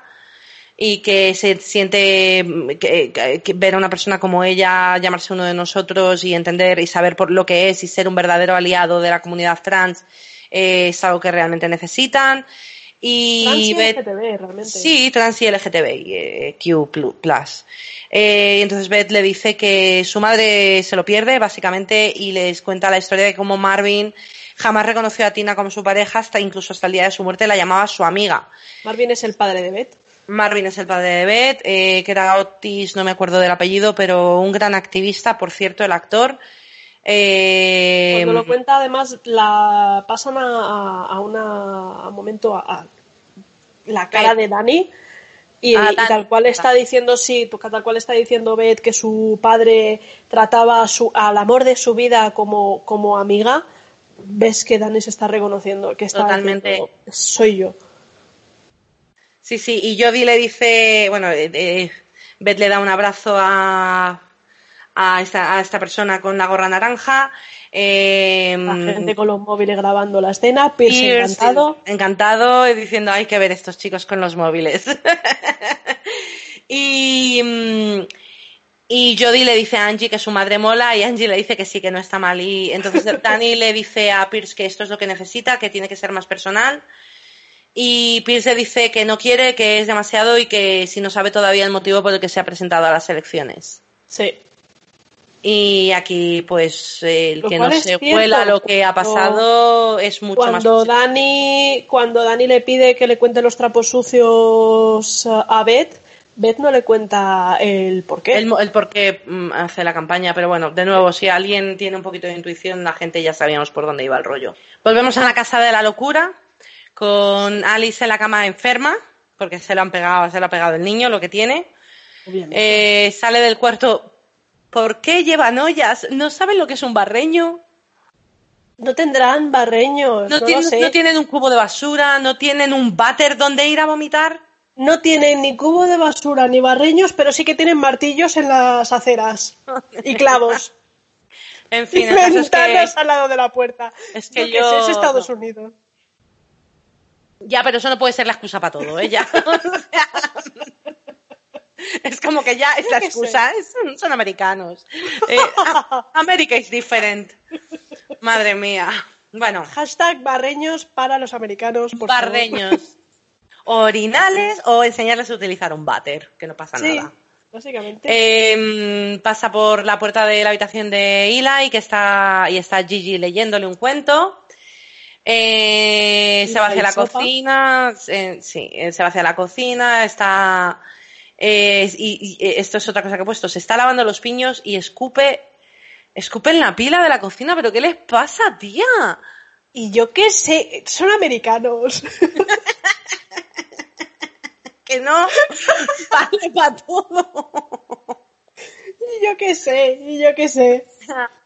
y que se siente que, ver a una persona como ella llamarse uno de nosotros y entender y saber por lo que es y ser un verdadero aliado de la comunidad trans eh, es algo que realmente necesitan. Y, trans y LGTB, realmente. Sí, trans y LGTB, eh. Eh, entonces Beth le dice que su madre se lo pierde, básicamente, y les cuenta la historia de cómo Marvin jamás reconoció a Tina como su pareja, hasta incluso hasta el día de su muerte la llamaba su amiga. Marvin es el padre de Beth. Marvin es el padre de Beth, eh, que era Otis, no me acuerdo del apellido, pero un gran activista, por cierto, el actor. Eh, Cuando lo cuenta, además, la pasan a, una, momento a, la cara de Dani. Y, tal cual está diciendo, sí, tal cual está diciendo Beth que su padre trataba su, al amor de su vida como, como amiga, ves que Dani se está reconociendo, que está Totalmente. soy yo. Sí, sí, y Jodie le dice, bueno, eh, eh, Beth le da un abrazo a, a, esta, a esta persona con la gorra naranja. Eh, la gente con los móviles grabando la escena, Pierce, encantado. Encantado, diciendo, hay que ver estos chicos con los móviles. y, mm, y Jodie le dice a Angie que su madre mola y Angie le dice que sí, que no está mal. Y entonces Dani le dice a Pierce que esto es lo que necesita, que tiene que ser más personal y Pierce dice que no quiere, que es demasiado y que si no sabe todavía el motivo por el que se ha presentado a las elecciones. Sí. Y aquí, pues, el que no se cuela lo que ha pasado es mucho cuando más. Dani, cuando Dani le pide que le cuente los trapos sucios a Beth, Beth no le cuenta el por qué. El, el por qué mm, hace la campaña, pero bueno, de nuevo, si alguien tiene un poquito de intuición, la gente ya sabíamos por dónde iba el rollo. Volvemos a la casa de la locura con Alice en la cama enferma, porque se lo han pegado, se lo ha pegado el niño, lo que tiene. Eh, sale del cuarto. ¿Por qué llevan ollas? ¿No saben lo que es un barreño? No tendrán barreños. No, No, tienen, lo sé. no tienen un cubo de basura, no tienen un váter donde ir a vomitar. No tienen ni cubo de basura ni barreños, pero sí que tienen martillos en las aceras y clavos. En y fin, es ventanas que, al lado de la puerta. es que Yo sé, es Estados Unidos. Ya, pero eso no puede ser la excusa para todo, ¿eh? Ya. Es como que ya es la excusa, son, son americanos. Eh, a- America is different. Madre mía. Bueno, Hashtag barreños para los americanos, por favor. barreños. Orinales o enseñarles a utilizar un váter, que no pasa Sí, nada. básicamente. Eh, pasa por la puerta de la habitación de Eli que está y está Gigi leyéndole un cuento. Eh, se va hacia la sopa. cocina, eh, sí, eh, se va hacia la cocina, está eh, y, y, eh, esto es otra cosa que he puesto, se está lavando los piños y escupe escupe en la pila de la cocina, pero ¿qué les pasa, tía? Y yo qué sé, son americanos. Que no vale para todo. y yo qué sé, y yo qué sé.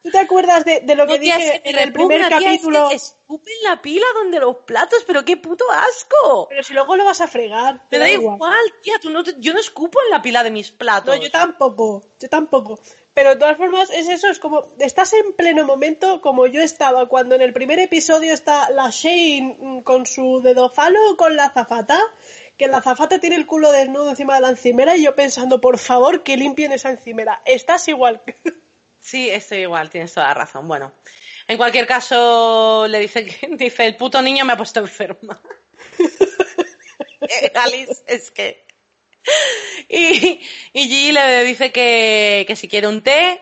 ¿Tú te acuerdas de, de lo que No, tía, dije es que en el primer repugna, tía, es que capítulo? escupen la pila donde los platos, pero qué puto asco. Pero si luego lo vas a fregar. te da igual, tía, tú no te- yo no escupo en la pila de mis platos. No, yo tampoco, yo tampoco. Pero de todas formas es eso, es como, estás en pleno momento como yo estaba cuando en el primer episodio está la Shane con su dedo falo con la zafata, que la zafata tiene el culo desnudo encima de la encimera y yo pensando, por favor, que limpien esa encimera. Estás igual. Sí, estoy igual, tienes toda la razón. Bueno, en cualquier caso, le dice dice el puto niño me ha puesto enferma. Alice, es que. Y, y le dice que, que si quiere un té.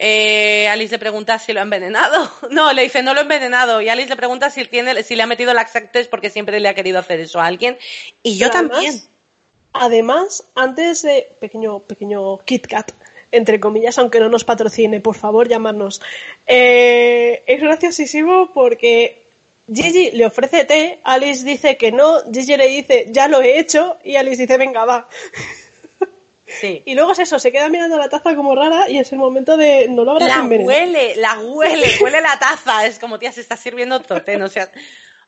Eh, Alice le pregunta si lo ha envenenado. No, le dice no lo he envenenado. Y Alice le pregunta si, tiene, si le ha metido laxantes porque siempre le ha querido hacer eso a alguien. Y yo también. Además, además, antes de pequeño, pequeño Kit Kat, entre comillas, aunque no nos patrocine, por favor, llamarnos. Eh, es graciosísimo porque Gigi le ofrece té, Alice dice que no, Gigi le dice ya lo he hecho y Alice dice venga va. Sí. Y luego es eso, se queda mirando la taza como rara y es el momento de no lo habrás La envenenado. huele, la huele, huele la taza. Es como, tía, se está sirviendo tote, no sea.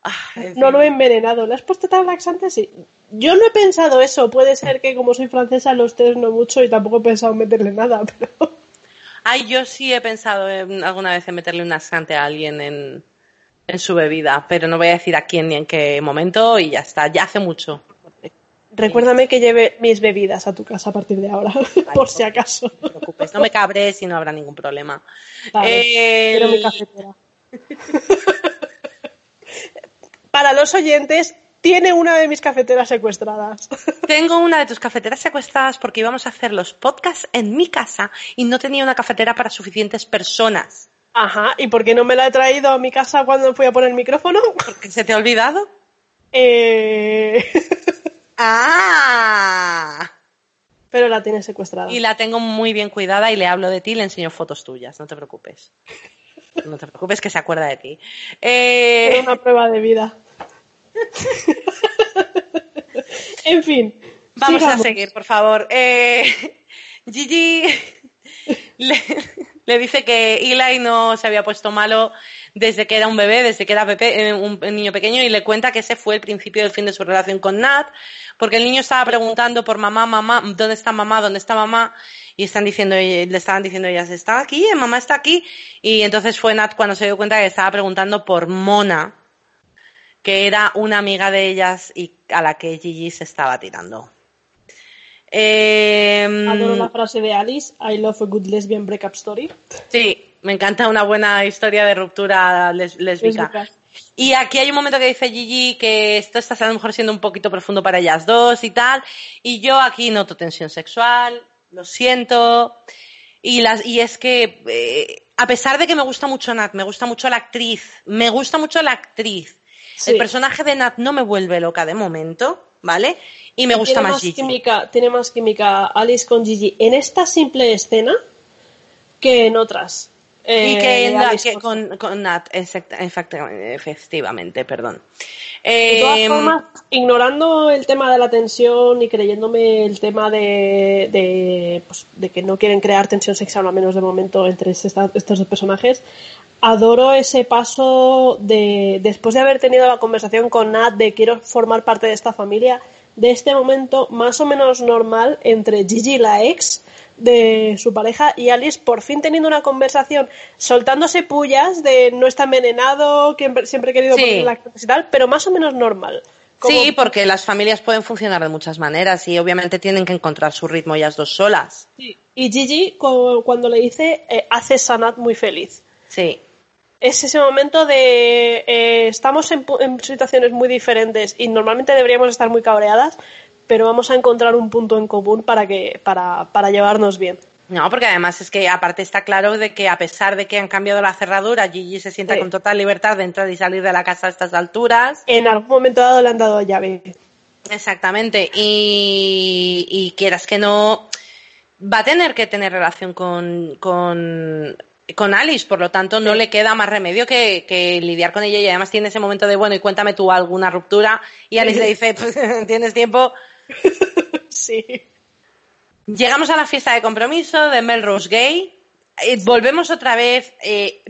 Ah, en No lo he envenenado. ¿Le has puesto tan laxante? Sí. Yo no he pensado eso. Puede ser que como soy francesa los tés no mucho y tampoco he pensado en meterle nada, pero... Ay, yo sí he pensado en- alguna vez en meterle un laxante a alguien en, en su bebida, pero no voy a decir a quién ni en qué momento y ya está, ya hace mucho. Recuérdame que lleve mis bebidas a tu casa a partir de ahora, por si acaso. No te preocupes, no me cabres y no habrá ningún problema. Vale, El- mi cafetera. Para los oyentes, tiene una de mis cafeteras secuestradas. Tengo una de tus cafeteras secuestradas porque íbamos a hacer los podcasts en mi casa y no tenía una cafetera para suficientes personas. Ajá, ¿y por qué no me la he traído a mi casa cuando fui a poner el micrófono? ¿Porque se te ha olvidado? Eh... ¡Ah! Pero la tiene secuestrada. Y la tengo muy bien cuidada y le hablo de ti y le enseño fotos tuyas, no te preocupes. No te preocupes que se acuerda de ti. Eh, una prueba de vida. en fin. vamos sigamos. a seguir, por favor. Eh, Gigi le, dice que Eli no se había puesto malo desde que era un bebé, desde que era eh, un, un niño pequeño, y le cuenta que ese fue el principio del fin de su relación con Nat, porque el niño estaba preguntando por mamá, mamá, ¿dónde está mamá? ¿Dónde está mamá? Y están diciendo, le estaban diciendo ellas, ¿está aquí? ¿Eh, ¿Mamá está aquí? Y entonces fue Nat cuando se dio cuenta que estaba preguntando por Mona, que era una amiga de ellas y a la que Gigi se estaba tirando. Eh, Adoro la frase de Alice, I love a good lesbian breakup story. Sí, me encanta una buena historia de ruptura les- lésbica. Lésbica. Y aquí hay un momento que dice Gigi que esto está a lo mejor siendo un poquito profundo para ellas dos y tal. Y yo aquí noto tensión sexual, lo siento. Y, las, y es que, eh, a pesar de que me gusta mucho Nat, me gusta mucho la actriz, me gusta mucho la actriz. Sí. El personaje de Nat no me vuelve loca de momento, ¿vale? Y me gusta tiene más más Gigi. química, tiene más química Alice con Gigi en esta simple escena que en otras. Y Eh, que, en de la- que con, con Nat, exacta- efectivamente, perdón. De todas Eh, formas, ignorando el tema de la tensión y creyéndome el tema de, de, pues, de que no quieren crear tensión sexual, al menos de momento, entre esta- estos dos personajes, adoro ese paso de después de haber tenido la conversación con Nat de quiero formar parte de esta familia, de este momento más o menos normal entre Gigi la ex de su pareja y Alice por fin teniendo una conversación, soltándose pullas de no está envenenado, que siempre he querido Sí. la y tal, pero más o menos normal. Como- Sí, porque las familias pueden funcionar de muchas maneras y obviamente tienen que encontrar su ritmo ellas dos solas. Sí. Y Gigi, cu- cuando le dice, eh, hace Sanat muy feliz. Sí. Es ese momento de eh, estamos en, situaciones muy diferentes y normalmente deberíamos estar muy cabreadas, pero vamos a encontrar un punto en común para que para, para llevarnos bien. No, porque además es que aparte está claro de que a pesar de que han cambiado la cerradura, Gigi se sienta Sí. con total libertad de entrar y salir de la casa a estas alturas. En algún momento dado le han dado llave. Exactamente. Y, y quieras que no, va a tener que tener relación con, con, con Alice, por lo tanto no Sí. le queda más remedio que, que lidiar con ella y además tiene ese momento de, bueno, y cuéntame tú alguna ruptura y Alice le dice, pues, tienes tiempo. Sí. Llegamos a la fiesta de compromiso de Melrose Gay. Eh, volvemos otra vez. eh,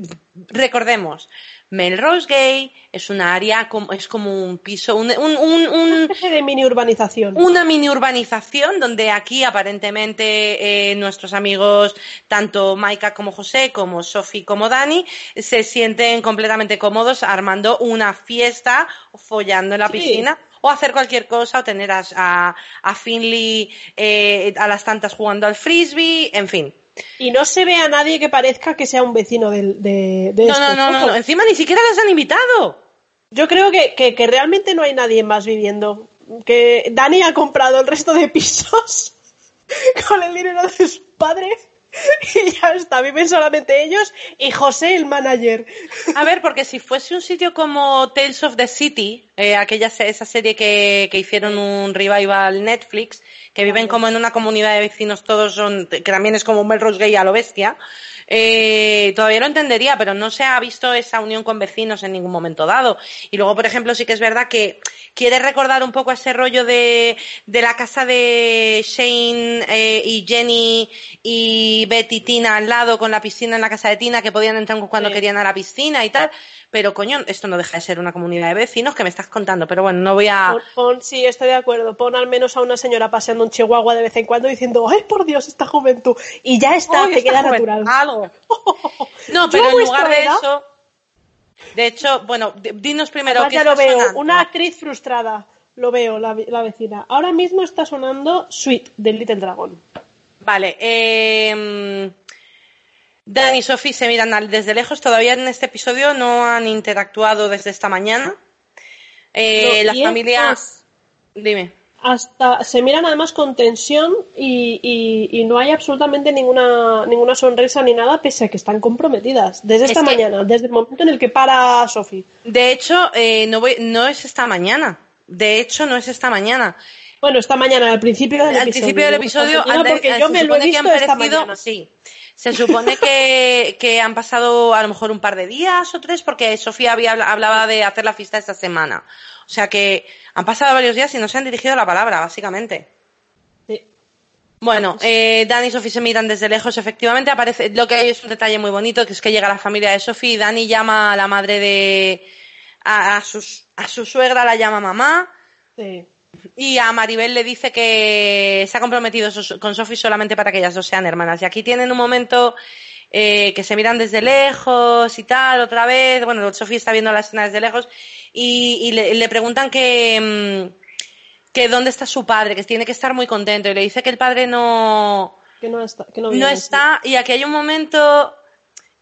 recordemos, Melrose Gay es una área, como, es como un piso, un, un, un- un- de mini urbanización. una mini urbanización donde aquí aparentemente eh, nuestros amigos, tanto Maika como José, como Sofi como Dani, se sienten completamente cómodos armando una fiesta, follando en la Sí. piscina o hacer cualquier cosa o tener a, a, a Finley eh, a las tantas jugando al frisbee, en fin. Y no se ve a nadie que parezca que sea un vecino del- de, de, No, estos, no, no, no, encima ni siquiera les han invitado. Yo creo que, que, que realmente no hay nadie más viviendo. Que Dani ha comprado el resto de pisos con el dinero de su padre y ya está. Viven solamente ellos y José, el manager. A ver, porque si fuese un sitio como Tales of the City, eh, aquella esa serie que, que hicieron un revival Netflix, que viven como en una comunidad de vecinos, todos son, que también es como un Melrose Gay a lo bestia, eh, todavía lo entendería, pero no se ha visto esa unión con vecinos en ningún momento dado. Y luego, por ejemplo, sí que es verdad que quiere recordar un poco ese rollo de, de la casa de Shane eh, y Jenny y Betty Tina al lado con la piscina en la casa de Tina que podían entrar cuando Sí. querían a la piscina y tal. Pero coño, esto no deja de ser una comunidad de vecinos que me estás contando. Pero bueno, no voy a... Pon, pon- sí, estoy de acuerdo. Pon al menos a una señora paseando un chihuahua de vez en cuando diciendo, ay, por Dios, esta juventud. Y ya está, te queda natural. Algo. No, pero en lugar de edad- eso... De hecho, bueno, dinos primero Además, qué ya está lo veo, sonando. una actriz frustrada. Lo veo, la, la vecina. Ahora mismo está sonando Sweet del Little Dragon. Vale, eh, Dan y Sophie se miran al- desde lejos. Todavía en este episodio no han interactuado desde esta mañana. Eh, No, la y es familia. más, Dime. hasta se miran además con tensión y, y- y no hay absolutamente ninguna ninguna sonrisa ni nada pese a que están comprometidas desde Es esta que- mañana desde el momento en el que para Sophie De hecho, eh, no, voy- no es esta mañana. De hecho, no es esta mañana. bueno esta mañana al principio del Al episodio principio del ¿no? episodio, de- porque yo me lo he supone que han visto esta mañana Sí. Se supone que, que han pasado a lo mejor un par de días o tres porque Sofía había, hablaba de hacer la fiesta esta semana. O sea que han pasado varios días y no se han dirigido la palabra, básicamente. Sí. Bueno, eh, Dani y Sophie se miran desde lejos. Efectivamente, aparece. Lo que hay es un detalle muy bonito, que es que llega la familia de Sophie y Dani llama a la madre de. A, a sus- a su suegra la llama mamá. Sí. Y a Maribel le dice que se ha comprometido con Sophie solamente para que ellas dos sean hermanas. Y aquí tienen un momento eh, que se miran desde lejos y tal, otra vez. Bueno, Sophie está viendo la escena desde lejos y, y le, le preguntan que, mm, que dónde está su padre, que tiene que estar muy contento. Y le dice que el padre no, que no está que no, no viene, está. Y aquí hay un momento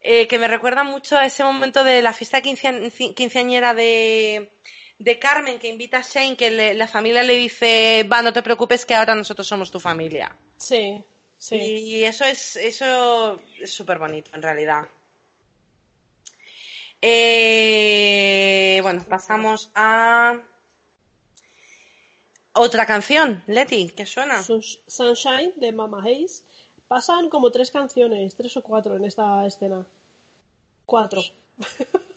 eh, que me recuerda mucho a ese momento de la fiesta quince- quinceañera de, de Carmen, que invita a Shane, que le- la familia le dice, va, no te preocupes que ahora nosotros somos tu familia. sí sí Y eso es eso es súper bonito, en realidad. Eh, bueno, pasamos a otra canción, Leti, que suena. Sunshine de Mama Hayes pasan como tres canciones tres o cuatro en esta escena cuatro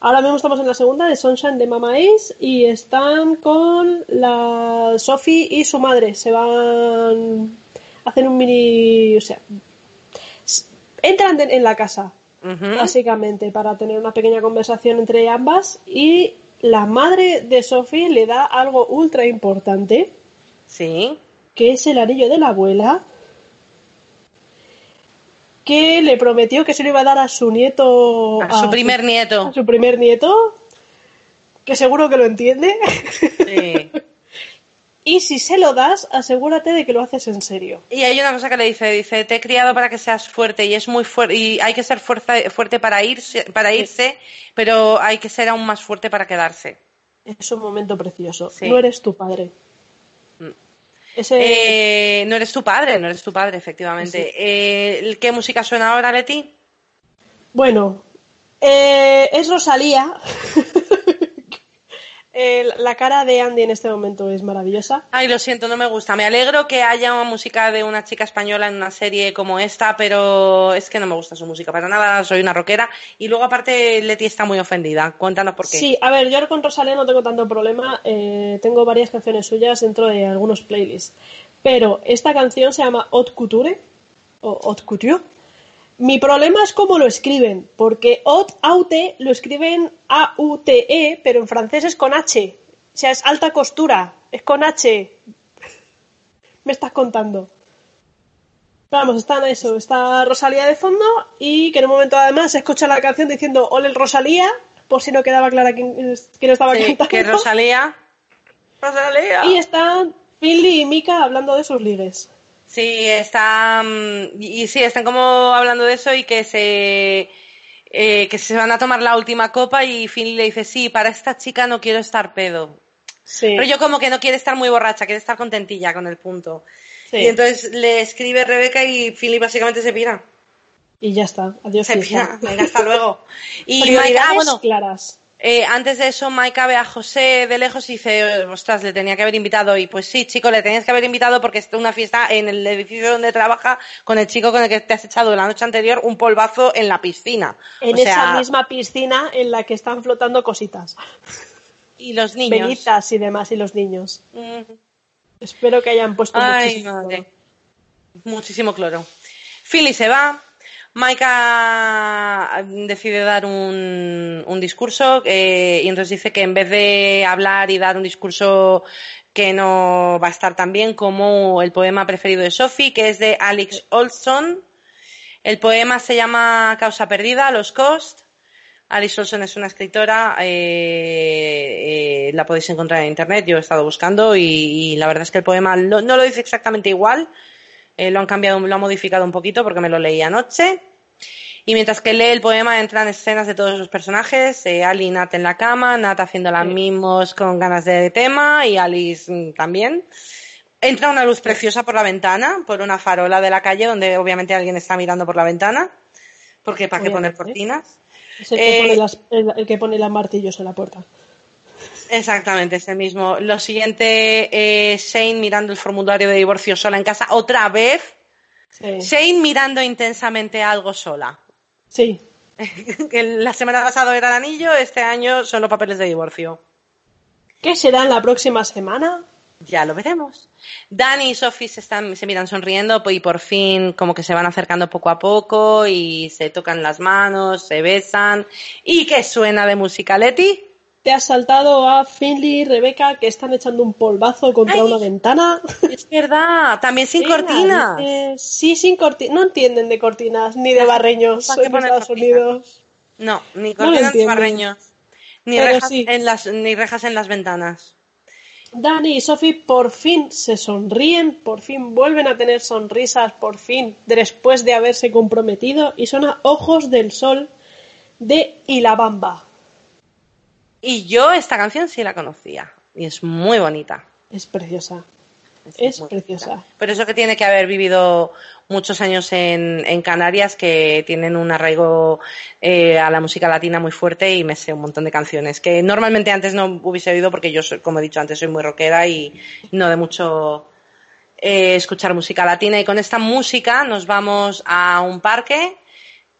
Ahora mismo estamos en la segunda de Sunshine de Mama Ace y están con la Sophie y su madre. Se van. Hacen un mini. O sea. Entran de- en la casa básicamente, para tener una pequeña conversación entre ambas. Y la madre de Sophie le da algo ultra importante. Sí. Que es el anillo de la abuela. Que le prometió que se lo iba a dar a su nieto. A, su primer nieto. A su primer nieto. Que seguro que lo entiende. Sí. Y si se lo das, asegúrate de que lo haces en serio. Y hay una cosa que le dice, dice, te he criado para que seas fuerte y es muy fuerte y hay que ser fuerte para irse, para irse, pero hay que ser aún más fuerte para quedarse. Es un momento precioso. No eres tu padre. Mm. Eh, no eres tu padre, no eres tu padre, efectivamente. Eh, ¿Qué música suena ahora, Leti? Bueno, eh, es Rosalía. la cara de Andy en este momento es maravillosa. Ay, lo siento, no me gusta. Me alegro que haya una música de una chica española en una serie como esta, pero es que no me gusta su música para nada. Soy una rockera. Y luego, aparte, Leti está muy ofendida. Cuéntanos por qué. Sí, a ver, yo con Rosalía no tengo tanto problema. Eh, tengo varias canciones suyas dentro de algunos playlists. Pero esta canción se llama Haute Couture, o Haute Couture, mi problema es cómo lo escriben, porque haute, aute lo escriben A-U-T-E, pero en francés es con H. O sea, es alta costura, es con H. Me estás contando. vamos, está en eso, está Rosalía de fondo y que en un momento además se escucha la canción diciendo Ole Rosalía, por si no quedaba clara quién, estaba cantando. Que Rosalía. Rosalía. Y están Philly y Mika hablando de sus ligues. Sí, está. Mm, y sí, están como hablando de eso y que se. Eh, que se van a tomar la última copa y Finley le dice, sí, para esta chica no quiero estar pedo. Sí. Pero yo como que no quiere estar muy borracha, quiere estar contentilla con el punto. Y entonces le escribe Rebeca y Finley básicamente se pira. Y ya está, adiós. Se pira, hasta luego. Y Maika, bueno, claras. Eh, antes de eso, Maika ve a José de lejos y dice, ostras, le tenía que haber invitado. Y pues sí, chico, le tenías que haber invitado porque es una fiesta en el edificio donde trabaja con el chico con el que te has echado la noche anterior un polvazo en la piscina. En esa misma piscina en la que están flotando cositas. Y los niños. Velitas y demás, y los niños. Espero que hayan puesto Ay, madre. Muchísimo cloro. Philly se va, Maika decide dar un, un discurso eh, y entonces dice que en vez de hablar y dar un discurso que no va a estar tan bien como el poema preferido de Sophie, que es de Alex Olson. El poema se llama Causa Perdida, Los Cost. Alice Olson es una escritora, eh, eh, la podéis encontrar en internet, yo he estado buscando y, la verdad es que el poema no lo dice exactamente igual, eh, lo han cambiado, lo han modificado un poquito porque me lo leí anoche. Y mientras que lee el poema entran escenas de todos los personajes, eh, Ali y Nat en la cama, Nat haciendo las mimos con ganas de tema y Alice mm, también. Entra una luz preciosa por la ventana, por una farola de la calle donde obviamente alguien está mirando por la ventana, porque ¿para qué poner cortinas? Es el que, pone eh, las, el que pone las martillos en la puerta. Exactamente, ese mismo. Lo siguiente, eh, Shane mirando el formulario de divorcio sola en casa, otra vez. Shane mirando intensamente algo sola. Sí. la semana pasada era el anillo, este año son los papeles de divorcio. ¿Qué será la próxima semana? Ya lo veremos. Dani y Sophie se, están, se miran sonriendo y por fin como que se van acercando poco a poco y se tocan las manos, se besan. ¿Y qué suena de música, Leti? Te has saltado a Finley y Rebeca que están echando un polvazo contra una ventana. Es verdad, también sin cortinas. sí, sin cortinas. No entienden de cortinas ni de barreños en Estados Unidos. No, ni cortinas ni barreños. Ni rejas, en las, ni rejas en las ventanas. Dani y Sophie por fin se sonríen, por fin vuelven a tener sonrisas, por fin, después de haberse comprometido, y son a ojos del sol de Ilabamba. Y yo esta canción sí la conocía y es muy bonita. Es preciosa. Es, preciosa. Pero eso que tiene que haber vivido muchos años en, en Canarias, que tienen un arraigo eh, a la música latina muy fuerte y me sé un montón de canciones que normalmente antes no hubiese oído porque yo, como he dicho antes, soy muy rockera y no de mucho eh, escuchar música latina. Y con esta música nos vamos a un parque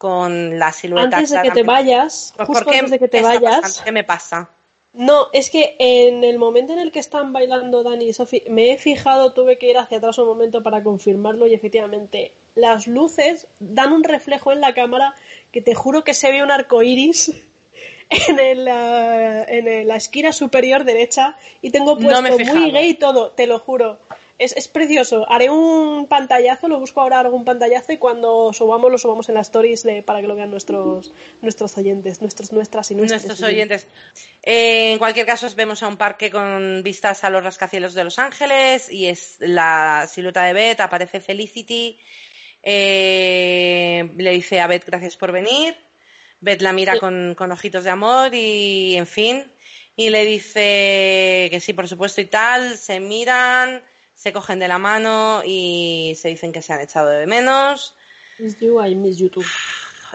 con la silueta. Antes de que te vayas, justo antes de que te vayas. ¿Qué me pasa? No, es que en el momento en el que están bailando Dani y Sophie, me he fijado, tuve que ir hacia atrás un momento para confirmarlo y efectivamente las luces dan un reflejo en la cámara que te juro que se ve un arco iris en, el, en la esquina superior derecha y tengo puesto muy gay todo, te lo juro. Es, es, precioso. Haré un pantallazo, lo busco ahora algún pantallazo y cuando subamos lo subamos en las stories de, para que lo vean nuestros nuestros oyentes, nuestros, nuestras y nuestros. Nuestros oyentes. Eh, en cualquier caso, vemos a un parque con vistas a los rascacielos de Los Ángeles y es la silueta de Beth, aparece Felicity, eh, le dice a Beth gracias por venir, Beth la mira con, con ojitos de amor y en fin, y le dice que sí, por supuesto y tal, se miran se cogen de la mano y se dicen que se han echado de menos. Miss you, I miss you too.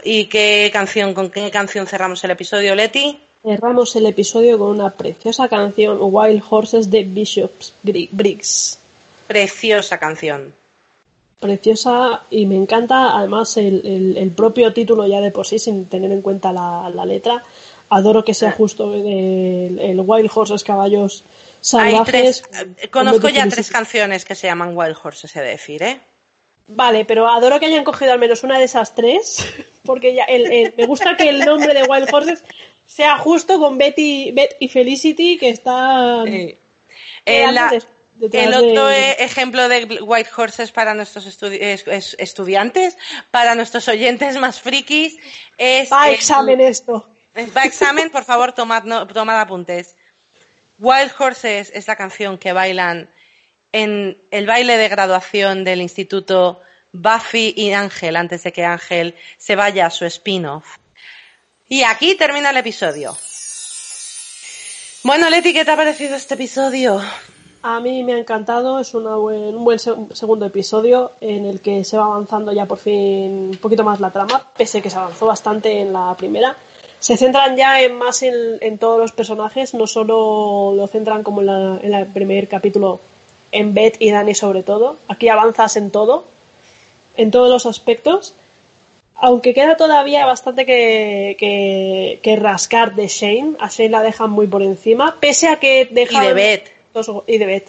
¿Y qué canción, con qué canción cerramos el episodio, Leti? Cerramos el episodio con una preciosa canción, Wild Horses de Bishop's Briggs. Preciosa canción. Preciosa y me encanta además el, propio título ya de por sí, sin tener en cuenta la, letra. Adoro que sea justo el, el Wild Horses Caballos tres, eh, conozco ya tres canciones que se llaman Wild Horses, he de decir, ¿eh? Vale, pero adoro que hayan cogido al menos una de esas tres, porque ya me gusta que el nombre de Wild Horses sea justo con Betty, y Felicity, que están... el otro e, ejemplo de White Horses para nuestros estudiantes, para nuestros oyentes más frikis, es... Va examen esto. Va examen, por favor, tomad, tomad apuntes. Wild Horses es la canción que bailan en el baile de graduación del instituto Buffy y Ángel antes de que Ángel se vaya a su spin-off. Y aquí termina el episodio. Bueno, Leti, ¿qué te ha parecido este episodio? A mí me ha encantado, es un buen segundo episodio en el que se va avanzando ya por fin un poquito más la trama, pese que se avanzó bastante en la primera se centran ya en más en, todos los personajes, no solo lo centran como en, el primer capítulo en Beth y Dani sobre todo. Aquí avanzas en todo, en todos los aspectos. Aunque queda todavía bastante que, que, rascar de Shane, a Shane la dejan muy por encima, pese a que dejan... Y de Beth. y de Beth.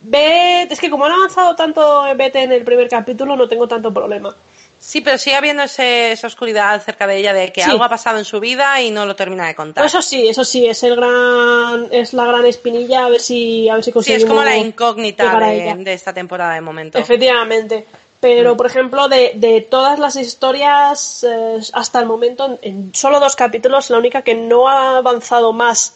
Beth, es que como han avanzado tanto Beth en el primer capítulo, no tengo tanto problema. Sí, pero sigue habiendo esa oscuridad cerca de ella de que algo ha pasado en su vida y no lo termina de contar. eso sí, eso sí, es el gran, es la gran espinilla a ver si, a ver si conseguimos. Sí, es como la incógnita de, esta temporada de momento. Efectivamente. Pero, mm. por ejemplo, de, todas las historias eh, hasta el momento, en solo dos capítulos, la única que no ha avanzado más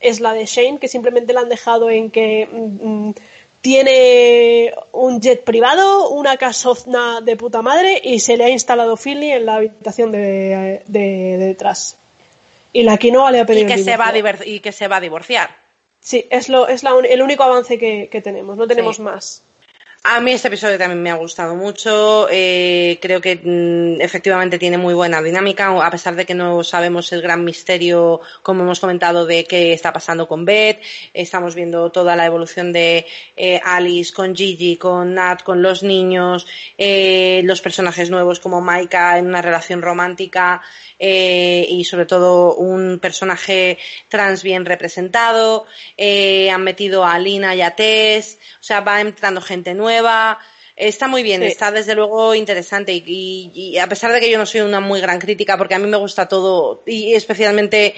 es la de Shane, que simplemente la han dejado en que mm, mm, tiene un jet privado, una casozna de puta madre y se le ha instalado Philly en la habitación de, detrás. Y la quinoa le ha pedido y que, se va, a y que se va a divorciar. Sí, es, lo, es la, el único avance que, tenemos, no tenemos más. A mí este episodio también me ha gustado mucho. Eh, creo que mm, efectivamente tiene muy buena dinámica, a pesar de que no sabemos el gran misterio, como hemos comentado, de qué está pasando con Beth. Estamos viendo toda la evolución de eh, Alice con Gigi, con Nat, con los niños, eh, los personajes nuevos como Maika en una relación romántica y sobre todo un personaje trans bien representado. han metido a Lina y a Tess. O sea, va entrando gente nueva nueva. Está muy bien, está desde luego interesante y, a pesar de que yo no soy una muy gran crítica, porque a mí me gusta todo y especialmente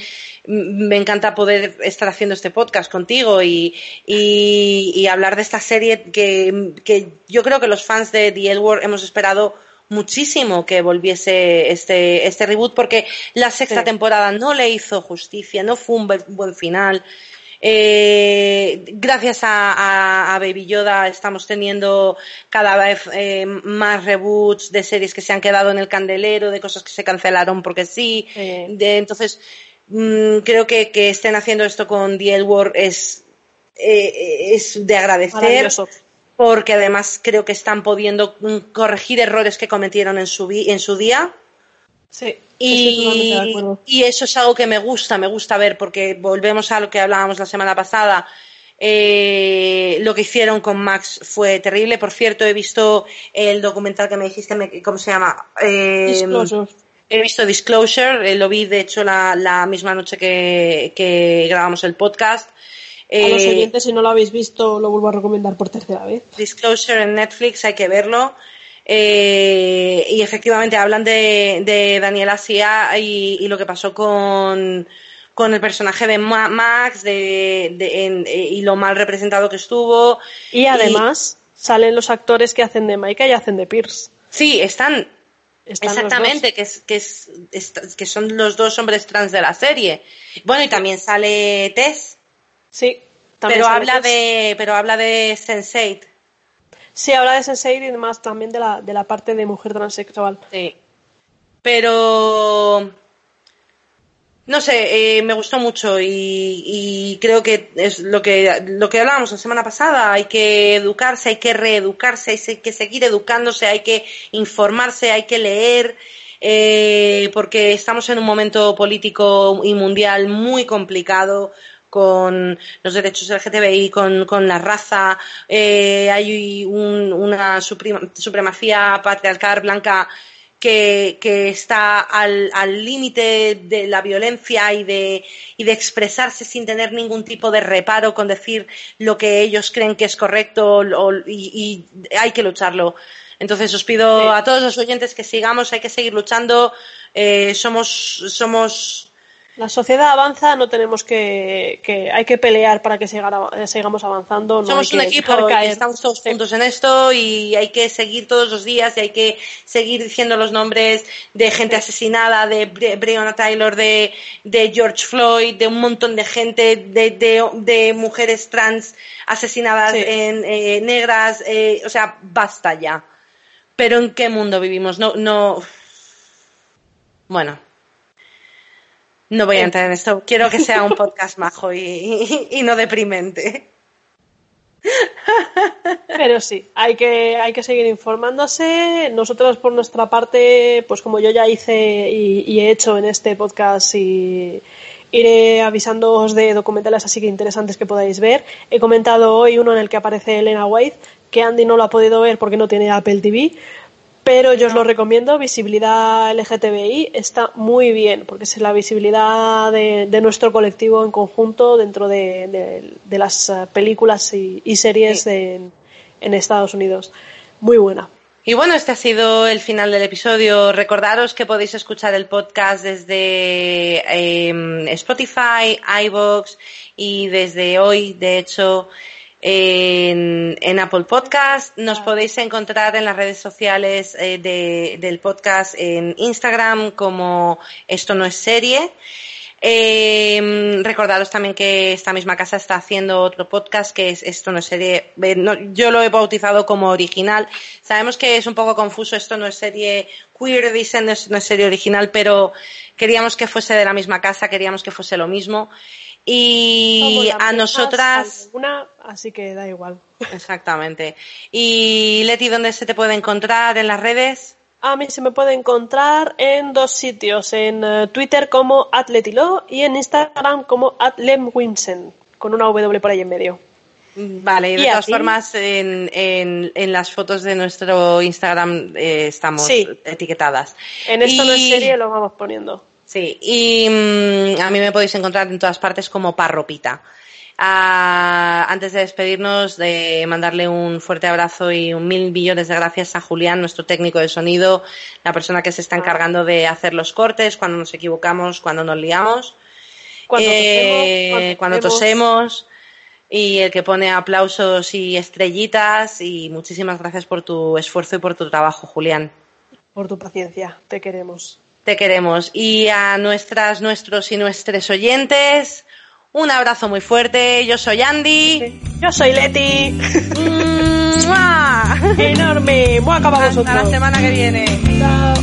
me encanta poder estar haciendo este podcast contigo y, hablar de esta serie que, yo creo que los fans de The L hemos esperado muchísimo que volviese este, este reboot porque la sexta temporada no le hizo justicia, no fue un buen final. Eh, gracias a, Baby Yoda estamos teniendo cada vez eh, más reboots de series que se han quedado en el candelero, de cosas que se cancelaron porque sí. De, entonces, mm, creo que, que, estén haciendo esto con The War es, eh, es de agradecer. Porque además creo que están pudiendo mm, corregir errores que cometieron en su, en su día Sí. Y, eso es algo que me gusta, me gusta ver, porque volvemos a lo que hablábamos la semana pasada. Eh, lo que hicieron con Max fue terrible. Por cierto, he visto el documental que me dijiste, ¿cómo se llama? Eh, Disclosure. He visto Disclosure, eh, lo vi de hecho la, misma noche que, grabamos el podcast. a los oyentes, si no lo habéis visto, lo vuelvo a recomendar por tercera vez. Disclosure en Netflix, hay que verlo. Eh, y efectivamente hablan de, de Daniela Sia y, y, lo que pasó con, con el personaje de Max de, de, y lo mal representado que estuvo. Y además salen los actores que hacen de Maika y hacen de Pierce. Sí, están. exactamente, que, es, que, es, que son los dos hombres trans de la serie. Bueno, y también sale Tess. Sí, pero habla de pero habla de Sense8. Sí, habla de Sense8 y además también de la, de la parte de mujer transexual. Sí. Pero no sé, eh, me gustó mucho y, creo que es lo que, lo que hablábamos la semana pasada. Hay que educarse, hay que reeducarse, hay que seguir educándose, hay que informarse, hay que leer, eh, porque estamos en un momento político y mundial muy complicado con los derechos LGTBI, con, con la raza, eh, hay una supremacía patriarcal blanca que, que está al límite de la violencia y de, y de expresarse sin tener ningún tipo de reparo con decir lo que ellos creen que es correcto y, hay que lucharlo. Entonces os pido a todos los oyentes que sigamos, hay que seguir luchando. Eh, somos, somos la sociedad avanza, no tenemos que, que hay que pelear para que sigamos avanzando. Somos un equipo, estamos todos juntos en esto y hay que seguir todos los días y hay que seguir diciendo los nombres de gente asesinada, de Breonna Taylor, de, de George Floyd, de un montón de gente, de, de, mujeres trans asesinadas en eh, negras, eh, o sea, basta ya. Pero ¿en qué mundo vivimos? No, no. Bueno. No voy a entrar en esto. Quiero que sea un podcast majo y, no deprimente. Pero sí, hay que, hay que seguir informándose. Nosotros, por nuestra parte, pues como yo ya hice y, he hecho en este podcast, y iré avisándoos de documentales así que interesantes que podáis ver. He comentado hoy uno en el que aparece Elena White, que Andy no lo ha podido ver porque no tiene Apple TV, pero yo os lo recomiendo, visibilidad LGTBI está muy bien, porque es la visibilidad de, nuestro colectivo en conjunto dentro de, las eh, películas y, series en, Estados Unidos. Muy buena. Y bueno, este ha sido el final del episodio. Recordaros que podéis escuchar el podcast desde em, Spotify, iVoox y desde hoy, de hecho, en, Apple Podcast. Nos podéis encontrar en las redes sociales eh, del podcast en Instagram como Esto no es serie. Eh, recordaros también que esta misma casa está haciendo otro podcast que es Esto no es serie. Eh, yo lo he bautizado como original. Sabemos que es un poco confuso. Esto no es serie queer, dicen, no es serie original, pero queríamos que fuese de la misma casa, queríamos que fuese lo mismo. Y a nosotras. Una, así que da igual. Exactamente. Y Leti, ¿dónde se te puede encontrar en las redes? A mí se me puede encontrar en dos sitios, en eh, Twitter como atletilo y en Instagram como atlemwinsen, con una W por ahí en medio. Vale, y de todas formas en, en, las fotos de nuestro Instagram eh, estamos etiquetadas. En esto no es serie lo vamos poniendo. Sí, y mm, a mí me podéis encontrar en todas partes como Parropita. Ah, antes de despedirnos, de mandarle un fuerte abrazo y un mil millones de gracias a Julián, nuestro técnico de sonido, la persona que se está encargando de hacer los cortes cuando nos equivocamos, cuando nos liamos, cuando, eh, cuando tosemos y el que pone aplausos y estrellitas y muchísimas gracias por tu esfuerzo y por tu trabajo, Julián. Por tu paciencia, te queremos. Te queremos. Y a nuestras, nuestros y nuestros oyentes, un abrazo muy fuerte. Yo soy Andy. Yo soy Leti. ¡Mua! Enorme. Hasta vosotros. la semana que viene. Chao.